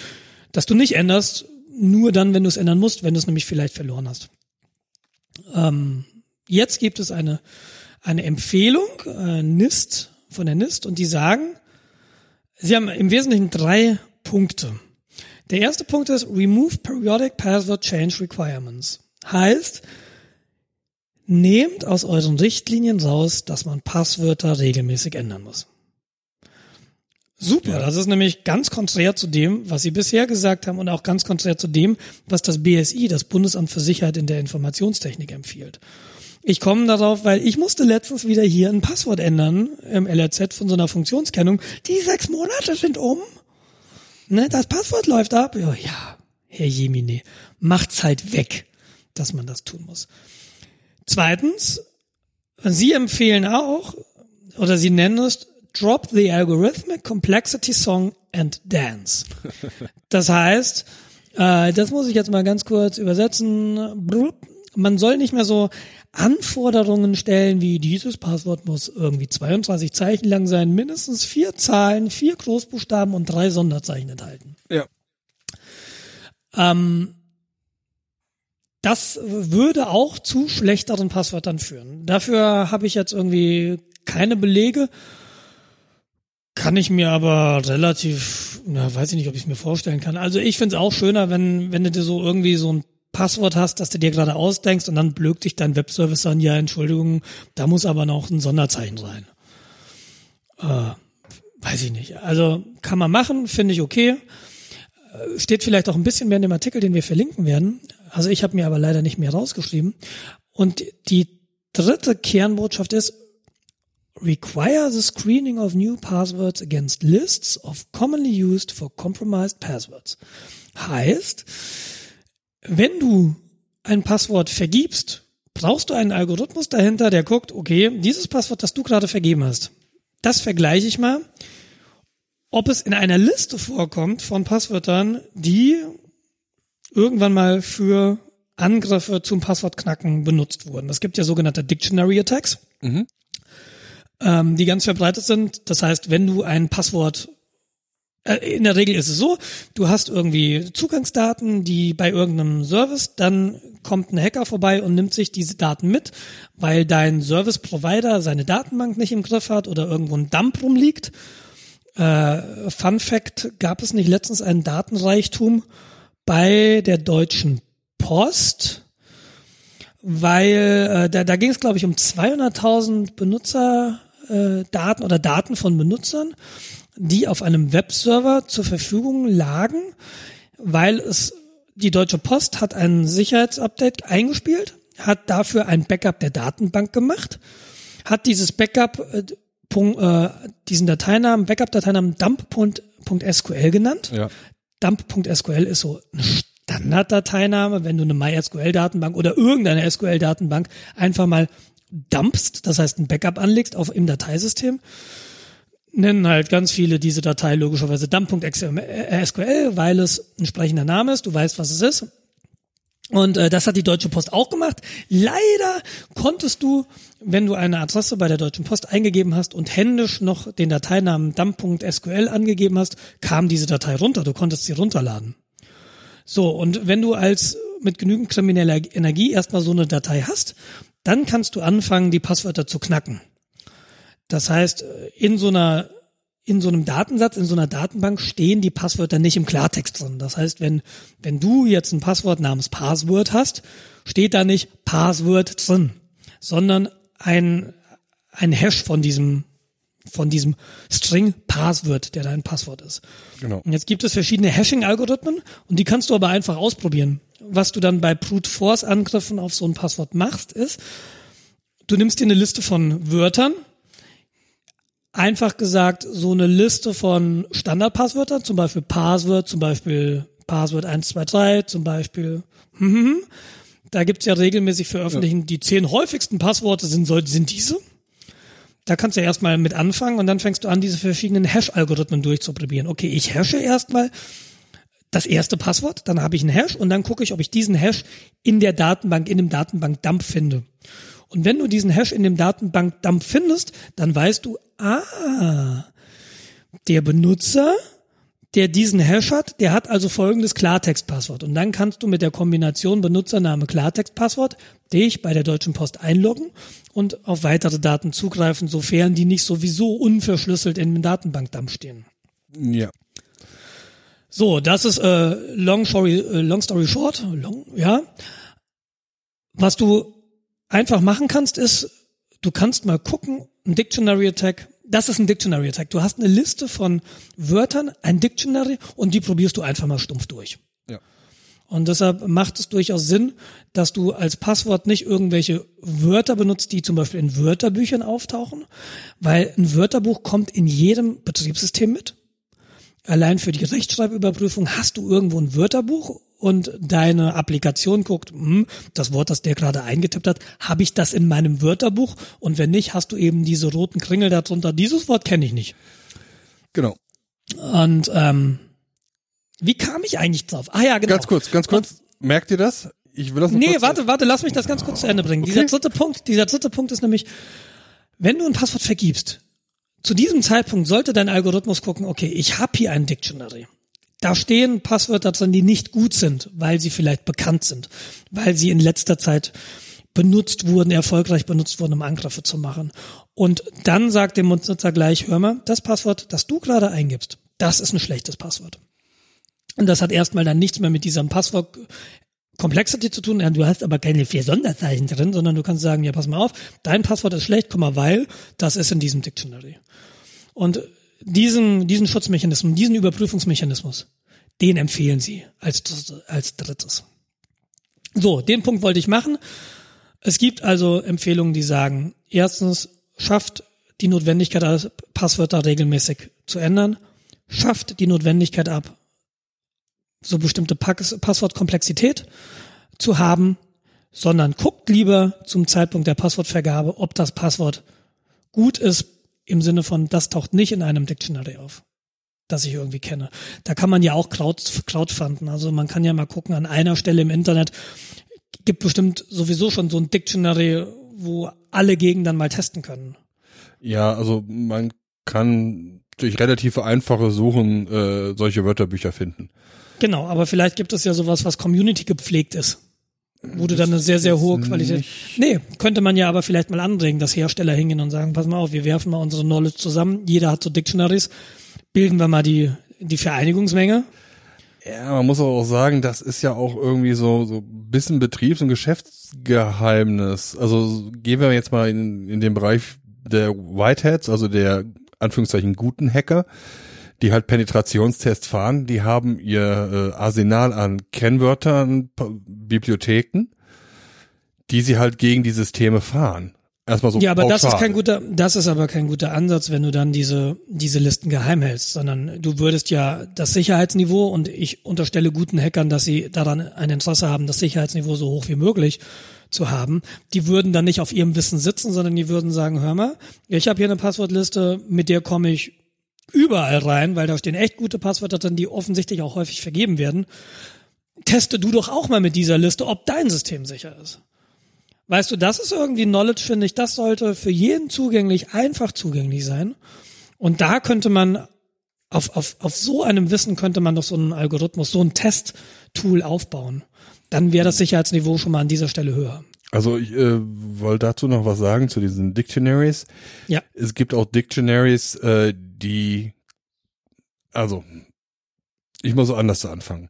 Speaker 2: das du nicht änderst, nur dann, wenn du es ändern musst, wenn du es nämlich vielleicht verloren hast. Ähm, jetzt gibt es eine, eine Empfehlung, äh, NIST, von der NIST, und die sagen, Sie haben im Wesentlichen drei Punkte. Der erste Punkt ist Remove Periodic Password Change Requirements. Heißt, nehmt aus euren Richtlinien raus, dass man Passwörter regelmäßig ändern muss. Super,
Speaker 1: Ja.
Speaker 2: das ist nämlich ganz konträr zu dem, was Sie bisher gesagt haben und auch ganz konträr zu dem, was das BSI, das Bundesamt für Sicherheit in der Informationstechnik, empfiehlt. Ich komme darauf, weil ich musste letztens wieder hier ein Passwort ändern im LRZ von so einer Funktionskennung. Die sechs Monate sind um. Ne, das Passwort läuft ab. Ja, ja Herr Jemine, macht's halt weg. dass man das tun muss. Zweitens, Sie empfehlen auch, oder Sie nennen es Drop the Algorithmic Complexity Song and Dance. Das heißt, äh, das muss ich jetzt mal ganz kurz übersetzen. Man soll nicht mehr so Anforderungen stellen, wie dieses Passwort muss irgendwie 32 Zeichen lang sein, mindestens vier Zahlen, vier Großbuchstaben und drei Sonderzeichen enthalten.
Speaker 1: Ja.
Speaker 2: Ähm, das würde auch zu schlechteren Passwörtern führen. Dafür habe ich jetzt irgendwie keine Belege. Kann ich mir aber relativ, na, weiß ich nicht, ob ich es mir vorstellen kann. Also ich finde es auch schöner, wenn, wenn du dir so irgendwie so ein Passwort hast, das du dir gerade ausdenkst und dann blökt dich dein Webservice an, ja, Entschuldigung, da muss aber noch ein Sonderzeichen sein. Äh, weiß ich nicht. Also kann man machen, finde ich okay. Äh, steht vielleicht auch ein bisschen mehr in dem Artikel, den wir verlinken werden. Also ich habe mir aber leider nicht mehr rausgeschrieben. Und die dritte Kernbotschaft ist, require the screening of new passwords against lists of commonly used for compromised passwords. Heißt, wenn du ein Passwort vergibst, brauchst du einen Algorithmus dahinter, der guckt, okay, dieses Passwort, das du gerade vergeben hast, das vergleiche ich mal, ob es in einer Liste vorkommt von Passwörtern, die irgendwann mal für Angriffe zum Passwortknacken benutzt wurden. Es gibt ja sogenannte Dictionary Attacks, mhm. Ähm, die ganz verbreitet sind. Das heißt, wenn du ein Passwort äh, in der Regel ist es so, du hast irgendwie Zugangsdaten, die bei irgendeinem Service, dann kommt ein Hacker vorbei und nimmt sich diese Daten mit, weil dein Service Provider seine Datenbank nicht im Griff hat oder irgendwo ein Dump rumliegt. Äh, Fun Fact, gab es nicht letztens einen Datenreichtum bei der Deutschen Post, weil äh, da, da ging es, glaube ich, um 200.000 Benutzerdaten äh, oder Daten von Benutzern, die auf einem Webserver zur Verfügung lagen, weil es die Deutsche Post hat ein Sicherheitsupdate eingespielt, hat dafür ein Backup der Datenbank gemacht, hat dieses Backup äh, äh, diesen Dateinamen, Backup-Dateinamen dump.sql genannt. Ja dump.sql ist so eine Standarddateiname, wenn du eine MySQL-Datenbank oder irgendeine SQL-Datenbank einfach mal dumpst, das heißt ein Backup anlegst auf im Dateisystem, nennen halt ganz viele diese Datei logischerweise dump.sql, weil es ein sprechender Name ist, du weißt, was es ist. Und äh, das hat die Deutsche Post auch gemacht. Leider konntest du, wenn du eine Adresse bei der Deutschen Post eingegeben hast und händisch noch den Dateinamen dump.sql angegeben hast, kam diese Datei runter. Du konntest sie runterladen. So, und wenn du als mit genügend krimineller Energie erstmal so eine Datei hast, dann kannst du anfangen, die Passwörter zu knacken. Das heißt, in so einer in so einem Datensatz, in so einer Datenbank stehen die Passwörter nicht im Klartext drin. Das heißt, wenn, wenn du jetzt ein Passwort namens Password hast, steht da nicht Password drin, sondern ein, ein Hash von diesem, von diesem String Password, der dein Passwort ist. Genau. Und jetzt gibt es verschiedene Hashing-Algorithmen und die kannst du aber einfach ausprobieren. Was du dann bei Brute Force Angriffen auf so ein Passwort machst, ist, du nimmst dir eine Liste von Wörtern, einfach gesagt so eine Liste von Standardpasswörtern, zum Beispiel Passwort, zum Beispiel Passwort 123, zum Beispiel. Hm, da gibt's ja regelmäßig veröffentlichen, ja. die zehn häufigsten Passworte sind, sind diese. Da kannst du erstmal mit anfangen und dann fängst du an, diese verschiedenen Hash-Algorithmen durchzuprobieren. Okay, ich hashe erstmal das erste Passwort, dann habe ich einen Hash und dann gucke ich, ob ich diesen Hash in der Datenbank, in dem Datenbank-Dump finde. Und wenn du diesen Hash in dem Datenbank-Dump findest, dann weißt du, ah, der Benutzer, der diesen Hash hat, der hat also folgendes Klartextpasswort. Und dann kannst du mit der Kombination Benutzername Klartextpasswort dich bei der Deutschen Post einloggen und auf weitere Daten zugreifen, sofern die nicht sowieso unverschlüsselt in dem Datenbankdump stehen.
Speaker 1: Ja.
Speaker 2: So, das ist äh, long story, äh, long story short, long, ja. Was du einfach machen kannst, ist, du kannst mal gucken, ein Dictionary Attack, das ist ein Dictionary Attack. Du hast eine Liste von Wörtern, ein Dictionary und die probierst du einfach mal stumpf durch.
Speaker 1: Ja.
Speaker 2: Und deshalb macht es durchaus Sinn, dass du als Passwort nicht irgendwelche Wörter benutzt, die zum Beispiel in Wörterbüchern auftauchen, weil ein Wörterbuch kommt in jedem Betriebssystem mit. Allein für die Rechtschreibüberprüfung hast du irgendwo ein Wörterbuch und deine Applikation guckt, hm, das Wort, das der gerade eingetippt hat, habe ich das in meinem Wörterbuch? Und wenn nicht, hast du eben diese roten Kringel darunter. Dieses Wort kenne ich nicht.
Speaker 1: Genau.
Speaker 2: Und ähm, wie kam ich eigentlich drauf? Ah ja, genau.
Speaker 1: Ganz kurz, ganz kurz. Merkt ihr das? Ich will das
Speaker 2: Nee, warte, warte, lass mich das ganz kurz zu Ende bringen. Dieser dritte Punkt, dieser dritte Punkt ist nämlich, wenn du ein Passwort vergibst, zu diesem Zeitpunkt sollte dein Algorithmus gucken, okay, ich habe hier ein Dictionary. Da stehen Passwörter drin, die nicht gut sind, weil sie vielleicht bekannt sind, weil sie in letzter Zeit benutzt wurden, erfolgreich benutzt wurden, um Angriffe zu machen. Und dann sagt dem Nutzer gleich, hör mal, das Passwort, das du gerade eingibst, das ist ein schlechtes Passwort. Und das hat erstmal dann nichts mehr mit diesem Passwort Complexity zu tun. Du hast aber keine vier Sonderzeichen drin, sondern du kannst sagen, ja, pass mal auf, dein Passwort ist schlecht, guck mal, weil das ist in diesem Dictionary. Und diesen, diesen Schutzmechanismus, diesen Überprüfungsmechanismus, den empfehlen sie als, als drittes. So, den Punkt wollte ich machen. Es gibt also Empfehlungen, die sagen, erstens, schafft die Notwendigkeit, Passwörter regelmäßig zu ändern, schafft die Notwendigkeit ab, so bestimmte Passwortkomplexität zu haben, sondern guckt lieber zum Zeitpunkt der Passwortvergabe, ob das Passwort gut ist, im Sinne von, das taucht nicht in einem Dictionary auf, das ich irgendwie kenne. Da kann man ja auch Crowd, crowdfunden. Also man kann ja mal gucken, an einer Stelle im Internet gibt bestimmt sowieso schon so ein Dictionary, wo alle Gegenden dann mal testen können.
Speaker 1: Ja, also man kann durch relativ einfache Suchen äh, solche Wörterbücher finden.
Speaker 2: Genau, aber vielleicht gibt es ja sowas, was Community gepflegt ist. Wo du dann eine sehr, sehr hohe Qualität.
Speaker 1: Nicht-
Speaker 2: Nee, könnte man ja aber vielleicht mal anregen, dass Hersteller hingehen und sagen, pass mal auf, wir werfen mal unsere Knowledge zusammen, jeder hat so Dictionaries, bilden wir mal die, die Vereinigungsmenge.
Speaker 1: Ja, man muss aber auch sagen, das ist ja auch irgendwie so so ein bisschen Betriebs- und Geschäftsgeheimnis. Also gehen wir jetzt mal in, in den Bereich der Whiteheads, also der Anführungszeichen guten Hacker, die halt Penetrationstests fahren. Die haben ihr äh, Arsenal an Kennwörtern, P Bibliotheken, die sie halt gegen die Systeme fahren. Erstmal so
Speaker 2: Ja, aber das ist
Speaker 1: pauschal.
Speaker 2: kein guter, das ist aber kein guter Ansatz, wenn du dann diese, diese Listen geheim hältst, sondern du würdest ja das Sicherheitsniveau und ich unterstelle guten Hackern, dass sie daran ein Interesse haben, das Sicherheitsniveau so hoch wie möglich zu haben. Die würden dann nicht auf ihrem Wissen sitzen, sondern die würden sagen, hör mal, ich habe hier eine Passwortliste, mit der komme ich überall rein, weil da stehen echt gute Passwörter drin, die offensichtlich auch häufig vergeben werden. Teste du doch auch mal mit dieser Liste, ob dein System sicher ist. Weißt du, das ist irgendwie Knowledge, finde ich. Das sollte für jeden zugänglich, einfach zugänglich sein. Und da könnte man auf, auf, auf so einem Wissen könnte man doch so einen Algorithmus, so ein Testtool aufbauen. Dann wäre das Sicherheitsniveau schon mal an dieser Stelle höher.
Speaker 1: Also ich äh, wollte dazu noch was sagen zu diesen Dictionaries.
Speaker 2: Ja.
Speaker 1: Es gibt auch Dictionaries, äh, die, also ich muss so anders anfangen.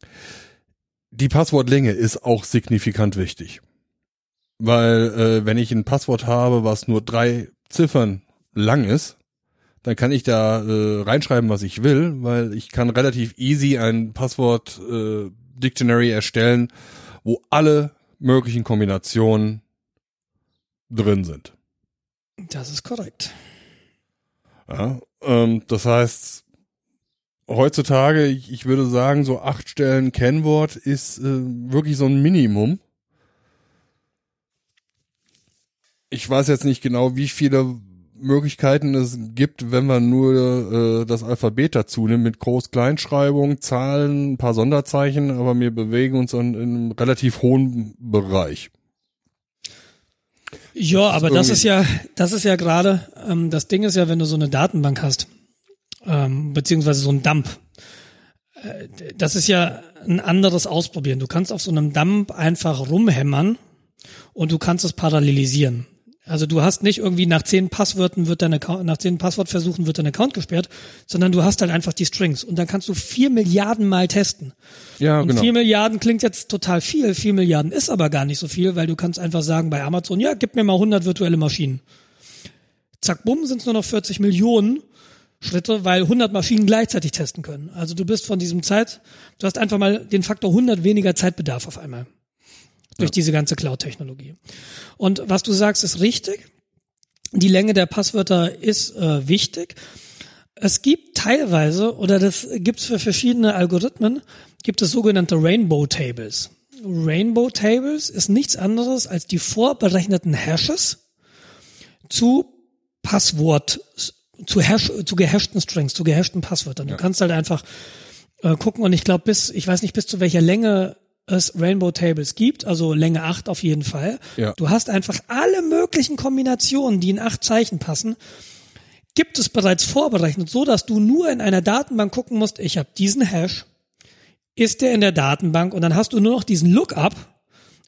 Speaker 1: Die Passwortlänge ist auch signifikant wichtig. Weil äh, wenn ich ein Passwort habe, was nur drei Ziffern lang ist, dann kann ich da äh, reinschreiben, was ich will, weil ich kann relativ easy ein Passwort äh, Dictionary erstellen, wo alle möglichen Kombinationen drin sind.
Speaker 2: Das ist korrekt.
Speaker 1: Ja, ähm, das heißt, heutzutage, ich, ich würde sagen, so acht Stellen Kennwort ist äh, wirklich so ein Minimum. Ich weiß jetzt nicht genau, wie viele Möglichkeiten es gibt, wenn man nur äh, das Alphabet dazu nimmt mit Groß-Kleinschreibung, Zahlen, ein paar Sonderzeichen, aber wir bewegen uns in, in einem relativ hohen Bereich.
Speaker 2: Ja, aber das ist ja, das ist ja gerade, ähm, das Ding ist ja, wenn du so eine Datenbank hast, ähm, beziehungsweise so ein Dump, äh, das ist ja ein anderes Ausprobieren. Du kannst auf so einem Dump einfach rumhämmern und du kannst es parallelisieren. Also du hast nicht irgendwie nach zehn Passwörtern wird dein Account, nach zehn Passwortversuchen wird dein Account gesperrt, sondern du hast halt einfach die Strings und dann kannst du vier Milliarden Mal testen.
Speaker 1: Ja,
Speaker 2: Und
Speaker 1: genau.
Speaker 2: vier Milliarden klingt jetzt total viel. Vier Milliarden ist aber gar nicht so viel, weil du kannst einfach sagen bei Amazon, ja, gib mir mal 100 virtuelle Maschinen. Zack, bumm, sind es nur noch 40 Millionen Schritte, weil 100 Maschinen gleichzeitig testen können. Also du bist von diesem Zeit, du hast einfach mal den Faktor 100 weniger Zeitbedarf auf einmal. Durch diese ganze Cloud-Technologie. Und was du sagst, ist richtig. Die Länge der Passwörter ist äh, wichtig. Es gibt teilweise, oder das gibt's für verschiedene Algorithmen, gibt es sogenannte Rainbow Tables. Rainbow Tables ist nichts anderes als die vorberechneten Hashes zu Passwort, zu, hash, zu gehashten Strings, zu gehashten Passwörtern. Du kannst halt einfach äh, gucken und ich glaube bis, ich weiß nicht bis zu welcher Länge es Rainbow Tables gibt, also Länge 8 auf jeden Fall.
Speaker 1: Ja.
Speaker 2: Du hast einfach alle möglichen Kombinationen, die in acht Zeichen passen, gibt es bereits vorberechnet, so dass du nur in einer Datenbank gucken musst, ich habe diesen Hash, ist der in der Datenbank und dann hast du nur noch diesen Lookup.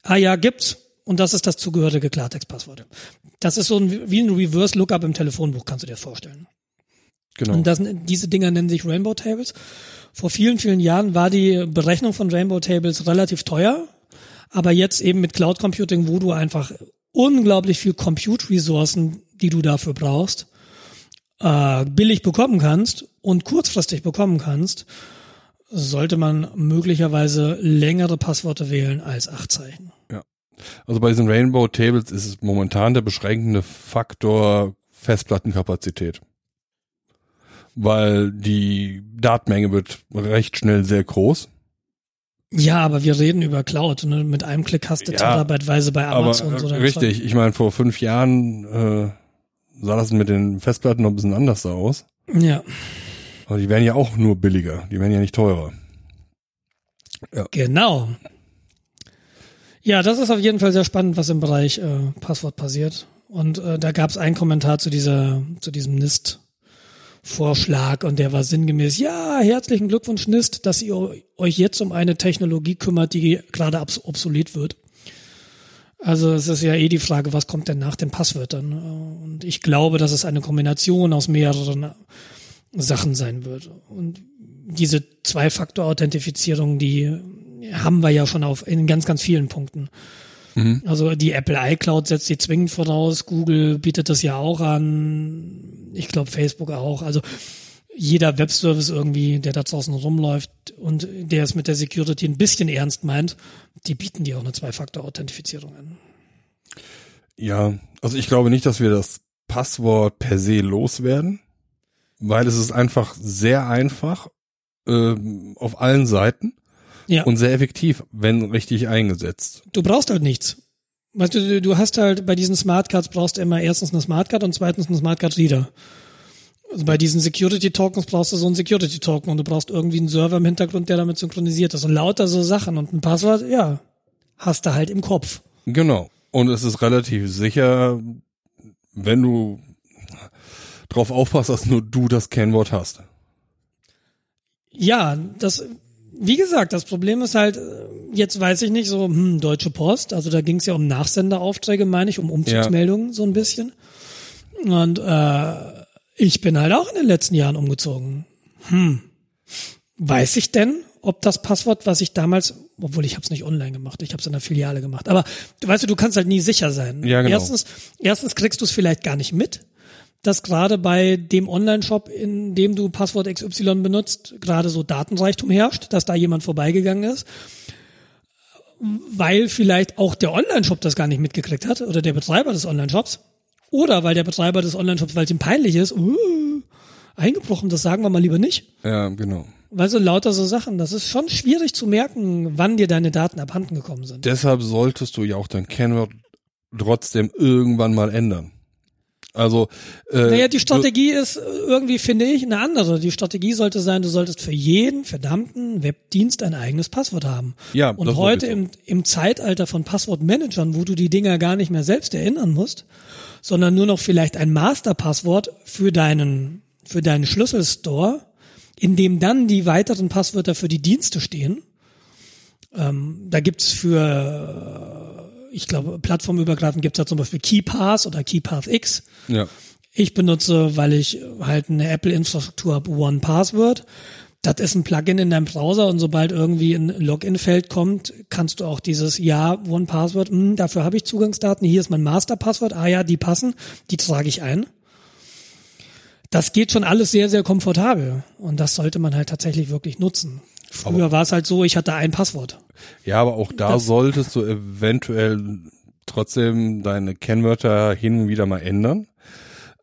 Speaker 2: Ah ja, gibt's. Und das ist das zugehörige Klartextpasswort. Das ist so ein, wie ein Reverse Lookup im Telefonbuch, kannst du dir vorstellen.
Speaker 1: Genau.
Speaker 2: Und das, diese Dinger nennen sich Rainbow Tables. Vor vielen, vielen Jahren war die Berechnung von Rainbow Tables relativ teuer. Aber jetzt eben mit Cloud Computing, wo du einfach unglaublich viel Compute-Ressourcen, die du dafür brauchst, äh, billig bekommen kannst und kurzfristig bekommen kannst, sollte man möglicherweise längere Passworte wählen als acht Zeichen.
Speaker 1: Also bei diesen Rainbow Tables ist es momentan der beschränkende Faktor Festplattenkapazität. Weil die Datenmenge wird recht schnell sehr groß.
Speaker 2: Ja, aber wir reden über Cloud. Ne? Mit einem Klick hast du
Speaker 1: Ja,
Speaker 2: terabyteweise bei Amazon.
Speaker 1: Aber äh,
Speaker 2: dein
Speaker 1: richtig, ich meine, vor fünf Jahren äh, sah das mit den Festplatten noch ein bisschen anders aus.
Speaker 2: Ja,
Speaker 1: Aber die werden ja auch nur billiger, die werden ja nicht teurer.
Speaker 2: genau. Ja, das ist auf jeden Fall sehr spannend, was im Bereich äh, Passwort passiert. Und äh, da gab es einen Kommentar zu dieser, zu diesem NIST. Vorschlag und der war sinngemäß, ja, herzlichen Glückwunsch NIST, dass ihr euch jetzt um eine Technologie kümmert, die gerade obs- obsolet wird. Also es ist ja eh die Frage, was kommt denn nach den Passwörtern? Und ich glaube, dass es eine Kombination aus mehreren Sachen sein wird. Und diese Zwei-Faktor-Authentifizierung, die haben wir ja schon auf in ganz, ganz vielen Punkten. Also die Apple iCloud setzt die zwingend voraus, Google bietet das ja auch an, ich glaube Facebook auch. Also jeder Webservice irgendwie, der da draußen rumläuft und der es mit der Security ein bisschen ernst meint, die bieten dir auch eine Zwei-Faktor-Authentifizierung an.
Speaker 1: Ja, also ich glaube nicht, dass wir das Passwort per se loswerden, weil es ist einfach sehr einfach ähm, auf allen Seiten
Speaker 2: Ja.
Speaker 1: und sehr effektiv, wenn richtig eingesetzt.
Speaker 2: Du brauchst halt nichts. Weißt du, du- hast halt bei diesen Smartcards brauchst du immer erstens eine Smartcard und zweitens einen Smartcard Reader. Also bei diesen Security Tokens brauchst du so einen Security Token und du brauchst irgendwie einen Server im Hintergrund, der damit synchronisiert ist und lauter so Sachen und ein Passwort, ja, hast du halt im Kopf.
Speaker 1: Genau. Und es ist relativ sicher, wenn du drauf aufpasst, dass nur du das Kennwort hast.
Speaker 2: Ja, das, wie gesagt, das Problem ist halt, äh, jetzt weiß ich nicht, so, hm, Deutsche Post, also da ging es ja um Nachsenderaufträge, meine ich, um Umzugsmeldungen so ein bisschen. Und äh, ich bin halt auch in den letzten Jahren umgezogen. Hm. Weiß ich denn, ob das Passwort, was ich damals, obwohl ich habe es nicht online gemacht, ich habe es in der Filiale gemacht, aber du weißt du, du kannst halt nie sicher sein.
Speaker 1: Ja, genau.
Speaker 2: Erstens, erstens kriegst du es vielleicht gar nicht mit, dass gerade bei dem Online-Shop, in dem du Passwort XY benutzt, gerade so Datenreichtum herrscht, dass da jemand vorbeigegangen ist, weil vielleicht auch der Online-Shop das gar nicht mitgekriegt hat oder der Betreiber des Online-Shops oder weil der Betreiber des Online-Shops, weil es ihm peinlich ist, uh, eingebrochen, das sagen wir mal lieber nicht.
Speaker 1: Ja, genau.
Speaker 2: Weil so lauter so Sachen, das ist schon schwierig zu merken, wann dir deine Daten abhanden gekommen sind.
Speaker 1: Deshalb solltest du ja auch dein Kennwort trotzdem irgendwann mal ändern. Also äh,
Speaker 2: Naja, die Strategie ist irgendwie, finde ich, eine andere. Die Strategie sollte sein, du solltest für jeden verdammten Webdienst ein eigenes Passwort haben.
Speaker 1: Ja,
Speaker 2: Und heute im, im Zeitalter von Passwortmanagern, wo du die Dinger gar nicht mehr selbst erinnern musst, sondern nur noch vielleicht ein Masterpasswort für deinen, für deinen Schlüsselstore, in dem dann die weiteren Passwörter für die Dienste stehen. Ähm, da gibt's für, äh, ich glaube, plattformübergreifend gibt's da zum Beispiel KeyPass oder KeyPath X.
Speaker 1: ja.
Speaker 2: Ich benutze, weil ich halt eine Apple-Infrastruktur habe, One Password. Das ist ein Plugin in deinem Browser und sobald irgendwie ein Login-Feld kommt, kannst du auch dieses Ja, One Password, hm, dafür habe ich Zugangsdaten, hier ist mein Master-Passwort, ah ja, die passen, die trage ich ein. Das geht schon alles sehr, sehr komfortabel und das sollte man halt tatsächlich wirklich nutzen. Früher war es halt so, ich hatte ein Passwort.
Speaker 1: Ja, aber auch da
Speaker 2: Das-
Speaker 1: solltest du eventuell trotzdem deine Kennwörter hin und wieder mal ändern.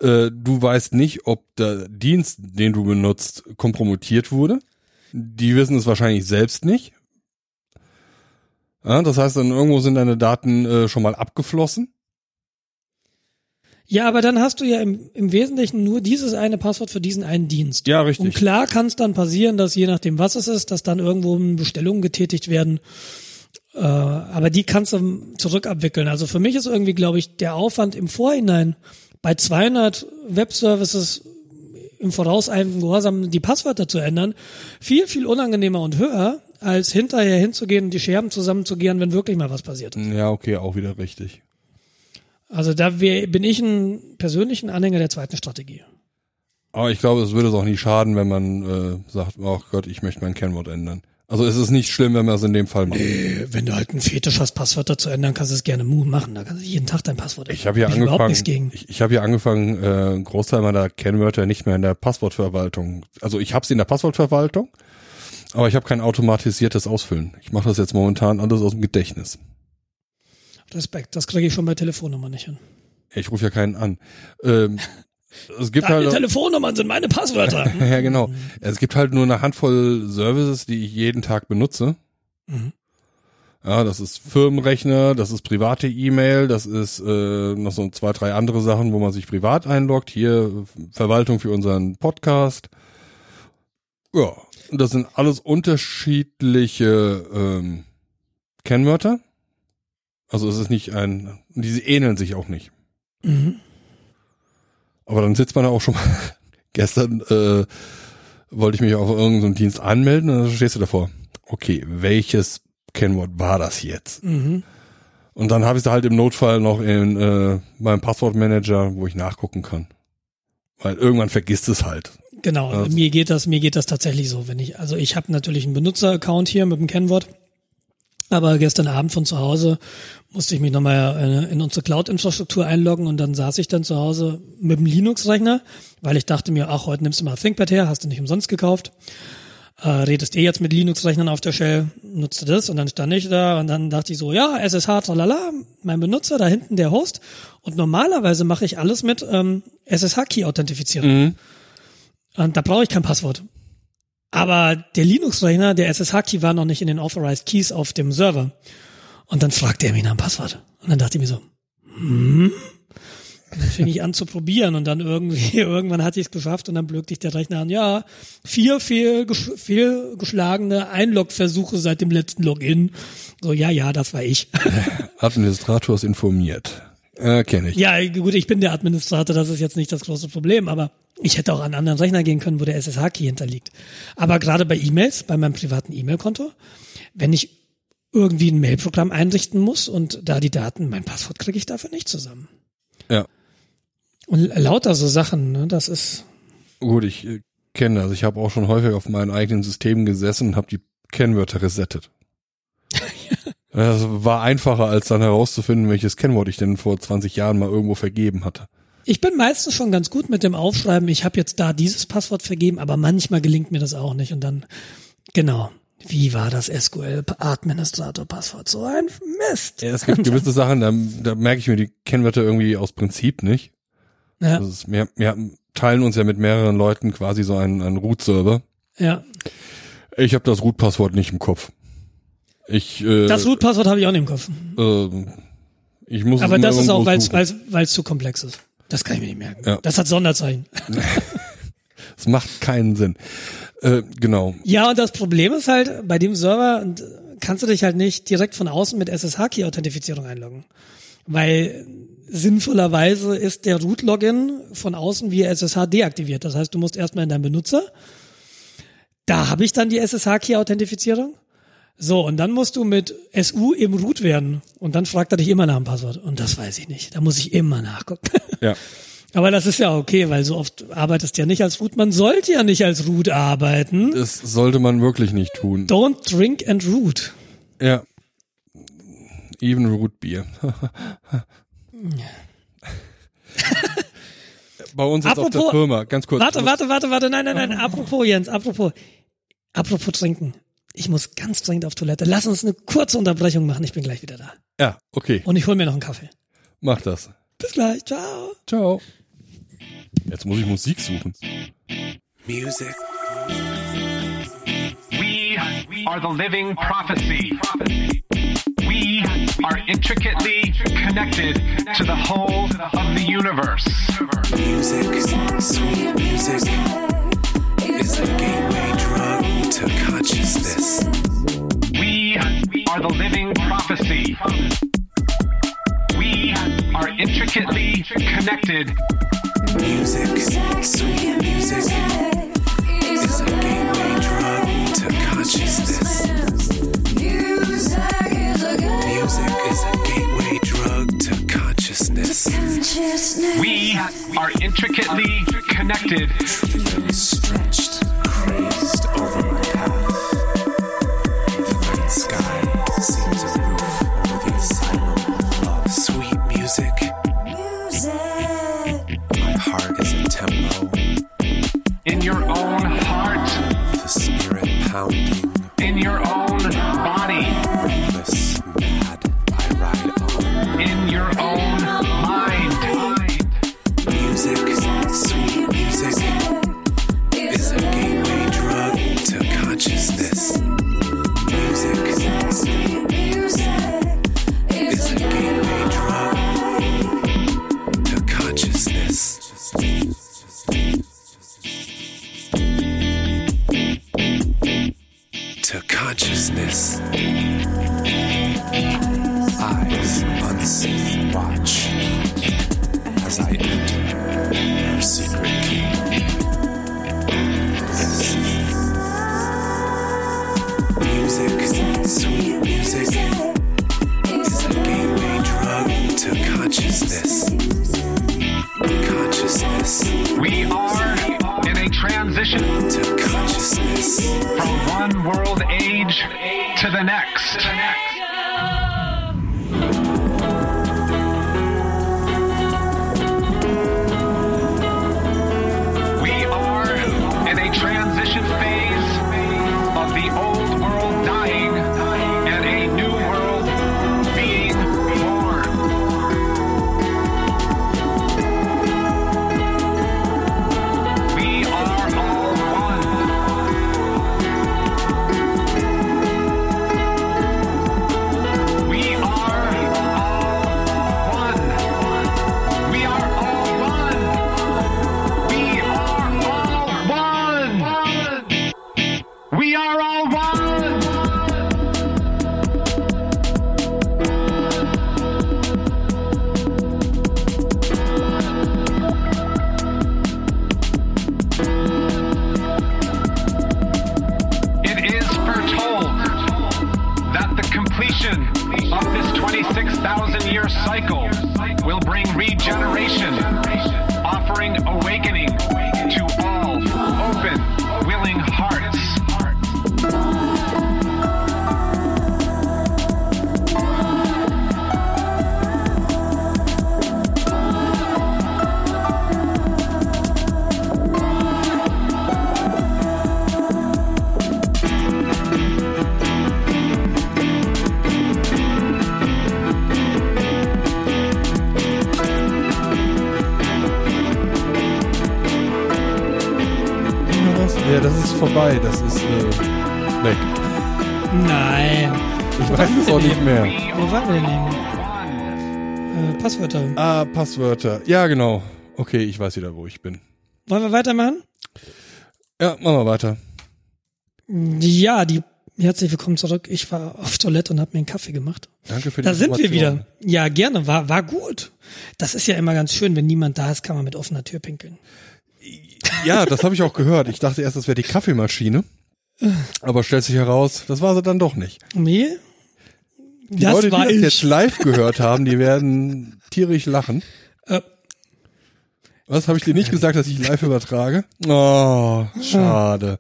Speaker 1: Äh, du weißt nicht, ob der Dienst, den du benutzt, kompromittiert wurde. Die wissen es wahrscheinlich selbst nicht. Ja, das heißt, dann irgendwo sind deine Daten äh, schon mal abgeflossen.
Speaker 2: Ja, aber dann hast du ja im, im Wesentlichen nur dieses eine Passwort für diesen einen Dienst.
Speaker 1: Ja, richtig.
Speaker 2: Und klar kann es dann passieren, dass je nachdem, was es ist, dass dann irgendwo Bestellungen getätigt werden. Äh, aber die kannst du zurückabwickeln. Also für mich ist irgendwie, glaube ich, der Aufwand im Vorhinein bei 200 Webservices im vorauseilenden Gehorsam die Passwörter zu ändern, viel, viel unangenehmer und höher, als hinterher hinzugehen und die Scherben zusammenzugehen, wenn wirklich mal was passiert ist.
Speaker 1: Ja, okay, auch wieder richtig.
Speaker 2: Also da wär, bin ich ein persönlichen Anhänger der zweiten Strategie.
Speaker 1: Aber ich glaube, es würde es auch nicht schaden, wenn man äh, sagt, oh Gott, ich möchte mein Kennwort ändern. Also es ist nicht schlimm, wenn man es in dem Fall macht.
Speaker 2: Äh, wenn du halt einen Fetisch hast, Passwörter zu ändern, kannst du es gerne machen. Da kannst du jeden Tag dein Passwort ändern.
Speaker 1: Ich habe hier
Speaker 2: Hab ich
Speaker 1: angefangen,
Speaker 2: gegen.
Speaker 1: ich, ich habe hier angefangen, äh, einen Großteil meiner Kennwörter nicht mehr in der Passwortverwaltung. Also ich habe sie in der Passwortverwaltung, aber ich habe kein automatisiertes Ausfüllen. Ich mache das jetzt momentan alles aus dem Gedächtnis.
Speaker 2: Respekt, das kriege ich schon bei Telefonnummer nicht hin.
Speaker 1: Ich rufe ja keinen an. Ähm, es gibt
Speaker 2: Deine
Speaker 1: halt
Speaker 2: Telefonnummern sind meine Passwörter.
Speaker 1: ja genau. Es gibt halt nur eine Handvoll Services, die ich jeden Tag benutze.
Speaker 2: Mhm.
Speaker 1: Ja, das ist Firmenrechner, das ist private E-Mail, das ist äh, noch so zwei, drei andere Sachen, wo man sich privat einloggt. Hier Verwaltung für unseren Podcast. Ja, das sind alles unterschiedliche ähm, Kennwörter. Also es ist nicht ein, diese ähneln sich auch nicht.
Speaker 2: Mhm.
Speaker 1: Aber dann sitzt man da auch schon mal. Gestern äh, wollte ich mich auf irgendeinen Dienst anmelden und dann stehst du davor. Okay, welches Kennwort war das jetzt?
Speaker 2: Mhm.
Speaker 1: Und dann habe ich es halt im Notfall noch in äh, meinem Passwortmanager, wo ich nachgucken kann. Weil irgendwann vergisst es halt.
Speaker 2: Genau,
Speaker 1: Also-
Speaker 2: mir geht das, mir geht das tatsächlich so, wenn ich, also ich habe natürlich einen Benutzer-Account hier mit dem Kennwort, aber gestern Abend von zu Hause musste ich mich nochmal äh, in unsere Cloud-Infrastruktur einloggen und dann saß ich dann zu Hause mit dem Linux-Rechner, weil ich dachte mir, ach, heute nimmst du mal ThinkPad her, hast du nicht umsonst gekauft. Äh, redest eh jetzt mit Linux-Rechnern auf der Shell, nutzt du das und dann stand ich da und dann dachte ich so, ja, SSH, tralala, mein Benutzer, da hinten der Host und normalerweise mache ich alles mit ähm, SSH-Key-Authentifizierung.
Speaker 1: Mhm.
Speaker 2: Und da brauche ich kein Passwort. Aber der Linux-Rechner, der SSH-Key war noch nicht in den Authorized Keys auf dem Server. Und dann fragte er mich nach dem Passwort. Und dann dachte ich mir so, hm? Dann fing ich an zu probieren und dann irgendwie, irgendwann hatte ich es geschafft und dann blökte ich der Rechner an, ja, vier fehlgesch fehlgeschlagene Einlog-Versuche seit dem letzten Login. So, ja, ja, das war ich.
Speaker 1: Administrator ist informiert. Äh, Kenne ich.
Speaker 2: Ja, gut, ich bin der Administrator, das ist jetzt nicht das große Problem, aber ich hätte auch an einen anderen Rechner gehen können, wo der SSH-Key hinterliegt. Aber gerade bei E-Mails, bei meinem privaten E-Mail-Konto, wenn ich irgendwie ein Mailprogramm einrichten muss und da die Daten, mein Passwort kriege ich dafür nicht zusammen.
Speaker 1: Ja.
Speaker 2: Und lauter so Sachen, ne, das ist,
Speaker 1: Gut, ich äh, kenne das. Ich habe auch schon häufig auf meinen eigenen Systemen gesessen und habe die Kennwörter resettet. Das war einfacher, als dann herauszufinden, welches Kennwort ich denn vor 20 Jahren mal irgendwo vergeben hatte.
Speaker 2: ich bin meistens schon ganz gut mit dem Aufschreiben, ich habe jetzt da dieses Passwort vergeben, aber manchmal gelingt mir das auch nicht und dann, genau. Wie war das SQL-Administrator-Passwort? So ein Mist.
Speaker 1: Ja, es gibt gewisse Sachen, da, da merke ich mir die Kennwörter irgendwie aus Prinzip nicht.
Speaker 2: Ja,
Speaker 1: Das ist, wir, wir teilen uns ja mit mehreren Leuten quasi so einen, einen Root-Server.
Speaker 2: ja.
Speaker 1: Ich habe das Root-Passwort nicht im Kopf. Ich, äh,
Speaker 2: Das Root-Passwort habe ich auch nicht im Kopf.
Speaker 1: äh, ich muss
Speaker 2: Aber das ist auch, weil es zu komplex ist. Das kann ich mir nicht merken.
Speaker 1: Ja.
Speaker 2: Das hat Sonderzeichen.
Speaker 1: Es macht keinen Sinn. Äh, genau.
Speaker 2: Ja, und das Problem ist halt, bei dem Server kannst du dich halt nicht direkt von außen mit SSH-Key-Authentifizierung einloggen. Weil sinnvollerweise ist der Root-Login von außen via SSH deaktiviert. Das heißt, du musst erstmal in deinen Benutzer. Da habe ich dann die SSH-Key-Authentifizierung. So, und dann musst du mit SU im Root werden. Und dann fragt er dich immer nach dem Passwort. Und das weiß ich nicht. Da muss ich immer nachgucken.
Speaker 1: Ja.
Speaker 2: Aber das ist ja okay, weil so oft arbeitest du ja nicht als Root. Man sollte ja nicht als Root arbeiten.
Speaker 1: Das sollte man wirklich nicht tun.
Speaker 2: Don't drink and root.
Speaker 1: Ja. Even Root Beer. Bei uns jetzt auf der
Speaker 2: Apropos-
Speaker 1: Firma, ganz kurz.
Speaker 2: Warte, warte, warte, warte. Nein, nein, nein. Apropos, Jens, apropos. Apropos trinken. Ich muss ganz dringend auf Toilette. Lass uns eine kurze Unterbrechung machen. Ich bin gleich wieder da.
Speaker 1: Ja, okay,
Speaker 2: Und ich hole mir noch einen Kaffee.
Speaker 1: mach das.
Speaker 2: Bis gleich. Ciao.
Speaker 1: Ciao. Jetzt muss ich Musik suchen.
Speaker 3: Music.
Speaker 4: We are the living prophecy. We are intricately connected to the whole of the universe.
Speaker 3: Music. Sweet music is a gateway drug to consciousness.
Speaker 4: We are the living prophecy. We are intricately connected.
Speaker 3: Music. Sweet music is a gateway drug to consciousness. Music is a gateway drug to consciousness.
Speaker 4: We are intricately connected.
Speaker 3: Stretched, crazed over
Speaker 4: your own heart,
Speaker 3: the spirit pounding.
Speaker 4: in your own body,
Speaker 3: Reckless, mad, I ride on.
Speaker 4: in your own mind.
Speaker 3: Music, sweet music, is a gateway drug to consciousness. Consciousness. Eyes unseen watch as I enter her secret kingdom. Bliss. Music, sweet music, is a gateway drug to consciousness. Consciousness
Speaker 4: We are transition
Speaker 3: to consciousness.
Speaker 4: from one world age to the next. We
Speaker 1: vorbei. Das ist äh, weg.
Speaker 2: Nein.
Speaker 1: Ich weiß es auch nicht mehr.
Speaker 2: Wo waren wir denn eben? Äh, Passwörter.
Speaker 1: Ah, Passwörter. Ja, genau. Okay, ich weiß wieder, wo ich bin.
Speaker 2: Wollen wir weitermachen?
Speaker 1: Ja, machen wir weiter.
Speaker 2: Ja, die herzlich willkommen zurück. Ich war auf Toilette und habe mir einen Kaffee gemacht.
Speaker 1: Danke für die
Speaker 2: Da sind wir wieder. Ja, gerne. War, war gut. Das ist ja immer ganz schön, wenn niemand da ist, kann man mit offener Tür pinkeln.
Speaker 1: Ja, das habe ich auch gehört. Ich dachte erst, das wäre die Kaffeemaschine. Aber stellt sich heraus, das war sie dann doch nicht.
Speaker 2: Nee?
Speaker 1: Die
Speaker 2: das
Speaker 1: Leute, die das
Speaker 2: ich.
Speaker 1: jetzt live gehört haben, die werden tierisch lachen.
Speaker 2: Äh,
Speaker 1: Was, habe ich dir nicht gesagt, dass ich live übertrage? Oh, schade.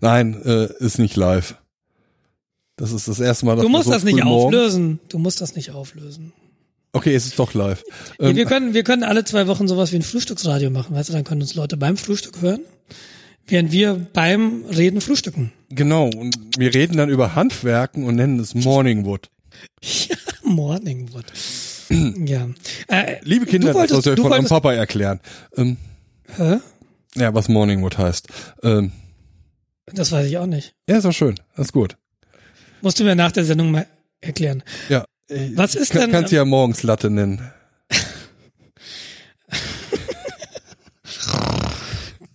Speaker 1: Nein, äh, ist nicht live. Das ist das erste Mal, dass
Speaker 2: du musst
Speaker 1: so
Speaker 2: das nicht
Speaker 1: morgens-
Speaker 2: auflösen. Du musst das nicht auflösen.
Speaker 1: Okay, es ist doch live.
Speaker 2: Ja,
Speaker 1: Ähm,
Speaker 2: wir können, wir können alle zwei Wochen sowas wie ein Frühstücksradio machen, weißt du, dann können uns Leute beim Frühstück hören, während wir beim Reden frühstücken.
Speaker 1: genau, und wir reden dann über Handwerken und nennen es Morningwood.
Speaker 2: Ja, Morningwood. Ja. Äh,
Speaker 1: Liebe Kinder,
Speaker 2: wolltest,
Speaker 1: das soll ich
Speaker 2: du
Speaker 1: von eurem Papa erklären. Ähm,
Speaker 2: Hä?
Speaker 1: ja, was Morningwood heißt. Ähm,
Speaker 2: Das weiß ich auch nicht.
Speaker 1: ja, ist doch schön. Das ist gut.
Speaker 2: Musst du mir nach der Sendung mal erklären.
Speaker 1: Ja. Äh,
Speaker 2: Was ist
Speaker 1: kann,
Speaker 2: denn-
Speaker 1: Kannst du ja morgens Latte nennen.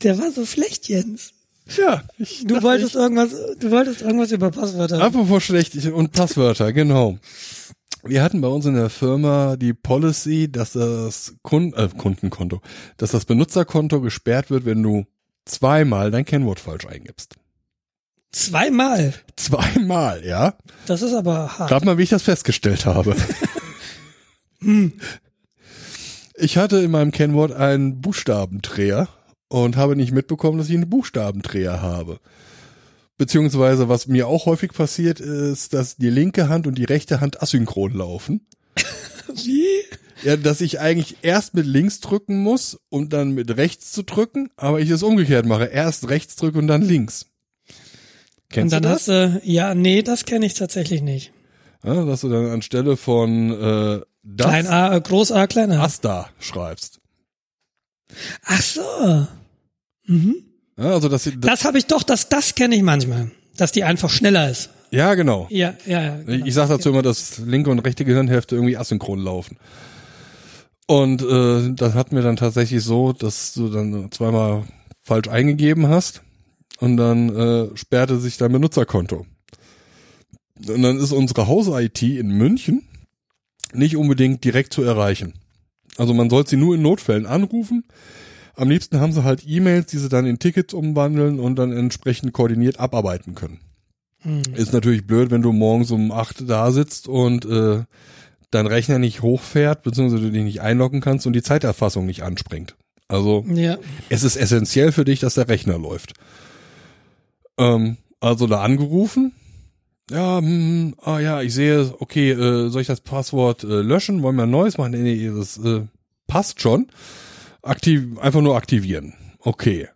Speaker 2: Der war so schlecht, Jens.
Speaker 1: Ja, ich
Speaker 2: Du wolltest irgendwas, du wolltest irgendwas über Passwörter.
Speaker 1: Apropos schlecht und Passwörter, genau. Wir hatten bei uns in der Firma die Policy, dass das Kun äh, Kundenkonto, dass das Benutzerkonto gesperrt wird, wenn du zweimal dein Kennwort falsch eingibst.
Speaker 2: Zweimal.
Speaker 1: Zweimal, ja?
Speaker 2: Das ist aber hart.
Speaker 1: Rat mal, wie ich das festgestellt habe. Ich hatte in meinem Kennwort einen Buchstabendreher und habe nicht mitbekommen, dass ich einen Buchstabendreher habe. Beziehungsweise, was mir auch häufig passiert, ist, dass die linke Hand und die rechte Hand asynchron laufen.
Speaker 2: Wie?
Speaker 1: Ja, dass ich eigentlich erst mit links drücken muss, um dann mit rechts zu drücken, aber ich es umgekehrt mache. Erst rechts drücke und dann links.
Speaker 2: Und
Speaker 1: Kennst
Speaker 2: dann
Speaker 1: du das?
Speaker 2: hast du, ja, nee, das kenne ich tatsächlich nicht.
Speaker 1: Ja, dass du dann anstelle von äh, das
Speaker 2: Klein A, äh, Groß A, klein A.
Speaker 1: Asta schreibst.
Speaker 2: Ach so. Mhm.
Speaker 1: Ja, also dass sie,
Speaker 2: Das habe ich doch, das, das kenne ich manchmal. Dass die einfach schneller ist.
Speaker 1: ja genau.
Speaker 2: Ja, ja, ja.
Speaker 1: Ich,
Speaker 2: Genau.
Speaker 1: ich sage dazu immer, dass linke und rechte Gehirnhälfte irgendwie asynchron laufen. Und äh, das hat mir dann tatsächlich so, dass du dann zweimal falsch eingegeben hast und dann äh, sperrte sich dein Benutzerkonto. Und dann ist unsere Haus-IT in München nicht unbedingt direkt zu erreichen. Also man soll sie nur in Notfällen anrufen. Am liebsten haben sie halt E-Mails, die sie dann in Tickets umwandeln und dann entsprechend koordiniert abarbeiten können.
Speaker 2: Hm.
Speaker 1: Ist natürlich blöd, wenn du morgens um acht da sitzt und äh, dein Rechner nicht hochfährt, beziehungsweise du dich nicht einloggen kannst und die Zeiterfassung nicht anspringt. Also
Speaker 2: Ja.
Speaker 1: es ist essentiell für dich, dass der Rechner läuft. Ähm, also da angerufen. Ja, hm, ah ja, ich sehe, okay, äh, soll ich das Passwort äh, löschen? Wollen wir ein neues machen? Nee, nee, das äh, passt schon. Aktiv, einfach nur aktivieren. Okay.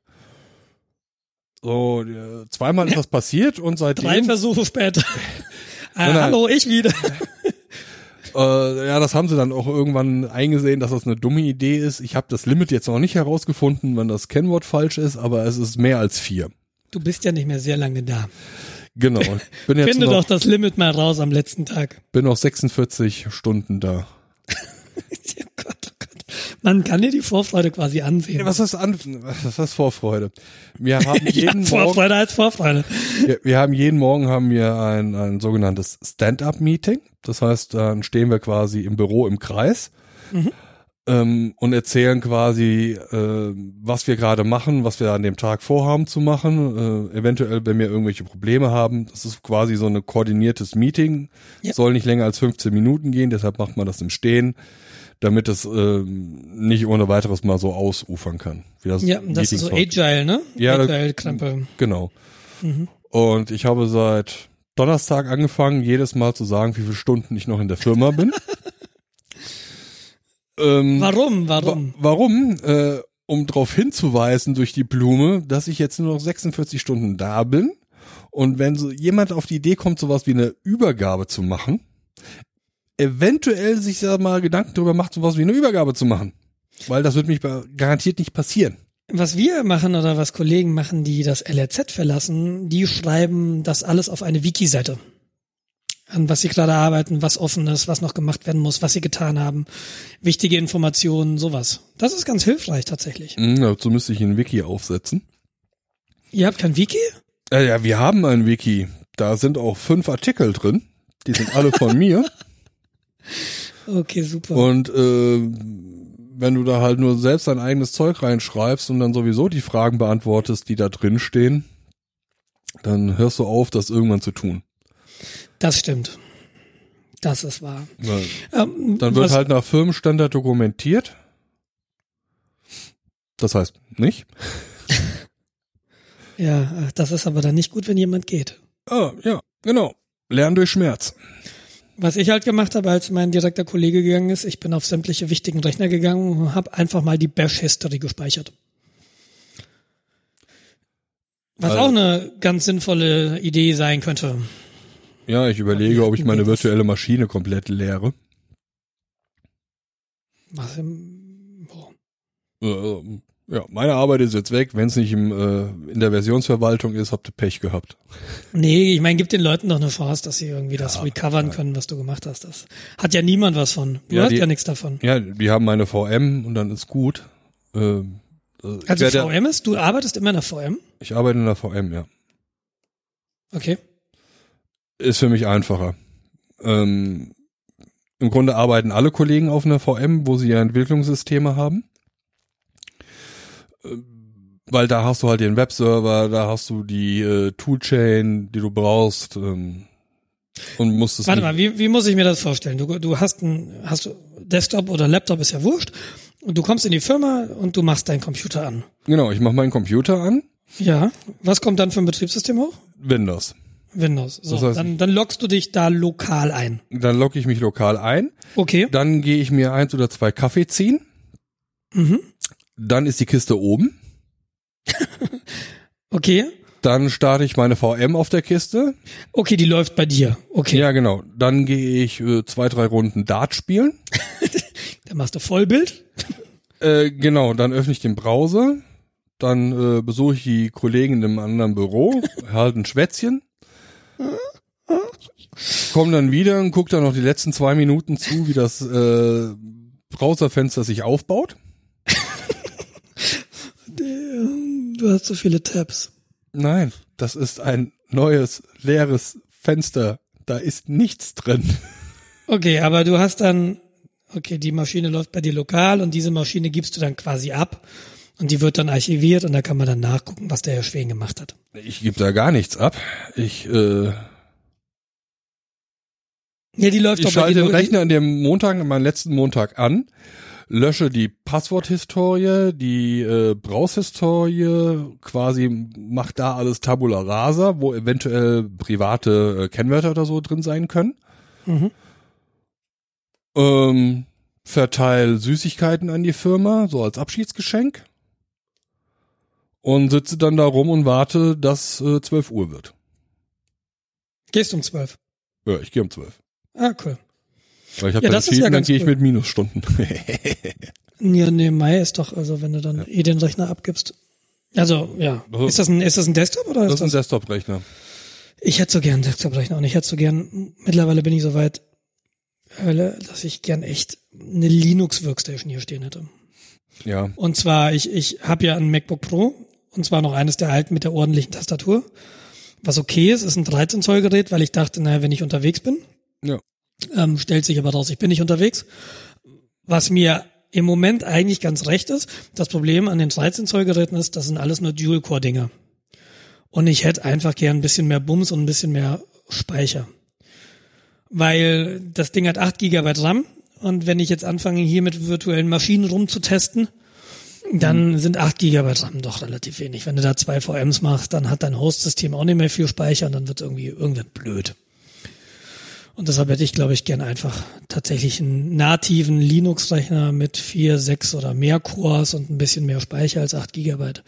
Speaker 1: So, zweimal ist das passiert und seitdem.
Speaker 2: Drei Versuche später. äh,
Speaker 1: nein.
Speaker 2: hallo, ich wieder.
Speaker 1: Äh, ja, das haben sie dann auch irgendwann eingesehen, dass das eine dumme Idee ist. Ich habe das Limit jetzt noch nicht herausgefunden, wenn das Kennwort falsch ist, aber es ist mehr als vier.
Speaker 2: Du bist ja nicht mehr sehr lange da.
Speaker 1: Genau. Ich bin jetzt
Speaker 2: Finde
Speaker 1: noch,
Speaker 2: doch das Limit mal raus am letzten Tag.
Speaker 1: bin noch 46 Stunden da.
Speaker 2: Oh Gott, oh Gott. Man kann dir die Vorfreude quasi ansehen.
Speaker 1: Was ist an, was ist Vorfreude? Wir haben
Speaker 2: ja,
Speaker 1: jeden Morgen,
Speaker 2: Vorfreude als Vorfreude.
Speaker 1: wir, wir haben jeden Morgen haben wir ein, ein sogenanntes Stand-up-Meeting. Das heißt, dann stehen wir quasi im Büro im Kreis. Ähm, und erzählen quasi, äh, was wir gerade machen, was wir an dem Tag vorhaben zu machen, äh, eventuell, wenn wir irgendwelche Probleme haben. Das ist quasi so ein koordiniertes Meeting,
Speaker 2: Ja.
Speaker 1: soll nicht länger als 15 Minuten gehen, deshalb macht man das im Stehen, damit es ähm, nicht ohne weiteres mal so ausufern kann. Das
Speaker 2: Ja, das ist so
Speaker 1: Meetings
Speaker 2: Agile, ne?
Speaker 1: Ja,
Speaker 2: Agile-Krempel.
Speaker 1: Genau. Und ich habe seit Donnerstag angefangen, jedes Mal zu sagen, wie viele Stunden ich noch in der Firma bin. ähm,
Speaker 2: Warum?
Speaker 1: Wa
Speaker 2: Warum?
Speaker 1: warum? Äh, um darauf hinzuweisen durch die Blume, dass ich jetzt nur noch 46 Stunden da bin. Und wenn so jemand auf die Idee kommt, sowas wie eine Übergabe zu machen, eventuell sich da mal Gedanken darüber macht, sowas wie eine Übergabe zu machen. Weil das wird mich garantiert nicht passieren.
Speaker 2: Was wir machen oder was Kollegen machen, die das LRZ verlassen, die schreiben das alles auf eine Wiki-Seite. An was sie gerade arbeiten, was offen ist, was noch gemacht werden muss, was sie getan haben, wichtige Informationen, sowas. Das ist ganz hilfreich tatsächlich.
Speaker 1: Hm, dazu müsste ich ein Wiki aufsetzen.
Speaker 2: Ihr habt kein Wiki?
Speaker 1: Äh, ja, wir haben ein Wiki. Da sind auch fünf Artikel drin. Die sind alle von mir.
Speaker 2: Okay, super.
Speaker 1: Und äh, wenn du da halt nur selbst dein eigenes Zeug reinschreibst und dann sowieso die Fragen beantwortest, die da drin stehen, dann hörst du auf, das irgendwann zu tun.
Speaker 2: Das stimmt. Das ist wahr.
Speaker 1: Weil
Speaker 2: Ähm,
Speaker 1: Dann wird halt nach Firmenstandard dokumentiert. Das heißt nicht.
Speaker 2: Ja, das ist aber dann nicht gut, wenn jemand geht.
Speaker 1: Ah, ja, genau. Lernen durch Schmerz.
Speaker 2: Was ich halt gemacht habe, als mein direkter Kollege gegangen ist, ich bin auf sämtliche wichtigen Rechner gegangen und habe einfach mal die Bash-History gespeichert. Was
Speaker 1: Also-
Speaker 2: auch eine ganz sinnvolle Idee sein könnte.
Speaker 1: Ja, ich überlege, ob ich meine virtuelle Maschine komplett leere.
Speaker 2: Was im, boah.
Speaker 1: Äh, ja, meine Arbeit ist jetzt weg. Wenn es nicht im, äh, in der Versionsverwaltung ist, habt ihr Pech gehabt.
Speaker 2: Nee, ich meine, gib den Leuten doch eine Chance, dass sie irgendwie das recovern können, was du gemacht hast. Das hat ja niemand was von. Du
Speaker 1: Ja,
Speaker 2: hast
Speaker 1: die-
Speaker 2: ja nichts davon.
Speaker 1: Ja, die haben meine VM und dann ist gut. Ähm, äh,
Speaker 2: Also VM ist, du arbeitest immer in der VM?
Speaker 1: Ich arbeite in der VM, ja.
Speaker 2: Okay.
Speaker 1: Ist für mich einfacher. Ähm, Im Grunde arbeiten alle Kollegen auf einer VM, wo sie ja Entwicklungssysteme haben. Ähm, Weil da hast du halt den Webserver, da hast du die äh, Toolchain, die du brauchst. Ähm, und musst es
Speaker 2: Warte mal, wie, wie muss ich mir das vorstellen? Du, du hast ein, hast du Desktop oder Laptop ist ja wurscht. Und du kommst in die Firma und du machst deinen Computer an.
Speaker 1: Genau, ich mache meinen Computer an,
Speaker 2: Ja. Was kommt dann für ein Betriebssystem hoch?
Speaker 1: Windows.
Speaker 2: Windows. So,
Speaker 1: Das heißt-
Speaker 2: dann, dann loggst du dich da lokal ein.
Speaker 1: Dann logge ich mich lokal ein.
Speaker 2: Okay.
Speaker 1: Dann gehe ich mir eins oder zwei Kaffee ziehen.
Speaker 2: Mhm.
Speaker 1: Dann ist die Kiste oben.
Speaker 2: Okay.
Speaker 1: Dann starte ich meine VM auf der Kiste.
Speaker 2: Okay, die läuft bei dir. Okay.
Speaker 1: Ja, genau. Dann gehe ich äh, zwei, drei Runden Dart spielen.
Speaker 2: Dann machst du Vollbild.
Speaker 1: Äh, genau, dann öffne ich den Browser. Dann äh, besuche ich die Kollegen in einem anderen Büro, halte ein Schwätzchen. Komm dann wieder und guck dann noch die letzten zwei Minuten zu, wie das äh, Browserfenster sich aufbaut.
Speaker 2: Du hast so viele Tabs.
Speaker 1: Nein, das ist ein neues, leeres Fenster. Da ist nichts drin.
Speaker 2: Okay, aber du hast dann, okay, die Maschine läuft bei dir lokal und diese Maschine gibst du dann quasi ab und die wird dann archiviert und da kann man dann nachgucken, was der Herr Schwen gemacht hat.
Speaker 1: Ich gebe da gar nichts ab. Ich, äh,
Speaker 2: Ja, die läuft
Speaker 1: ich
Speaker 2: doch
Speaker 1: schalte den Rechner an dem Montag, an meinem letzten Montag an, lösche die Passworthistorie, die äh, Browshistorie, quasi macht da alles Tabula rasa, wo eventuell private äh, Kennwörter oder so drin sein können.
Speaker 2: Mhm.
Speaker 1: Ähm, verteil Süßigkeiten an die Firma, so als Abschiedsgeschenk. Und sitze dann da rum und warte, dass äh, 12 Uhr wird.
Speaker 2: Gehst um zwölf.
Speaker 1: Ja, ich gehe um 12.
Speaker 2: Ah, cool.
Speaker 1: Weil ich habe
Speaker 2: Ja,
Speaker 1: ja,
Speaker 2: das ist
Speaker 1: entschieden,
Speaker 2: ja
Speaker 1: dann gehe ich
Speaker 2: cool.
Speaker 1: mit Minusstunden.
Speaker 2: Ja, nee, Mai ist doch, also wenn du dann eh den Rechner abgibst. Also, ja.
Speaker 1: Also-
Speaker 2: Ist das ein, ist das ein Desktop oder
Speaker 1: das
Speaker 2: ist
Speaker 1: ist ein
Speaker 2: das?
Speaker 1: Desktop-Rechner.
Speaker 2: Ich hätte so gern einen Desktop-Rechner und ich hätte so gern, mittlerweile bin ich so weit, dass ich gern echt eine Linux-Workstation hier stehen hätte.
Speaker 1: Ja.
Speaker 2: Und zwar, ich, ich habe ja ein MacBook Pro und zwar noch eines der alten mit der ordentlichen Tastatur. Was okay ist, ist ein 13 Zoll Gerät, weil ich dachte, naja, wenn ich unterwegs bin,
Speaker 1: Ja.
Speaker 2: ähm, stellt sich aber raus, ich bin nicht unterwegs. Was mir im Moment eigentlich ganz recht ist. Das Problem an den 13 Zoll Geräten ist, das sind alles nur Dual-Core-Dinger. Und ich hätte einfach gern ein bisschen mehr Bums und ein bisschen mehr Speicher. Weil das Ding hat 8 Gigabyte RAM und wenn ich jetzt anfange, hier mit virtuellen Maschinen rumzutesten, dann sind 8 Gigabyte RAM doch relativ wenig. Wenn du da zwei VMs machst, dann hat dein Host-System auch nicht mehr viel Speicher und dann wird irgendwie irgendwann blöd. Und deshalb hätte ich, glaube ich, gern einfach tatsächlich einen nativen Linux-Rechner mit vier, sechs oder mehr Cores und ein bisschen mehr Speicher als 8 Gigabyte,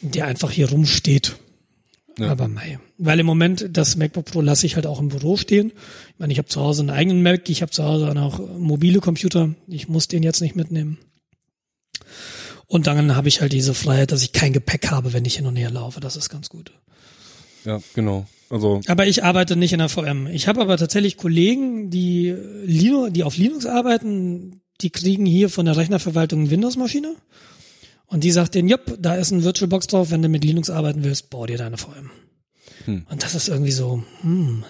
Speaker 2: der einfach hier rumsteht.
Speaker 1: Ja.
Speaker 2: Aber mei. Weil im Moment das MacBook Pro lasse ich halt auch im Büro stehen. Ich meine, ich habe zu Hause einen eigenen Mac, ich habe zu Hause dann auch mobile Computer. Ich muss den jetzt nicht mitnehmen. Und dann habe ich halt diese Freiheit, dass ich kein Gepäck habe, wenn ich hin und her laufe. Das ist ganz gut.
Speaker 1: Ja, genau. Also,
Speaker 2: Aber ich arbeite nicht in der VM. Ich habe aber tatsächlich Kollegen, die Linux, die auf Linux arbeiten, die kriegen hier von der Rechnerverwaltung eine Windows-Maschine. Und die sagt denen, jupp, da ist ein VirtualBox drauf, wenn du mit Linux arbeiten willst, bau dir deine VM.
Speaker 1: Hm.
Speaker 2: Und das ist irgendwie so, hm,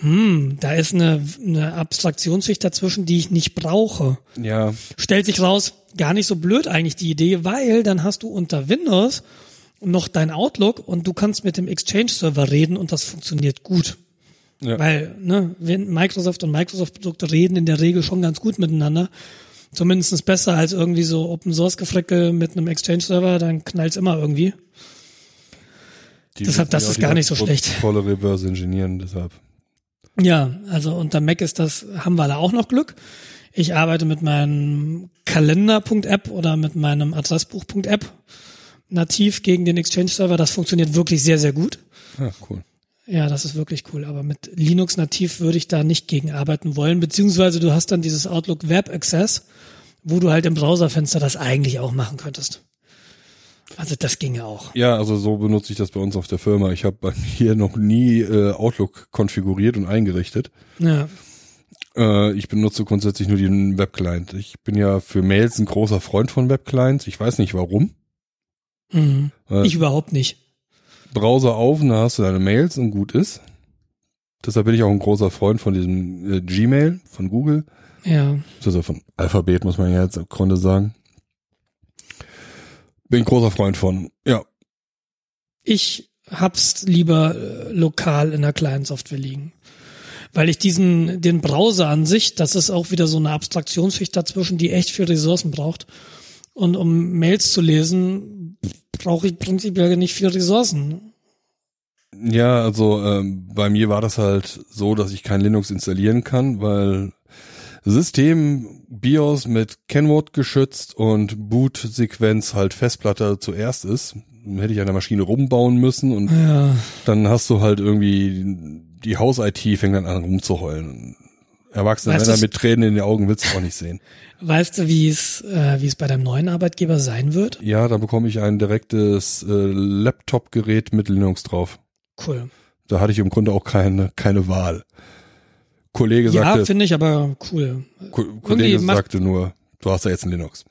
Speaker 2: hm, da ist eine, eine Abstraktionsschicht dazwischen, die ich nicht brauche.
Speaker 1: ja,
Speaker 2: Stellt sich raus, gar nicht so blöd eigentlich die Idee, weil dann hast du unter Windows noch dein Outlook und du kannst mit dem Exchange-Server reden und das funktioniert gut.
Speaker 1: Ja.
Speaker 2: Weil ne, wenn Microsoft und Microsoft-Produkte reden in der Regel schon ganz gut miteinander. Zumindest besser als irgendwie so Open-Source-Gefrecke mit einem Exchange-Server, dann knallt's immer irgendwie.
Speaker 1: die
Speaker 2: Deshalb, das ist gar nicht so
Speaker 1: Protokolle reverse engineeren, deshalb.
Speaker 2: Ja, also unter Mac ist das, haben wir da auch noch Glück. Ich arbeite mit meinem Kalender.app oder mit meinem Adressbuch.app nativ gegen den Exchange-Server. Das funktioniert wirklich sehr, sehr gut.
Speaker 1: Ja, cool.
Speaker 2: Ja, das ist wirklich cool. Aber mit Linux nativ würde ich da nicht gegen arbeiten wollen. Beziehungsweise du hast dann dieses Outlook Web Access, wo du halt im Browserfenster das eigentlich auch machen könntest. Also das ginge auch.
Speaker 1: Ja, also so benutze ich das bei uns auf der Firma. Ich habe bei mir noch nie äh, Outlook konfiguriert und eingerichtet.
Speaker 2: Ja.
Speaker 1: Äh, ich benutze grundsätzlich nur den Webclient. Ich bin ja für Mails ein großer Freund von Webclients. Ich weiß nicht warum.
Speaker 2: Mhm.
Speaker 1: Äh,
Speaker 2: Ich überhaupt nicht.
Speaker 1: Browser auf und da hast du deine Mails und gut ist. Deshalb bin ich auch ein großer Freund von diesem äh, Gmail von Google.
Speaker 2: Ja.
Speaker 1: Also von Alphabet muss man ja jetzt im Grunde sagen. Bin großer Freund von. Ja,
Speaker 2: Ich hab's lieber äh, lokal in der Client-Software liegen. Weil ich diesen, den Browser an sich, das ist auch wieder so eine Abstraktionsschicht dazwischen, die echt viel Ressourcen braucht. Und um Mails zu lesen, brauche ich prinzipiell nicht viel Ressourcen.
Speaker 1: Ja, also ähm, bei mir war das halt so, dass ich kein Linux installieren kann, weil System BIOS mit Kennwort geschützt und Boot-Sequenz halt Festplatte zuerst ist. Dann hätte ich an der Maschine rumbauen müssen und
Speaker 2: Ja.
Speaker 1: dann hast du halt irgendwie die Haus-IT fängt dann an rumzuheulen. Erwachsene
Speaker 2: Weißt
Speaker 1: Männer mit Tränen in den Augen willst du auch nicht sehen.
Speaker 2: Weißt du, wie es, äh, wie es bei deinem neuen Arbeitgeber sein wird?
Speaker 1: Ja, da bekomme ich ein direktes äh, Laptop-Gerät mit Linux drauf.
Speaker 2: Cool.
Speaker 1: Da hatte ich im Grunde auch keine, keine Wahl. Kollege
Speaker 2: Ja,
Speaker 1: sagte,
Speaker 2: finde ich aber cool.
Speaker 1: Ko Kollege
Speaker 2: irgendwie
Speaker 1: sagte nur, du hast ja jetzt ein Linux.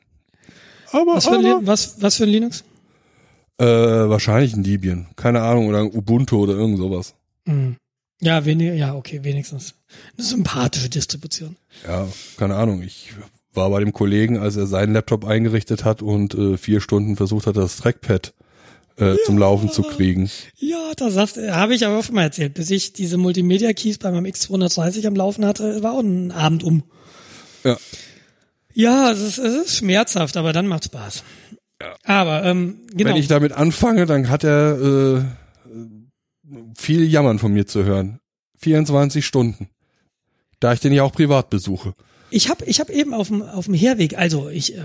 Speaker 1: Aber,
Speaker 2: Was für ein,
Speaker 1: aber
Speaker 2: was, was für ein Linux?
Speaker 1: äh, wahrscheinlich ein Debian. Keine Ahnung, oder ein Ubuntu oder irgend sowas.
Speaker 2: Hm. Ja, wenig, ja, okay, wenigstens. Eine sympathische Distribution.
Speaker 1: Ja, keine Ahnung. Ich war bei dem Kollegen, als er seinen Laptop eingerichtet hat und äh, vier Stunden versucht hat, das Trackpad äh, zum Laufen zu kriegen.
Speaker 2: Ja, da sagst habe ich aber auch schon mal erzählt. Bis ich diese Multimedia-Keys bei meinem X230 am Laufen hatte, war auch ein Abend um.
Speaker 1: Ja.
Speaker 2: Ja, es ist, es ist schmerzhaft, aber dann macht Spaß. Aber, ähm, genau.
Speaker 1: Wenn ich damit anfange, dann hat er äh, viel Jammern von mir zu hören. 24 Stunden. Da ich den ja auch privat besuche.
Speaker 2: Ich habe ich hab eben auf dem auf dem Herweg, also ich äh,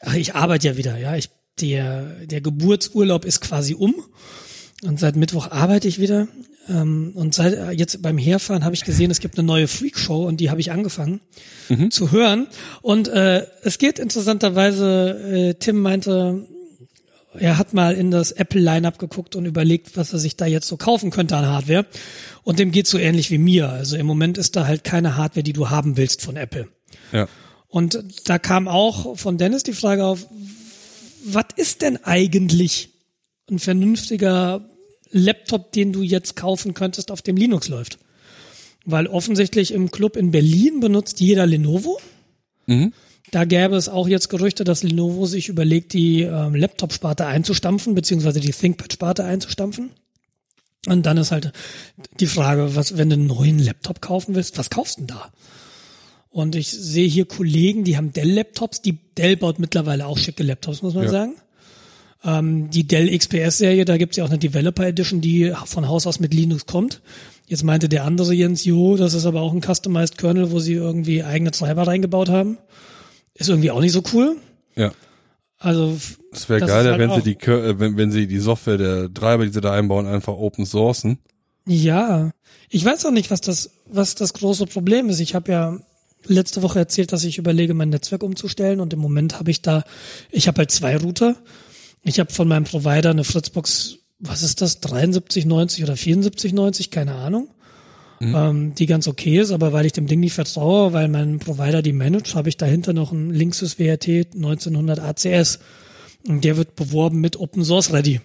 Speaker 2: ach, ich arbeite ja wieder, ja, ich der der Geburtsurlaub ist quasi um und seit Mittwoch arbeite ich wieder ähm, und seit äh, jetzt beim Herfahren habe ich gesehen, es gibt eine neue Freakshow und die habe ich angefangen zu hören und äh, es geht interessanterweise äh, Tim meinte er hat mal in das Apple Lineup geguckt und überlegt, was er sich da jetzt so kaufen könnte an Hardware. Und dem geht so ähnlich wie mir. Also im Moment ist da halt keine Hardware, die du haben willst von Apple.
Speaker 1: Ja.
Speaker 2: Und da kam auch von Dennis die Frage auf, was ist denn eigentlich ein vernünftiger Laptop, den du jetzt kaufen könntest, auf dem Linux läuft? Weil offensichtlich im Club in Berlin benutzt jeder Lenovo.
Speaker 1: Mhm.
Speaker 2: Da gäbe es auch jetzt Gerüchte, dass Lenovo sich überlegt, die ähm, Laptop-Sparte einzustampfen, beziehungsweise die ThinkPad-Sparte einzustampfen. Und dann ist halt die Frage, was, wenn du einen neuen Laptop kaufen willst, was kaufst du denn da? Und ich sehe hier Kollegen, die haben Dell-Laptops. Die Dell baut mittlerweile auch schicke Laptops, muss man
Speaker 1: Ja.
Speaker 2: sagen. Ähm, die Dell XPS-Serie, da gibt's ja auch eine Developer Edition, die von Haus aus mit Linux kommt. Jetzt meinte der andere Jens, jo, das ist aber auch ein Customized Kernel, wo sie irgendwie eigene Treiber reingebaut haben. Ist irgendwie auch nicht so cool.
Speaker 1: Ja.
Speaker 2: Also
Speaker 1: Es wäre geiler,
Speaker 2: halt
Speaker 1: wenn sie die, äh, wenn, wenn sie die Software der Treiber, die sie da einbauen, einfach open sourcen.
Speaker 2: Ja, ich weiß auch nicht, was das, was das große Problem ist. Ich habe ja letzte Woche erzählt, dass ich überlege, mein Netzwerk umzustellen und im Moment habe ich da, ich habe halt zwei Router. Ich habe von meinem Provider eine Fritzbox, was ist das, 7390 oder 7490, keine Ahnung, ähm, die ganz okay ist, aber weil ich dem Ding nicht vertraue, weil mein Provider die managt, habe ich dahinter noch einen Linksys WRT 1900 ACS und der wird beworben mit Open Source Ready.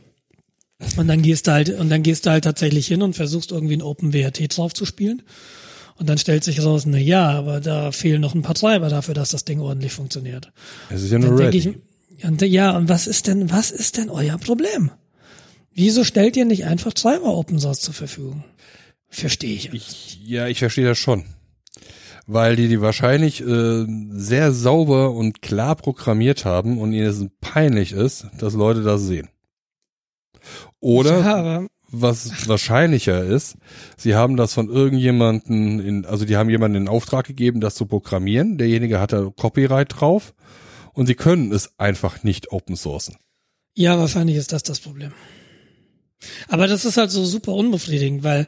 Speaker 2: Und dann gehst du halt, und dann gehst du halt tatsächlich hin und versuchst irgendwie ein OpenWRT drauf zu spielen. Und dann stellt sich raus, na ja, aber da fehlen noch ein paar Treiber dafür, dass das Ding ordentlich funktioniert.
Speaker 1: Es ist ja nur ready.
Speaker 2: ich, und, ja, und was ist denn, was ist denn euer Problem? Wieso stellt ihr nicht einfach Treiber Open Source zur Verfügung? Verstehe ich.
Speaker 1: Ich, ja, ich verstehe das schon. Weil die die wahrscheinlich äh, sehr sauber und klar programmiert haben und ihnen es peinlich ist, dass Leute das sehen. Oder
Speaker 2: ja, aber
Speaker 1: was wahrscheinlicher ist, sie haben das von irgendjemanden in, also die haben jemanden in Auftrag gegeben, das zu programmieren. Derjenige hat da Copyright drauf und sie können es einfach nicht open sourcen.
Speaker 2: Ja, wahrscheinlich ist das das Problem. Aber das ist halt so super unbefriedigend, weil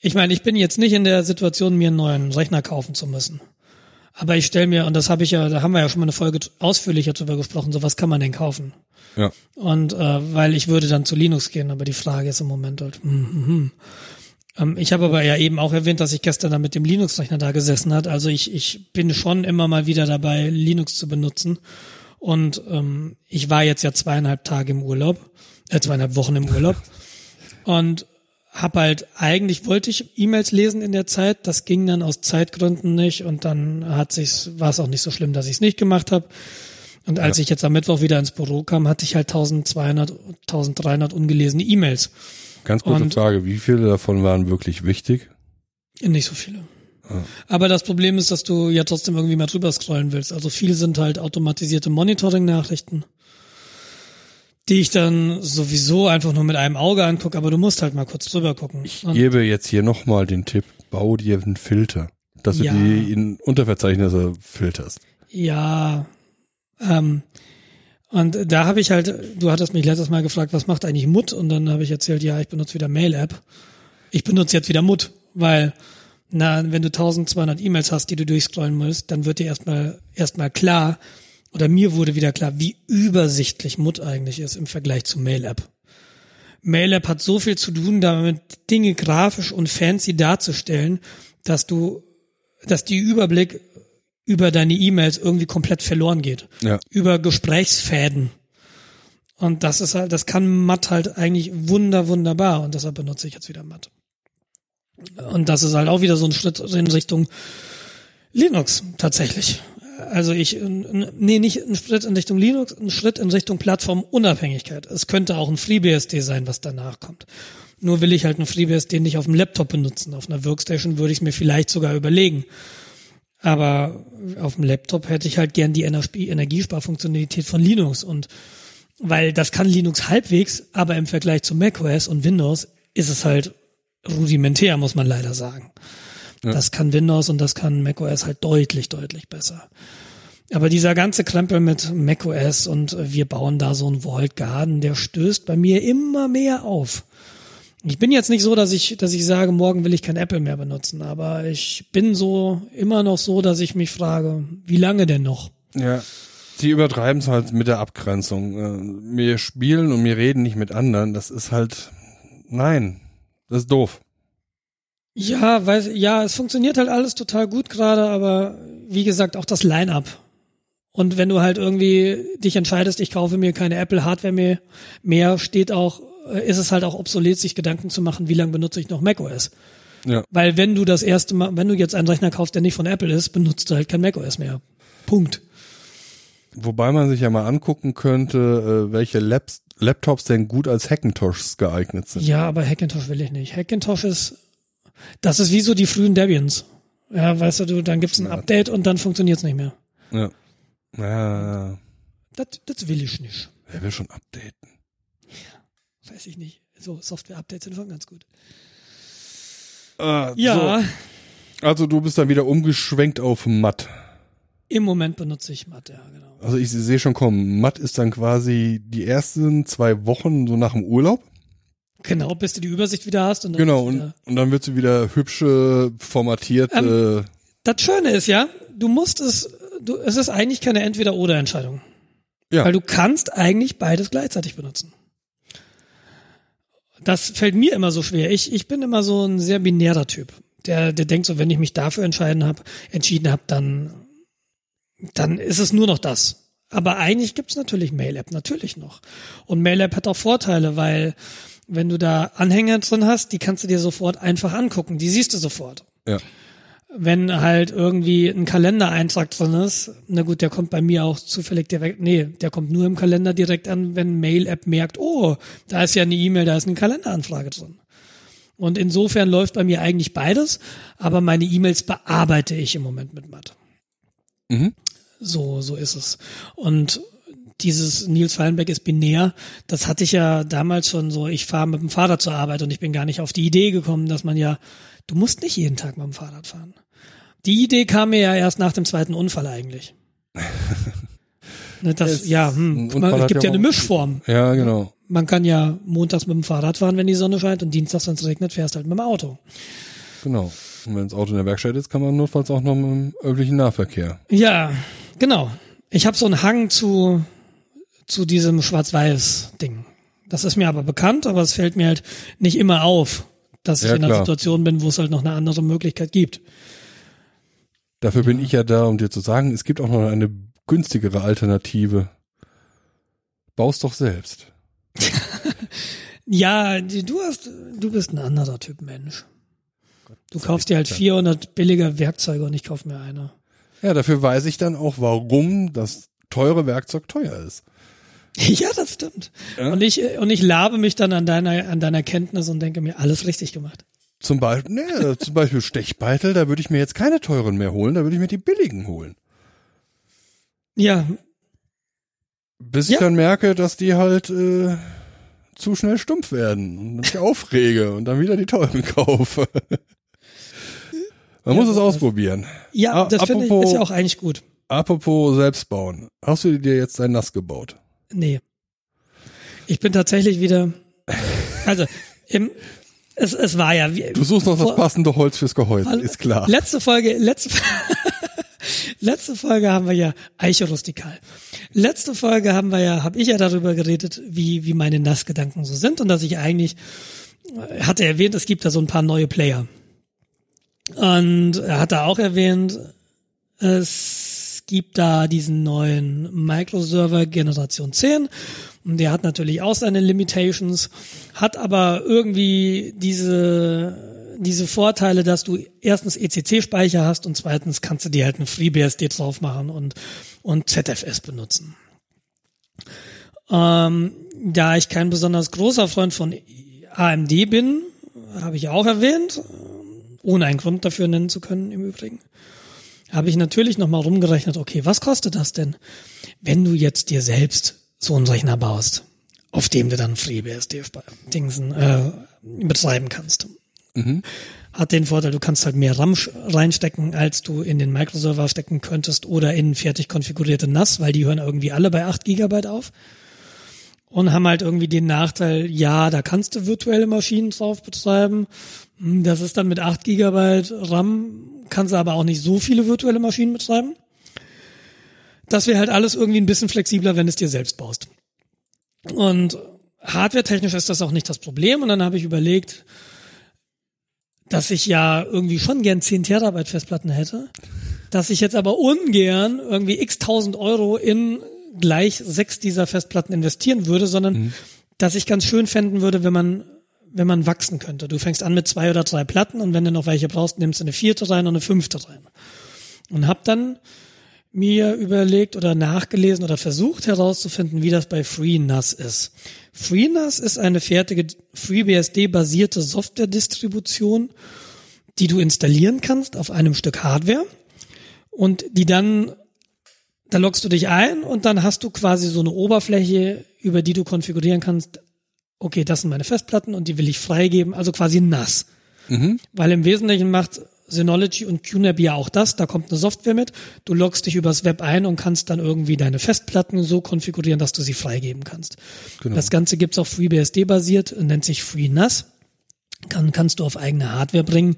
Speaker 2: ich meine, ich bin jetzt nicht in der Situation, mir einen neuen Rechner kaufen zu müssen. Aber ich stelle mir, und das habe ich ja, da haben wir ja schon mal eine Folge ausführlicher drüber gesprochen, so was kann man denn kaufen?
Speaker 1: Ja.
Speaker 2: Und äh, weil ich würde dann zu Linux gehen, aber die Frage ist im Moment halt, hm, hm, hm. Ähm, ich habe aber ja eben auch erwähnt, dass ich gestern da mit dem Linux-Rechner da gesessen hat. Also ich, ich bin schon immer mal wieder dabei, Linux zu benutzen. Und ähm, ich war jetzt ja zweieinhalb Tage im Urlaub, äh, zweieinhalb Wochen im Urlaub. und hab halt, eigentlich wollte ich E-Mails lesen in der Zeit, das ging dann aus Zeitgründen nicht und dann hat sich's, war es auch nicht so schlimm, dass ich es nicht gemacht habe. Und als ich jetzt am Mittwoch wieder ins Büro kam, hatte ich halt 1200, 1300 ungelesene E-Mails.
Speaker 1: Ganz kurze
Speaker 2: Und-
Speaker 1: Frage, wie viele davon waren wirklich wichtig?
Speaker 2: Nicht so viele. Aber das Problem ist, dass du ja trotzdem irgendwie mal drüber scrollen willst. Also viel sind halt automatisierte Monitoring-Nachrichten, die ich dann sowieso einfach nur mit einem Auge angucke, aber du musst halt mal kurz drüber gucken.
Speaker 1: Ich
Speaker 2: Und-
Speaker 1: gebe jetzt hier nochmal den Tipp, bau dir einen Filter, dass
Speaker 2: Ja.
Speaker 1: du die in Unterverzeichnisse filterst.
Speaker 2: Ja, ähm, und da habe ich halt, du hattest mich letztes Mal gefragt, was macht eigentlich Mut? Und dann habe ich erzählt, ja, ich benutze wieder Mail-App. Ich benutze jetzt wieder Mut, weil, na, wenn du 1200 E-Mails hast, die du durchscrollen musst, dann wird dir erstmal, erstmal klar, oder mir wurde wieder klar, wie übersichtlich Mut eigentlich ist im Vergleich zu Mail-App. Mail-App hat so viel zu tun, damit Dinge grafisch und fancy darzustellen, dass du, dass die Überblick über deine E-Mails irgendwie komplett verloren geht.
Speaker 1: Ja.
Speaker 2: Über Gesprächsfäden. Und das ist halt, das kann Matt halt eigentlich wunder, wunderbar. Und deshalb benutze ich jetzt wieder Matt. Und das ist halt auch wieder so ein Schritt in Richtung Linux, tatsächlich. Also ich, nee, nicht ein Schritt in Richtung Linux, ein Schritt in Richtung Plattformunabhängigkeit. Es könnte auch ein FreeBSD sein, was danach kommt. Nur will ich halt einen FreeBSD nicht auf dem Laptop benutzen. Auf einer Workstation würde ich es mir vielleicht sogar überlegen. Aber auf dem Laptop hätte ich halt gern die Energie- Energiesparfunktionalität von Linux und weil das kann Linux halbwegs, aber im Vergleich zu macOS und Windows ist es halt rudimentär, muss man leider sagen. Das kann Windows und das kann macOS halt deutlich, deutlich besser. Aber dieser ganze Krempel mit macOS und äh, wir bauen da so einen Vault Garden, der stößt bei mir immer mehr auf. Ich bin jetzt nicht so, dass ich, dass ich sage, morgen will ich kein Apple mehr benutzen, aber ich bin so immer noch so, dass ich mich frage, wie lange denn noch?
Speaker 1: Ja. Die übertreiben es halt mit der Abgrenzung. Äh, Wir spielen und wir reden nicht mit anderen. Das ist halt, nein, das ist doof.
Speaker 2: Ja, weiß, ja, es funktioniert halt alles total gut gerade, aber wie gesagt, auch das Line-up. Und wenn du halt irgendwie dich entscheidest, ich kaufe mir keine Apple Hardware mehr, mehr steht auch, äh, ist es halt auch obsolet, sich Gedanken zu machen, wie lange benutze ich noch macOS.
Speaker 1: Ja.
Speaker 2: Weil wenn du das erste Mal, wenn du jetzt einen Rechner kaufst, der nicht von Apple ist, benutzt du halt kein macOS mehr. Punkt.
Speaker 1: Wobei man sich ja mal angucken könnte, äh, welche Laps Laptops denn gut als Hackintoshs geeignet sind.
Speaker 2: Ja, aber Hackintosh will ich nicht. Hackintosh ist, das ist wie so die frühen Debians. Ja, weißt du, dann gibt's ein Update und dann funktioniert's nicht mehr.
Speaker 1: Ja. Ja,
Speaker 2: Das, das will ich nicht.
Speaker 1: wer will schon updaten?
Speaker 2: Weiß ich nicht. So, Software-Updates sind schon ganz gut.
Speaker 1: Ah,
Speaker 2: Ja,
Speaker 1: So. Also du bist dann wieder umgeschwenkt auf Matt.
Speaker 2: im Moment benutze ich Matt, ja, genau.
Speaker 1: Also ich sehe schon kommen. Matt ist dann quasi die ersten zwei Wochen so nach dem Urlaub.
Speaker 2: Genau, bis du die Übersicht wieder hast und dann
Speaker 1: Genau, und, und dann wird sie wieder hübsche, formatierte.
Speaker 2: Ähm, Das Schöne ist ja, du musst es, du, es ist eigentlich keine Entweder-Oder-Entscheidung.
Speaker 1: Ja.
Speaker 2: Weil du kannst eigentlich beides gleichzeitig benutzen. Das fällt mir immer so schwer. Ich, ich bin immer so ein sehr binärer Typ. Der, der denkt so, wenn ich mich dafür entscheiden hab, entschieden habe, dann, dann ist es nur noch das. Aber eigentlich gibt's natürlich Mail-App, natürlich noch. Und Mail-App hat auch Vorteile, weil wenn du da Anhänge drin hast, die kannst du dir sofort einfach angucken. Die siehst du sofort
Speaker 1: ja.
Speaker 2: wenn halt irgendwie ein Kalendereintrag drin ist, na gut, der kommt bei mir auch zufällig direkt, nee, der kommt nur im Kalender direkt an, wenn Mail-App merkt, oh, da ist ja eine E-Mail, da ist eine Kalenderanfrage drin. Und insofern läuft bei mir eigentlich beides, aber meine E-Mails bearbeite ich im Moment mit Matt.
Speaker 1: Mhm.
Speaker 2: So, so ist es. Und dieses Nils Fallenbeck ist binär, das hatte ich ja damals schon so, ich fahre mit dem Fahrrad zur Arbeit und ich bin gar nicht auf die Idee gekommen, dass man ja, du musst nicht jeden Tag mit dem Fahrrad fahren. Die Idee kam mir ja erst nach dem zweiten Unfall eigentlich. Ne, das,
Speaker 1: Es-
Speaker 2: ja, hm, man, es gibt
Speaker 1: ja
Speaker 2: ja eine Mischform.
Speaker 1: Ja, genau.
Speaker 2: Man kann ja montags mit dem Fahrrad fahren, wenn die Sonne scheint und dienstags, wenn es regnet, fährst halt mit dem Auto.
Speaker 1: Genau. Und wenn das Auto in der Werkstatt ist, kann man notfalls auch noch mit dem öffentlichen Nahverkehr.
Speaker 2: Ja, genau. Ich habe so einen Hang zu, zu diesem Schwarz-Weiß-Ding. Das ist mir aber bekannt, aber es fällt mir halt nicht immer auf, dass ich
Speaker 1: Ja,
Speaker 2: in einer
Speaker 1: klar.
Speaker 2: Situation bin, wo es halt noch eine andere Möglichkeit gibt.
Speaker 1: Dafür bin ich ja da, um dir zu sagen, es gibt auch noch eine günstigere Alternative. Baust doch selbst.
Speaker 2: Ja, du hast, du bist ein anderer Typ Mensch. Du kaufst dir halt 400 billige Werkzeuge und ich kauf mir eine.
Speaker 1: Ja, dafür weiß ich dann auch, warum das teure Werkzeug teuer ist.
Speaker 2: Ja, das stimmt.
Speaker 1: Ja.
Speaker 2: Und ich, und ich labe mich dann an deiner, an deiner Kenntnis und denke mir, alles richtig gemacht.
Speaker 1: Zum Beispiel, nee, zum Beispiel Stechbeitel, da würde ich mir jetzt keine teuren mehr holen, da würde ich mir die billigen holen.
Speaker 2: Ja,
Speaker 1: Bis
Speaker 2: Ja.
Speaker 1: ich dann merke, dass die halt äh, zu schnell stumpf werden und mich aufrege und dann wieder die teuren kaufe. Man
Speaker 2: Ja,
Speaker 1: muss es ausprobieren.
Speaker 2: ja,
Speaker 1: Ah,
Speaker 2: das finde ich,
Speaker 1: apropos-
Speaker 2: ist ja auch eigentlich gut.
Speaker 1: Apropos selbst bauen. Hast du dir jetzt ein Nass gebaut?
Speaker 2: Nee. Ich bin tatsächlich wieder, also, im, es, es war ja, wie,
Speaker 1: Du suchst noch das
Speaker 2: vor-
Speaker 1: passende Holz fürs Gehäuse, ist klar.
Speaker 2: Letzte Folge, letzte, letzte Folge haben wir ja Eiche rustikal. Letzte Folge haben wir ja, habe ich ja darüber geredet, wie wie meine Nassgedanken so sind und dass ich eigentlich äh, hatte erwähnt, es gibt da so ein paar neue Player. Und er hat da auch erwähnt, es gibt da diesen neuen Microserver Generation 10 und der hat natürlich auch seine Limitations, hat aber irgendwie diese diese Vorteile, dass du erstens ECC-Speicher hast und zweitens kannst du dir halt eine FreeBSD drauf machen und, und ZFS benutzen. Ähm, da ich kein besonders großer Freund von AMD bin, habe ich auch erwähnt, ohne einen Grund dafür nennen zu können im Übrigen, habe ich natürlich nochmal rumgerechnet, okay, was kostet das denn, wenn du jetzt dir selbst so einen Rechner baust, auf dem du dann FreeBSD-Dingsen äh, betreiben kannst. Hat den Vorteil, du kannst halt mehr RAM reinstecken, als du in den Microserver stecken könntest oder in fertig konfigurierte NAS, weil die hören irgendwie alle bei 8 Gigabyte auf. Und haben halt irgendwie den Nachteil, ja, da kannst du virtuelle Maschinen drauf betreiben. Hm, Das ist dann mit 8 Gigabyte RAM, kannst du aber auch nicht so viele virtuelle Maschinen betreiben. Das wäre halt alles irgendwie ein bisschen flexibler, wenn du es dir selbst baust. Und hardware-technisch ist das auch nicht das Problem. Und dann habe ich überlegt, dass ich ja irgendwie schon gern 10 Terabyte Festplatten hätte, dass ich jetzt aber ungern irgendwie x tausend Euro in gleich sechs dieser Festplatten investieren würde, sondern dass ich ganz schön fänden würde, wenn man wenn man wachsen könnte. Du fängst an mit zwei oder drei Platten und wenn du noch welche brauchst, nimmst du eine vierte rein und eine fünfte rein. Und hab dann mir überlegt oder nachgelesen oder versucht herauszufinden, wie das bei FreeNAS ist. FreeNAS ist eine fertige FreeBSD-basierte Software-Distribution, die du installieren kannst auf einem Stück Hardware und die dann, da loggst du dich ein und dann hast du quasi so eine Oberfläche, über die du konfigurieren kannst, okay, das sind meine Festplatten und die will ich freigeben, also quasi NAS. Weil im Wesentlichen macht Synology und QNAP ja auch das, da kommt eine Software mit, du loggst dich übers Web ein und kannst dann irgendwie deine Festplatten so konfigurieren, dass du sie freigeben kannst. Das Ganze gibt's auch FreeBSD basiert, nennt sich FreeNAS. Kann, kannst du auf eigene Hardware bringen.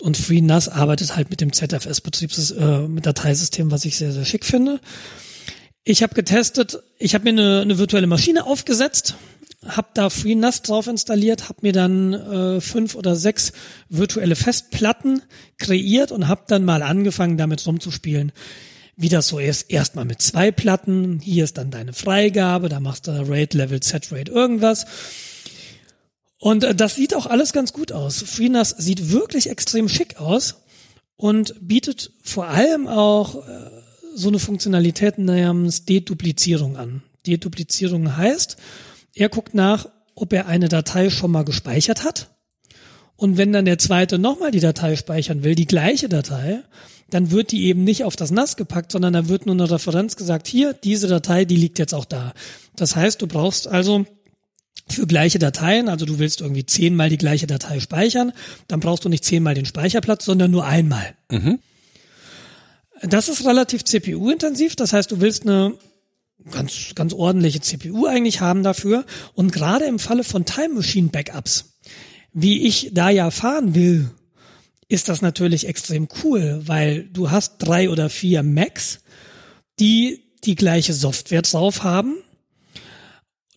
Speaker 2: Und FreeNAS arbeitet halt mit dem ZFS-Betriebs äh, mit Dateisystem, was ich sehr, sehr schick finde. Ich habe getestet, ich habe mir eine, eine virtuelle Maschine aufgesetzt, habe da FreeNAS drauf installiert, habe mir dann äh, fünf oder sechs virtuelle Festplatten kreiert und habe dann mal angefangen, damit rumzuspielen. Wie das so ist, erstmal mit zwei Platten, hier ist dann deine Freigabe, da machst du Rate, Level, Set Rate, irgendwas. Und äh, das sieht auch alles ganz gut aus. FreeNAS sieht wirklich extrem schick aus und bietet vor allem auch äh, so eine Funktionalität namens Deduplizierung an. Deduplizierung heißt, er guckt nach, ob er eine Datei schon mal gespeichert hat. Und wenn dann der zweite nochmal die Datei speichern will, die gleiche Datei, dann wird die eben nicht auf das NAS gepackt, sondern da wird nur eine Referenz gesagt, hier, diese Datei, die liegt jetzt auch da. Das heißt, du brauchst also für gleiche Dateien, also du willst irgendwie zehnmal die gleiche Datei speichern, dann brauchst du nicht zehnmal den Speicherplatz, sondern nur einmal. Das ist relativ CPU-intensiv, das heißt, du willst eine ganz, ganz ordentliche CPU eigentlich haben dafür. Und gerade im Falle von Time Machine Backups, wie ich da ja fahren will, ist das natürlich extrem cool, weil du hast drei oder vier Macs, die die gleiche Software drauf haben.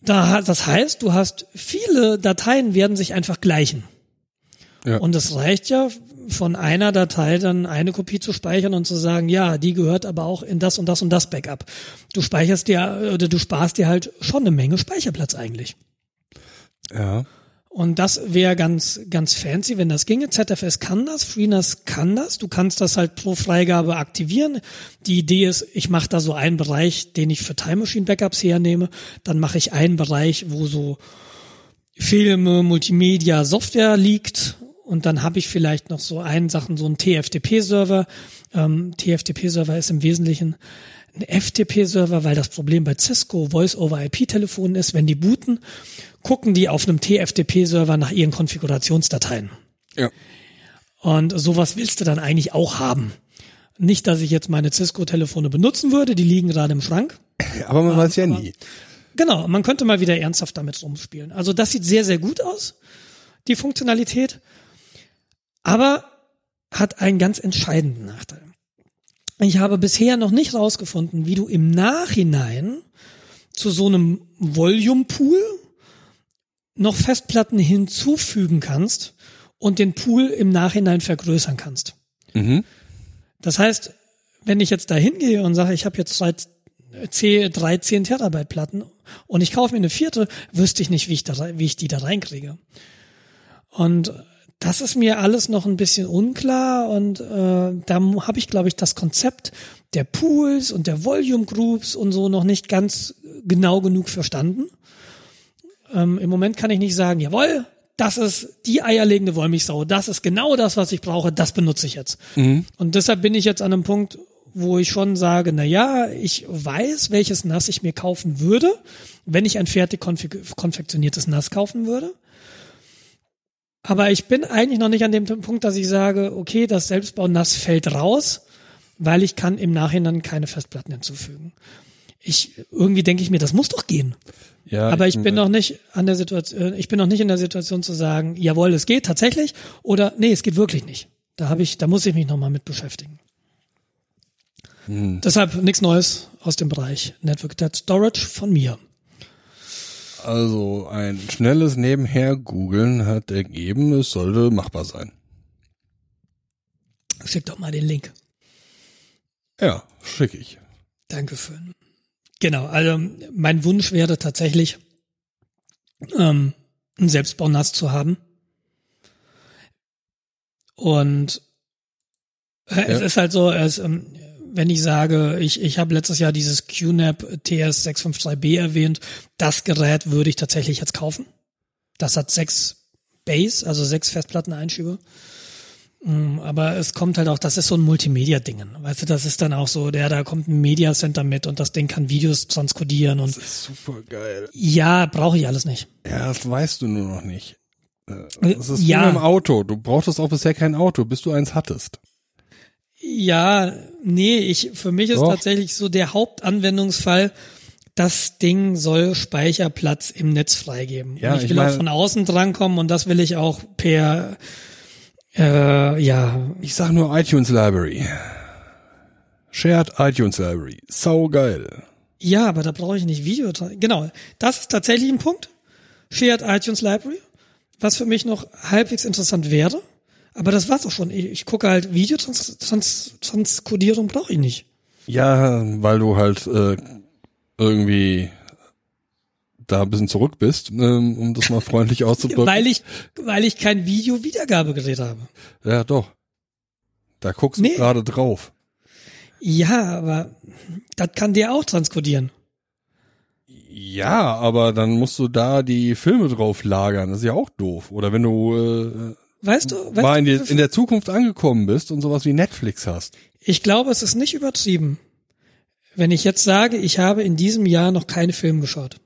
Speaker 2: Da, das heißt, du hast viele Dateien werden sich einfach gleichen.
Speaker 1: Ja.
Speaker 2: Und es reicht ja, von einer Datei dann eine Kopie zu speichern und zu sagen, ja, die gehört aber auch in das und das und das Backup. Du speicherst dir oder du sparst dir halt schon eine Menge Speicherplatz eigentlich.
Speaker 1: Ja.
Speaker 2: Und das wäre ganz, ganz fancy, wenn das ginge. ZFS kann das, FreeNAS kann das. Du kannst das halt pro Freigabe aktivieren. Die Idee ist, ich mache da so einen Bereich, den ich für Time Machine Backups hernehme. Dann mache ich einen Bereich, wo so Filme, Multimedia, Software liegt. Und dann habe ich vielleicht noch so einen Sachen, so einen TFTP-Server. Ähm, TFTP-Server ist im Wesentlichen FTP-Server, weil das Problem bei Cisco Voice-over-IP-Telefonen ist, wenn die booten, gucken die auf einem TFTP-Server nach ihren Konfigurationsdateien.
Speaker 1: Ja.
Speaker 2: Und sowas willst du dann eigentlich auch haben. Nicht, dass ich jetzt meine Cisco-Telefone benutzen würde, die liegen gerade im Schrank.
Speaker 1: Aber man weiß ja nie.
Speaker 2: Genau, man könnte mal wieder ernsthaft damit rumspielen. Also das sieht sehr, sehr gut aus, die Funktionalität, aber hat einen ganz entscheidenden Nachteil. Ich habe bisher noch nicht rausgefunden, wie du im Nachhinein zu so einem Volume Pool noch Festplatten hinzufügen kannst und den Pool im Nachhinein vergrößern kannst.
Speaker 1: Mhm.
Speaker 2: Das heißt, wenn ich jetzt da hingehe und sage, ich habe jetzt C- drei 10 Terabyte Platten und ich kaufe mir eine vierte, wüsste ich nicht, wie ich, da, wie ich die da reinkriege. Und das ist mir alles noch ein bisschen unklar und äh, da habe ich, glaube ich, das Konzept der Pools und der Volume Groups und so noch nicht ganz genau genug verstanden. Ähm, Im Moment kann ich nicht sagen, jawohl, das ist die eierlegende Wollmilchsau, das ist genau das, was ich brauche, das benutze ich jetzt. Und deshalb bin ich jetzt an einem Punkt, wo ich schon sage, na ja, ich weiß, welches NAS ich mir kaufen würde, wenn ich ein fertig konfektioniertes NAS kaufen würde. Aber ich bin eigentlich noch nicht an dem Punkt, dass ich sage, okay, das Selbstbau-NAS fällt raus, weil ich kann im Nachhinein keine Festplatten hinzufügen. Ich, irgendwie denke ich mir, das muss doch gehen.
Speaker 1: Ja,
Speaker 2: Aber ich bin noch nicht an der Situation, ich bin noch nicht in der Situation zu sagen, jawohl, es geht tatsächlich oder nee, es geht wirklich nicht. Da habe ich, da muss ich mich nochmal mit beschäftigen. Deshalb nichts Neues aus dem Bereich Network Storage von mir.
Speaker 1: Also ein schnelles Nebenher googeln hat ergeben, es sollte machbar sein.
Speaker 2: Schick doch mal den Link.
Speaker 1: Ja, schick ich.
Speaker 2: Danke für. Genau, also mein Wunsch wäre tatsächlich, ähm, ein Selbstbau-NAS zu haben. Und äh, es
Speaker 1: Ja.
Speaker 2: ist halt so, es, ähm, wenn ich sage, ich, ich habe letztes Jahr dieses QNAP TS653B erwähnt, das Gerät würde ich tatsächlich jetzt kaufen. Das hat sechs Base, also sechs Festplatteneinschübe. Mm, Aber es kommt halt auch, das ist so ein Multimedia-Ding. Weißt du, das ist dann auch so, der, da kommt ein Media Center mit und das Ding kann Videos transkodieren und
Speaker 1: Das ist super geil.
Speaker 2: ja, brauche ich alles nicht.
Speaker 1: Ja, das weißt du nur noch nicht. Äh, Das ist
Speaker 2: Ja.
Speaker 1: wie beim Auto. Du brauchtest auch bisher kein Auto, bis du eins hattest.
Speaker 2: Ja, nee, ich, für mich ist
Speaker 1: Doch.
Speaker 2: tatsächlich so der Hauptanwendungsfall, das Ding soll Speicherplatz im Netz freigeben.
Speaker 1: Ja,
Speaker 2: und ich
Speaker 1: ich
Speaker 2: will
Speaker 1: meine-
Speaker 2: auch von außen drankommen und das will ich auch per, äh, ja,
Speaker 1: Ich sag nur iTunes Library. Shared iTunes Library. Sau geil.
Speaker 2: ja, aber da brauche ich nicht Video. Genau, das ist tatsächlich ein Punkt. Shared iTunes Library, was für mich noch halbwegs interessant wäre. Aber das war's auch schon. Ich, ich gucke halt Videotranskodierung Trans, Transkodierung brauche ich nicht.
Speaker 1: Ja, weil du halt äh, irgendwie da ein bisschen zurück bist, ähm, um das mal freundlich auszudrücken.
Speaker 2: Weil ich, weil ich kein Video-Wiedergabegerät habe.
Speaker 1: ja, doch. Da guckst
Speaker 2: Nee.
Speaker 1: du gerade drauf.
Speaker 2: Ja, aber das kann der auch transkodieren.
Speaker 1: Ja, aber dann musst du da die Filme drauf lagern. Das ist ja auch doof. Oder wenn du äh,
Speaker 2: Weißt du? Weißt
Speaker 1: mal in,
Speaker 2: du,
Speaker 1: die, in der Zukunft angekommen bist und sowas wie Netflix hast.
Speaker 2: ich glaube, es ist nicht übertrieben, wenn ich jetzt sage, ich habe in diesem Jahr noch keine Filme geschaut.